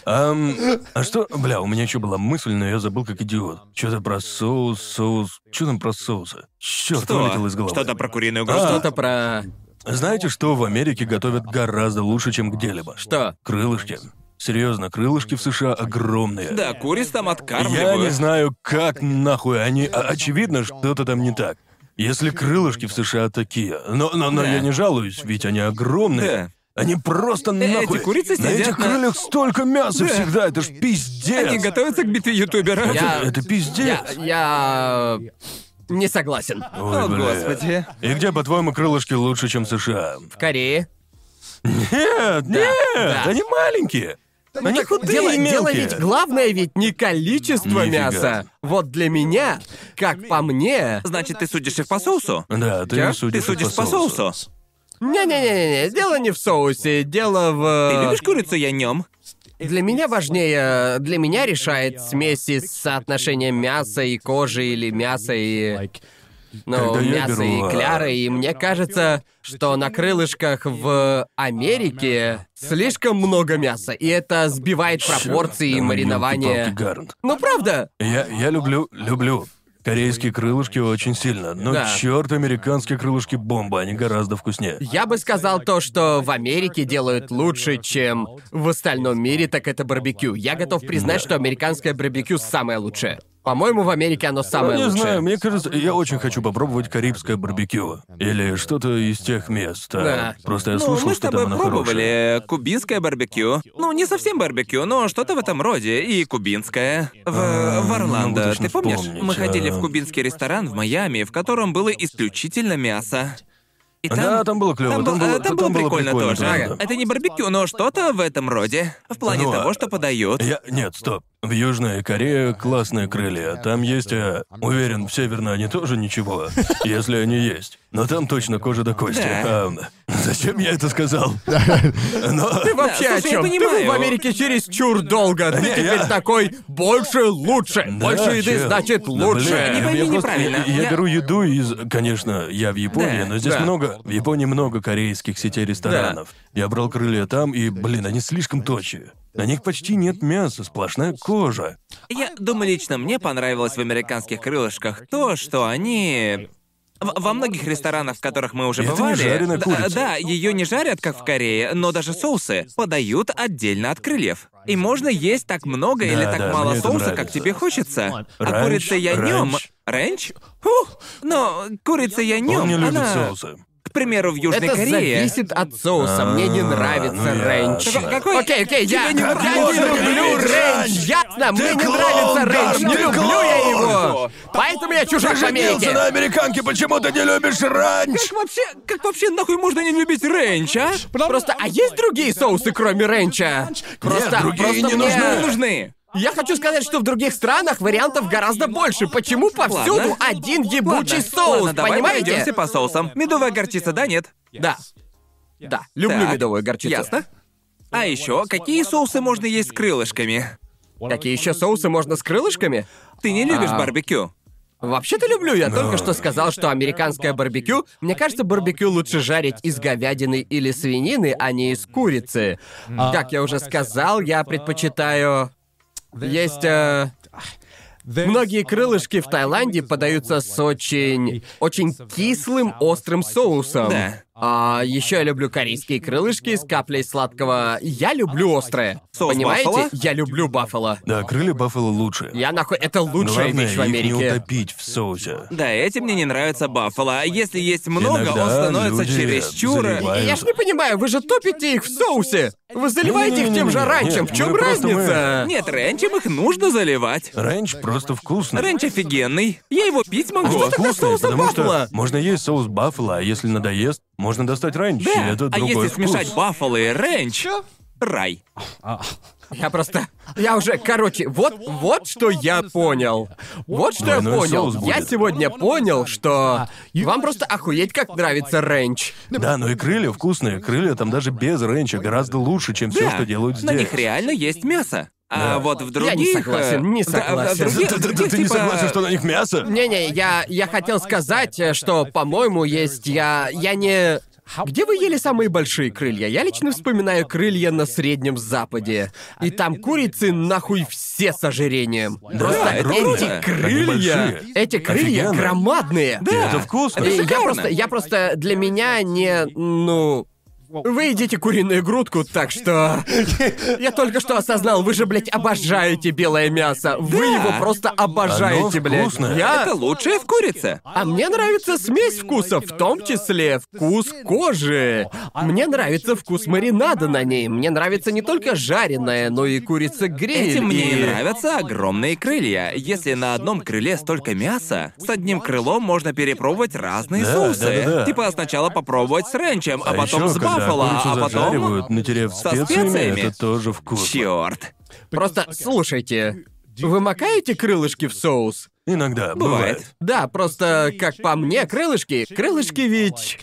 Ам, а что? Бля, у меня еще была мысль, но я забыл как идиот. Что-то про соус, соус. Что там про соусы? Черт, вылетел из Что? головы. Что-то про куриную грудку? Что-то про... Знаете, что в Америке готовят гораздо лучше, чем где-либо? Что? Крылышки. Серьезно, крылышки в США огромные. Да, куриц там Я не откармливают. знаю, как нахуй они. а, очевидно, что-то там не так. Если крылышки в США такие. Но, но, но Да. я не жалуюсь, ведь они огромные. Да. Они просто Э, эти нахуй. курицы на этих на- крыльях столько мяса всегда, это ж пиздец. Они готовятся к битве ютуберов. Я- Это пиздец. Я... Я... Не согласен. Ой, О, бля. господи. И где, по-твоему, крылышки лучше, чем США? В Корее. Нет, нет, да. они маленькие. Они Так худые дело, и дело ведь главное ведь не количество Нифига. мяса. Вот для меня, как по мне. Значит, ты судишь их по соусу? Да, ты Чё? судишь, Ты судишь по соусу. Не-не-не-не, дело не в соусе, дело в. Ты любишь курицу янем? Для меня важнее, для меня решает смесь из соотношения мяса и кожи или мяса и ну, Когда я мясо беру, а, и кляры, и мне кажется, что на крылышках в Америке слишком много мяса, и это сбивает пропорции и Там ёлки-палки, Гарнт. Ну правда? Я, я люблю, люблю корейские крылышки очень сильно, но Да. черт, американские крылышки бомба, они гораздо вкуснее. Я бы сказал то, что в Америке делают лучше, чем в остальном мире, так это барбекю. Я готов признать, что американское барбекю самое лучшее. По-моему, в Америке оно самое Ну, не лучшее. знаю, мне кажется, я очень хочу попробовать карибское барбекю. Или что-то из тех мест. а. Да. Просто я Ну, слышал, мы с что тобой там оно хорошее. пробовали кубинское барбекю. Ну, не совсем барбекю, но что-то в этом роде. И кубинское. В, А, в ну, Орландо. уж не Ты помнишь? вспомнить, Мы ходили а. в кубинский ресторан в Майами, в котором было исключительно мясо. И там, Да, там было клево, Там, там был- было- там там было прикольно, прикольно, тоже. правда. Это не барбекю, но что-то в этом роде. В плане Ну, а- того, что подают. Я... Нет, стоп. В Южной Корее классные крылья. Там есть, э, уверен, в Северной они тоже ничего, если они есть. Но там точно кожа до кости. Да. А, зачем я это сказал? Но... Ты вообще Да, о слушай, я чем? Ты был понимаю. в Америке через чур долго. Ты Не, теперь я- такой больше лучше. Да, больше еды чел. значит Да, лучше. блин, Не пойми я просто- неправильно. Я, я Я- беру еду из... Конечно, я в Японии, Да, но здесь да. много... В Японии много корейских сетей ресторанов. Я брал крылья там, и, блин, они слишком точие. На них почти нет мяса, сплошная кожа. Я думаю, лично мне понравилось в американских крылышках то, что они... в- Во многих ресторанах, в которых мы уже Это не бывали, жареная да- курица. да, ее не жарят, как в Корее, но даже соусы подают отдельно от крыльев. И можно есть так много или Да, так да, мало мне это соуса, как нравится. тебе хочется. А Ранч, курица янем... ранч. Ренч? Ух, но курица янем, Он не любит она... соусы. К примеру, в Южной Это Корее... зависит от соуса. Мне не А, нравится ну рейндж. ясно. Какой- Окей, окей, я, я нравится не люблю рейндж. Ясно, мне не нравится. Гарн, Не люблю я его. Поэтому я чужак в Америке. на американке, почему ты не любишь ранч? Как вообще, как вообще нахуй можно не любить ренч, а? Просто, а есть другие соусы, кроме ренча? Просто, другие просто не мне- нужны. Я хочу сказать, что в других странах вариантов гораздо больше. Почему повсюду Ладно. один ебучий Ладно, соус, ладно, давай понимаете? пройдёмся по соусам. Медовая горчица, да, нет? Да. Да, люблю Так, медовую горчицу. Ясно. А еще, какие соусы можно есть с крылышками? Какие еще соусы можно с крылышками? Ты не любишь А. барбекю? Вообще-то люблю. Я только что сказал, что американское барбекю... Мне кажется, барбекю лучше жарить из говядины или свинины, а не из курицы. Как я уже сказал, я предпочитаю... Есть... э, Многие крылышки в Таиланде подаются с очень... очень кислым острым соусом. Да. А еще я люблю корейские крылышки с каплей сладкого. Я люблю острое. Соус Понимаете? баффало? Я люблю баффало. Да, крылья Баффало лучше. Я нахуй... Это лучшая Главное, вещь в их не Америке. утопить в соусе. Да, этим мне не нравится баффало. А Если есть много, Иногда он становится люди чересчур... заливают. Я ж не понимаю, вы же топите их в соусе. Вы заливаете их тем же ранчем. нет, В чем мы просто разница? Нет, ренчем их нужно заливать. Ранч просто вкусный. Ренч офигенный. Я его пить могу. вкусный, соус потому баффало? что можно есть соус баффало, а если надоест, можно достать ранч, и Да, это а другой если вкус. смешать баффало и ренч... Рай. Я просто... Я уже... Короче, вот, вот что я понял. Вот что я Двойной понял. соус Я будет. сегодня понял, что... Вам просто охуеть, как нравится ренч. Да, но и крылья вкусные. Крылья там даже без ренча гораздо лучше, чем все, Да, что делают здесь. на них реально есть мясо. А Да. вот в Я других... не согласен, э, не в согласен. Ты, не типа, согласен, что на них мясо? Не-не, я, я хотел сказать, э, что, по-моему, есть... Я... Я не... Где вы ели самые большие крылья? Я лично вспоминаю крылья на Среднем Западе. И там курицы нахуй все с ожирением. Просто это эти крылья... Эти крылья Офигенно. громадные. И это вкусно. Это я просто, я просто для меня не, ну, вы едите куриную грудку, так что... Я только что осознал, вы же, блядь, обожаете белое мясо. Вы Да. его просто обожаете, блядь. Я... Это лучшее в курице. А мне нравится смесь вкусов, в том числе вкус кожи. Мне нравится вкус маринада на ней. Мне нравится не только жареная, но и курица гриль. Этим мне и- нравятся огромные крылья. Если на одном крыле столько мяса, с одним крылом можно перепробовать разные Да, соусы. да-да-да. Типа сначала попробовать с ренчем, а, А потом с Баффало, курицу а потом... зажаривают, натерев со специями, специями? это тоже вкусно. Чёрт. Просто слушайте, вы макаете крылышки в соус? Иногда, Бывает. бывает. Да, просто, как по мне, крылышки... Крылышки ведь...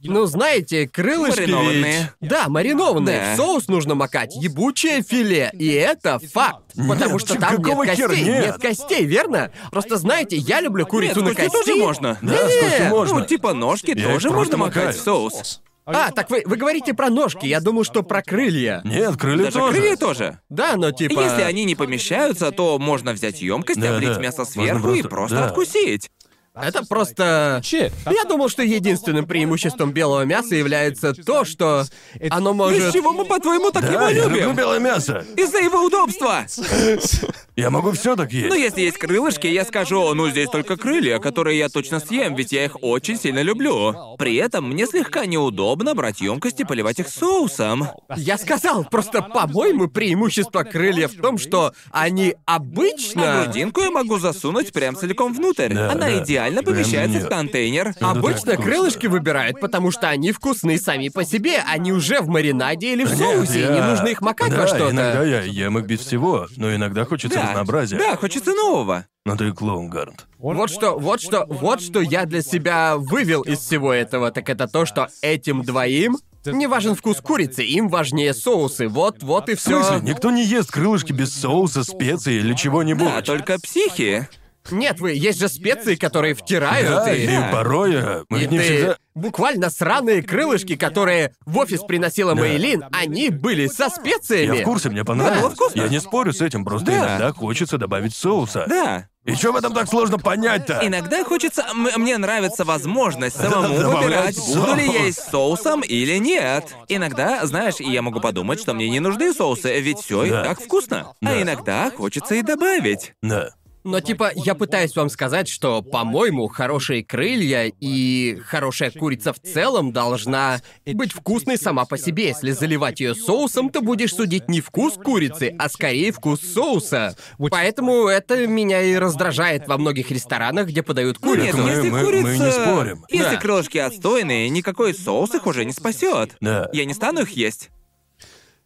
Ну, знаете, крылышки Маринованные. ведь... Да, маринованные. Да. В соус нужно макать. Ебучее филе. И это факт. Потому Нет, что там какого нет костей. нет? костей, верно? Просто знаете, я люблю курицу Нет, на кости тоже можно. Да, с костью Не, можно. Ну, типа ножки Я тоже можно макать в соус. А, так вы, вы говорите про ножки. Я думаю, что про крылья. Нет, крылья Даже тоже. крылья тоже. Да, но типа... Если они не помещаются, то можно взять емкость, Да, облить да. мясо Можно сверху и просто- просто да. откусить. Это просто... Shit. Я думал, что единственным преимуществом белого мяса является то, что оно Из может... чего мы, по-твоему, так Да, его я люблю любим? белое мясо. Из-за его удобства. Я могу все так есть. Но если есть крылышки, я скажу, ну здесь только крылья, которые я точно съем, ведь я их очень сильно люблю. При этом мне слегка неудобно брать емкости и поливать их соусом. Я сказал, просто, по-моему, преимущество крыльев в том, что они А обычно... грудинку я могу засунуть прям целиком внутрь. Да, Она да. идеально Прям помещается в контейнер. так Обычно вкусно. крылышки выбирают, потому что они вкусные сами по себе, они уже в маринаде или в соусе, и не нужно их макать во что-то. иногда я ем их без всего, но иногда хочется Да, разнообразия. да, хочется нового. Но ты клоун, Гарнт. Вот что, вот что, вот что я для себя вывел из всего этого, так это то, что этим двоим не важен вкус курицы, им важнее соусы. Вот, вот и В смысле, все. никто не ест крылышки без соуса, специй или чего-нибудь. Да, только психи. Нет, вы, есть же специи, которые втирают Да, и... и порой э, мы И не ты- всегда... Буквально сраные крылышки, которые в офис приносила Мейлин, они были со Я специями. в курсе, мне понравилось. вкусно. Я не спорю с этим, просто Да. иногда хочется добавить соуса. Да. И что в этом так сложно понять-то? Иногда хочется... м- мне нравится возможность самому Добавлять выбирать, буду ли я есть с соусом или нет. Иногда, знаешь, я могу подумать, что мне не нужны соусы, ведь все и Да. так вкусно. Да. А иногда хочется и добавить. Да. Но типа, я пытаюсь вам сказать, что, по-моему, хорошие крылья и хорошая курица в целом должна быть вкусной сама по себе. Если заливать ее соусом, ты будешь судить не вкус курицы, а скорее вкус соуса. Поэтому это меня и раздражает во многих ресторанах, где подают Ну нет, курицу. мы- если мы- курица... мы не спорим. Если Да. крылышки отстойные, никакой соус их уже не спасет. Да. Я не стану их есть.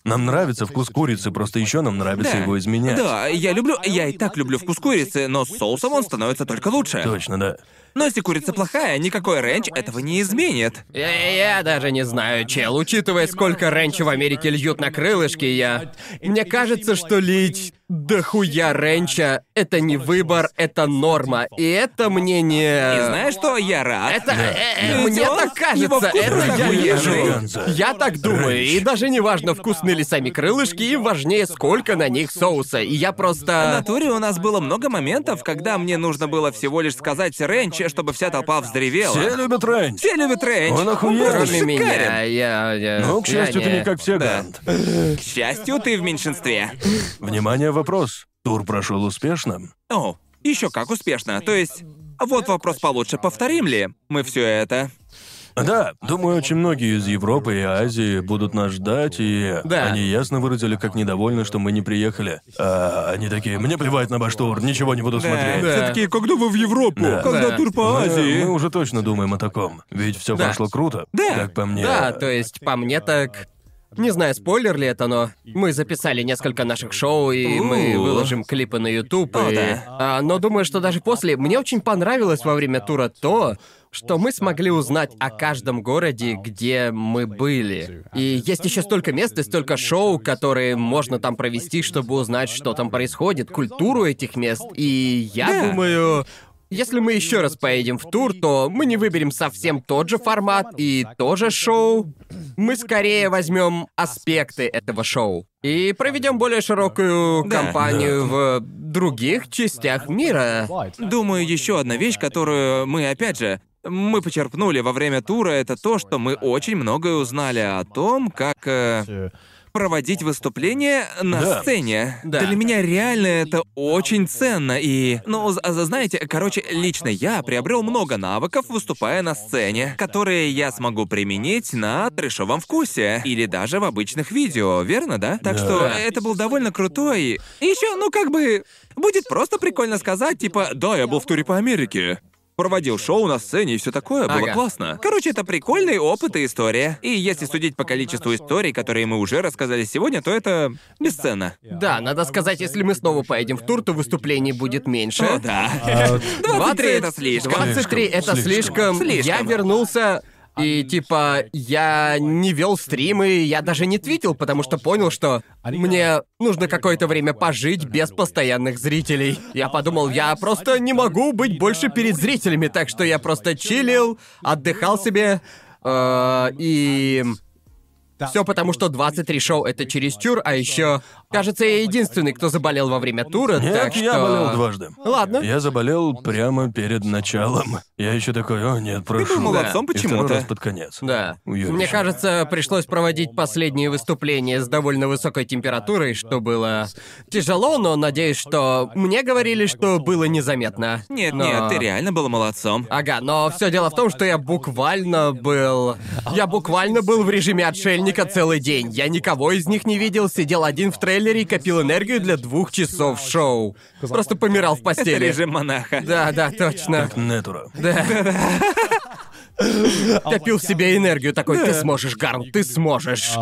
Нам нравится вкус курицы, просто еще нам нравится Да. его изменять. Да, я люблю... Я и так люблю вкус курицы, но с соусом он становится только лучше. Точно, да. Но если курица плохая, никакой ренч этого не изменит. Я, я даже не знаю, чел. Учитывая, сколько ренча в Америке льют на крылышки, я... Мне кажется, что лить дохуя ренча — это не выбор, это норма. И это мне не... И знаешь что? Я рад. Это... э, э, Да. Мне так кажется, это я вижу. Я так думаю, Ренч. и даже не важно, вкусны ли сами крылышки, им важнее, сколько на них соуса. И я В просто... натуре у нас было много моментов, когда мне нужно было всего лишь сказать ренч, чтобы вся толпа вздревела. Все любят ренч. Все любят ренч. Он охуенный. Кроме шикарен. меня, я... я- Ну, к я счастью, ты не как все, Да. Гарнт. К счастью, ты в меньшинстве. Внимание, вопрос. Тур прошел успешно? О, еще как успешно. То есть, вот вопрос получше. Повторим ли мы все это? Да, думаю, очень многие из Европы и Азии будут нас ждать, и Да. они ясно выразили, как недовольны, что мы не приехали. А они такие, мне плевать на ваш тур, ничего не буду смотреть. Да. Все такие, когда вы в Европу? Да. Когда Да. тур по Мы, Азии? мы уже точно думаем о таком. Ведь все Да. прошло круто. Да. Как по мне. Да, то есть, по мне так... Не знаю, спойлер ли это, но мы записали несколько наших шоу, и мы У. выложим клипы на YouTube. О, и- да. А, но думаю, что даже после мне очень понравилось во время тура то, что мы смогли узнать о каждом городе, где мы были. И есть еще столько мест и столько шоу, которые можно там провести, чтобы узнать, что там происходит, культуру этих мест. И я Да. думаю, если мы еще раз поедем в тур, то мы не выберем совсем тот же формат и тоже шоу. Мы скорее возьмем аспекты этого шоу и проведем более широкую Да. кампанию в других частях мира. Думаю, еще одна вещь, которую мы, опять же, мы почерпнули во время тура, это то, что мы очень многое узнали о том, как э, проводить выступления на Да. сцене. Да. Для меня реально это очень ценно. И, ну, з- а, знаете, короче, лично я приобрел много навыков, выступая на сцене, которые я смогу применить на трешовом вкусе. Или даже в обычных видео, верно, да? Так Да. что это был довольно крутой. И еще, ну, как бы, будет просто прикольно сказать, типа, да, я был в туре по Америке. Проводил шоу на сцене и все такое, было Ага. классно. Короче, это прикольный опыт и история. И если судить по количеству историй, которые мы уже рассказали сегодня, то это бесценно. Да, надо сказать, если мы снова поедем в тур, то выступлений будет меньше. О, да. А, 23 это слишком. 23 это слишком. Слишком. Я вернулся. И типа, я не вел стримы, я даже не твитил, потому что понял, что мне нужно какое-то время пожить без постоянных зрителей. Я подумал, я просто не могу быть больше перед зрителями, так что я просто чилил, отдыхал себе. э, и все потому, что 23 шоу это чересчур, а еще, кажется, я единственный, кто заболел во время тура, Нет, так что. я болел дважды. Ладно. Я заболел прямо перед началом. Я еще такой, о нет, прошу. был молодцом второй почему-то. раз под конец. Да. Уёбище. Мне кажется, пришлось проводить последние выступления с довольно высокой температурой, что было тяжело, но надеюсь, что мне говорили, что было незаметно. Нет, Но- нет, ты реально был молодцом. Ага, но все дело в том, что я буквально был... Я буквально был в режиме отшельника целый день. Я никого из них не видел, сидел один в трейлере и копил энергию для двух часов шоу. Просто помирал в Это постели. режим монаха. Да, да, точно. Нетура. Да. Копил в себе энергию такой, ты сможешь, Гарн, ты сможешь.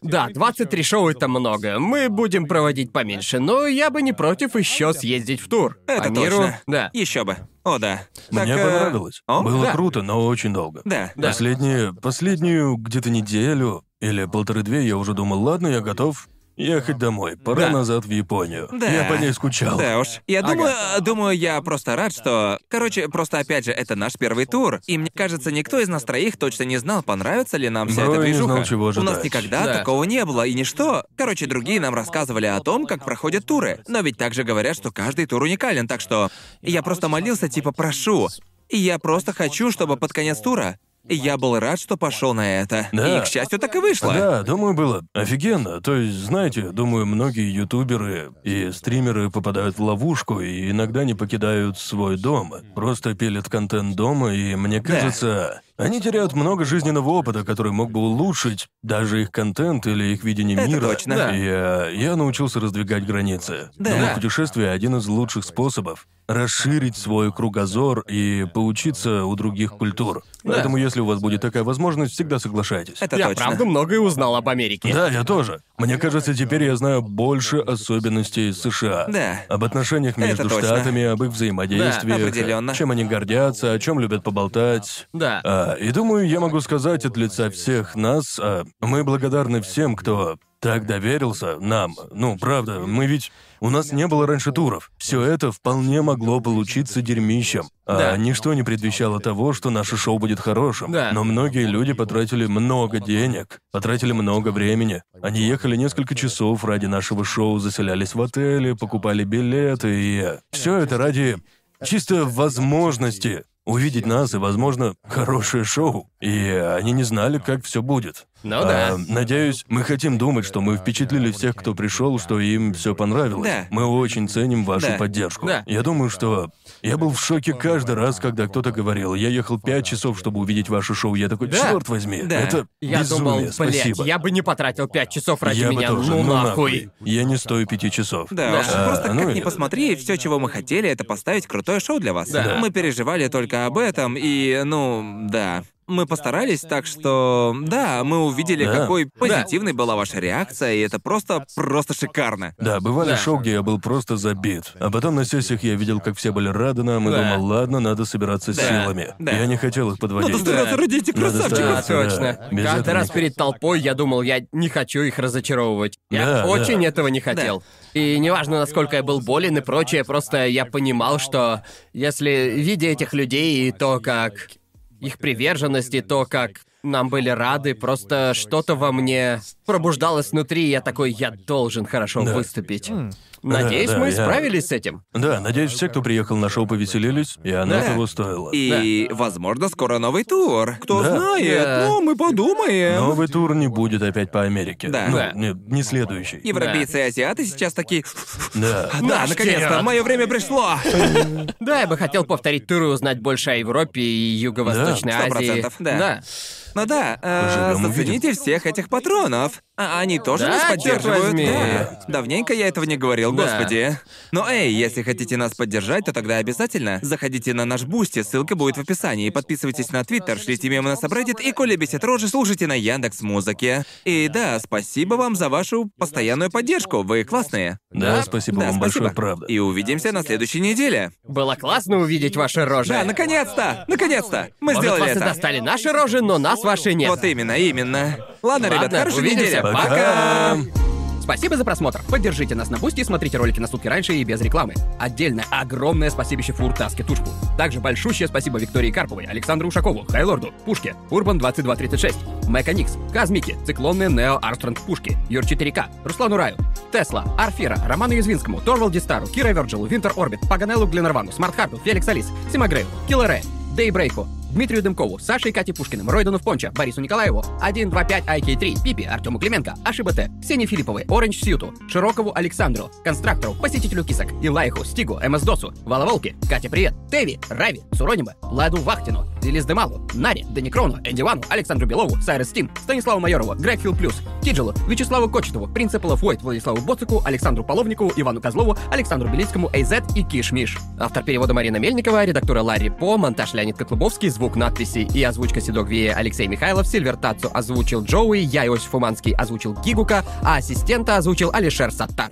Да, 23 шоу это много. Мы будем проводить поменьше, но я бы не против еще съездить в тур. Это По миру. точно. Да. Еще бы. О, да. Мне Так, э, понравилось. о, Было да. круто, но очень долго. Да. Да. Последние, последнюю где-то неделю или полторы-две я уже думал, ладно, я готов ехать домой. Пора Да. назад в Японию. Да. Я по ней скучал. Да уж. Я Ага. думаю, думаю, я просто рад, что... Короче, просто опять же, это наш первый тур. И мне кажется, никто из нас троих точно не знал, понравится ли нам вся Бро, эта я не движуха. знал, чего У нас ожидать. никогда Да. такого не было, и ничто. Короче, другие нам рассказывали о том, как проходят туры. Но ведь также говорят, что каждый тур уникален, так что... Я просто молился, типа, прошу. И я просто хочу, чтобы под конец тура... Я был рад, что пошел на это. Да. И, к счастью, так и вышло. Да, думаю, было офигенно. То есть, знаете, думаю, многие ютуберы и стримеры попадают в ловушку и иногда не покидают свой дом. Просто пилят контент дома, и мне кажется, они теряют много жизненного опыта, который мог бы улучшить даже их контент или их видение Это мира. точно. Да. И э, я научился раздвигать границы. Да. Думаю, путешествие один из лучших способов расширить свой кругозор и поучиться у других культур. Поэтому, если у вас будет такая возможность, всегда соглашайтесь. Это я точно. правда многое узнал об Америке. Да, я тоже. Мне кажется, теперь я знаю больше особенностей США. Да. Об отношениях Это между точно. штатами, об их взаимодействиях, Да, определенно. чем они гордятся, о чем любят поболтать. Да. А, и думаю, я могу сказать от лица всех нас, а, мы благодарны всем, кто так доверился нам. Ну, правда, мы ведь... У нас не было раньше туров. Все это вполне могло получиться дерьмищем. А Да. ничто не предвещало того, что наше шоу будет хорошим. Да. Но многие люди потратили много денег, потратили много времени. Они ехали несколько часов ради нашего шоу, заселялись в отели, покупали билеты и... Все это ради чисто возможности увидеть нас и, возможно, хорошее шоу. И они не знали, как все будет. Ну А, да. надеюсь, мы хотим думать, что мы впечатлили всех, кто пришел, что им все понравилось. Да. Мы очень ценим вашу Да. поддержку. Да. Я думаю, что я был в шоке каждый раз, когда кто-то говорил, я ехал пять часов, чтобы увидеть ваше шоу. Я такой, Да. черт возьми, Да. это Я безумие, думал, блядь, спасибо. я бы не потратил 5 часов ради Я бы меня. тоже, ну нахуй. Я не стою пяти часов. Да, Да. уж. А, Просто ну как и- ни посмотри, все, чего мы хотели, это поставить крутое шоу для вас. Да. Мы переживали только об этом, и, ну, да. Мы постарались, так что, да, мы увидели, Да. какой позитивной была ваша реакция, и это просто, просто шикарно. Да, бывали Да. шоу, где я был просто забит. А потом на сессиях я видел, как все были рады нам, и Да. думал, ладно, надо собираться Да. силами. Да. Я не хотел их подводить. Надо стараться ради этих Надо красавчиков. Да, стараться, точно. да. Без Каждый этого раз перед толпой я думал, я не хочу их разочаровывать. Я Да, очень да. этого не хотел. И неважно, насколько я был болен и прочее, просто я понимал, что если, видя этих людей и то, как их приверженность, и то, как нам были рады, просто что-то во мне пробуждалось внутри, и я такой, я должен хорошо Да. выступить. Надеюсь, Да, да, мы я- справились с этим. Да, надеюсь, все, кто приехал на шоу, повеселились, и оно Да. того стоило. И, возможно, скоро новый тур. Кто Да. знает, Да. ну, мы подумаем. Новый тур не будет опять по Америке. Да. Ну, Да. Не, не следующий. Европейцы и азиаты сейчас такие... Да. Да, Наш наконец-то, мое время пришло. Да, я бы хотел повторить тур и узнать больше о Европе и Юго-Восточной Да, сто Азии. процентов, да. да. Ну да, э, зацените всех этих патронов. А они тоже Да, нас чёрт поддерживают. возьми. Да. Давненько я этого не говорил, Да. господи. Но эй, если хотите нас поддержать, то тогда обязательно заходите на наш бусти, ссылка будет в описании. Подписывайтесь на Твиттер, шлите мемы на subreddit и коли бесит рожи, слушайте на Яндекс Музыке. И да, спасибо вам за вашу постоянную поддержку, вы классные. Да, спасибо Да, вам спасибо. большое, правда. И увидимся на следующей неделе. Было классно увидеть ваши рожи. Да, наконец-то! Наконец-то! Мы Может, сделали вас и это. достали наши рожи, но нас ваши нет. Вот именно, именно. Ладно, ребят, Ладно, хорошей увидимся. недели. Пока. Пока. Спасибо за просмотр. Поддержите нас на Бусти и смотрите ролики на сутки раньше и без рекламы. Отдельно огромное спасибо Фуртаске Тушку. Также большущее спасибо Виктории Карповой, Александру Ушакову, Хайлорду, Пушке, Урбан 2236, Меканикс, Казмики, Циклонные Нео Армстронг Пушки, Юр 4К, Руслану Раю, Тесла, Арфира, Роману Язвинскому, Торвалди Стару, Кира Верджилу, Винтер Орбит, Паганеллу Гленарвану, Смартхарду, Феликс Алис, Симагрею, Киллере, Дейбрейку, Дмитрию Дымкову, Саше и Кате Пушкиным, Ройдану в Понча, Борису Николаеву, 125 IK3, Пипи, Артему Клименко, Ашиба Т, Ксении Филипповой, Оранж Сьюту, Широкову Александру, Констрактору, Посетителю Кисок, Илайху, Стигу, МС Досу, Волки, Катя Привет, Теви, Рави, Суронима, Ладу Вахтину, Делис Демалу, Наре, Деникрону, Энди Вану, Александру Белову, Сайрес Стим, Станиславу Майорову, Грегфилл Плюс, Киджилу, Вячеславу Кочетову, Принципала Войт, Владиславу Боцику, Александру Половникову, Ивану Козлову, Александру Белицкому, Эйзет и Киш Миш. Автор перевода Марина Мельникова, редактора Ларри По, монтаж Леонид Котлубовский, звук надписи и озвучка Седок Вие Алексей Михайлов, Сильвер Тацу озвучил Джоуи, я Иосиф Уманский озвучил Гигука, а ассистента озвучил Алишер Саттар.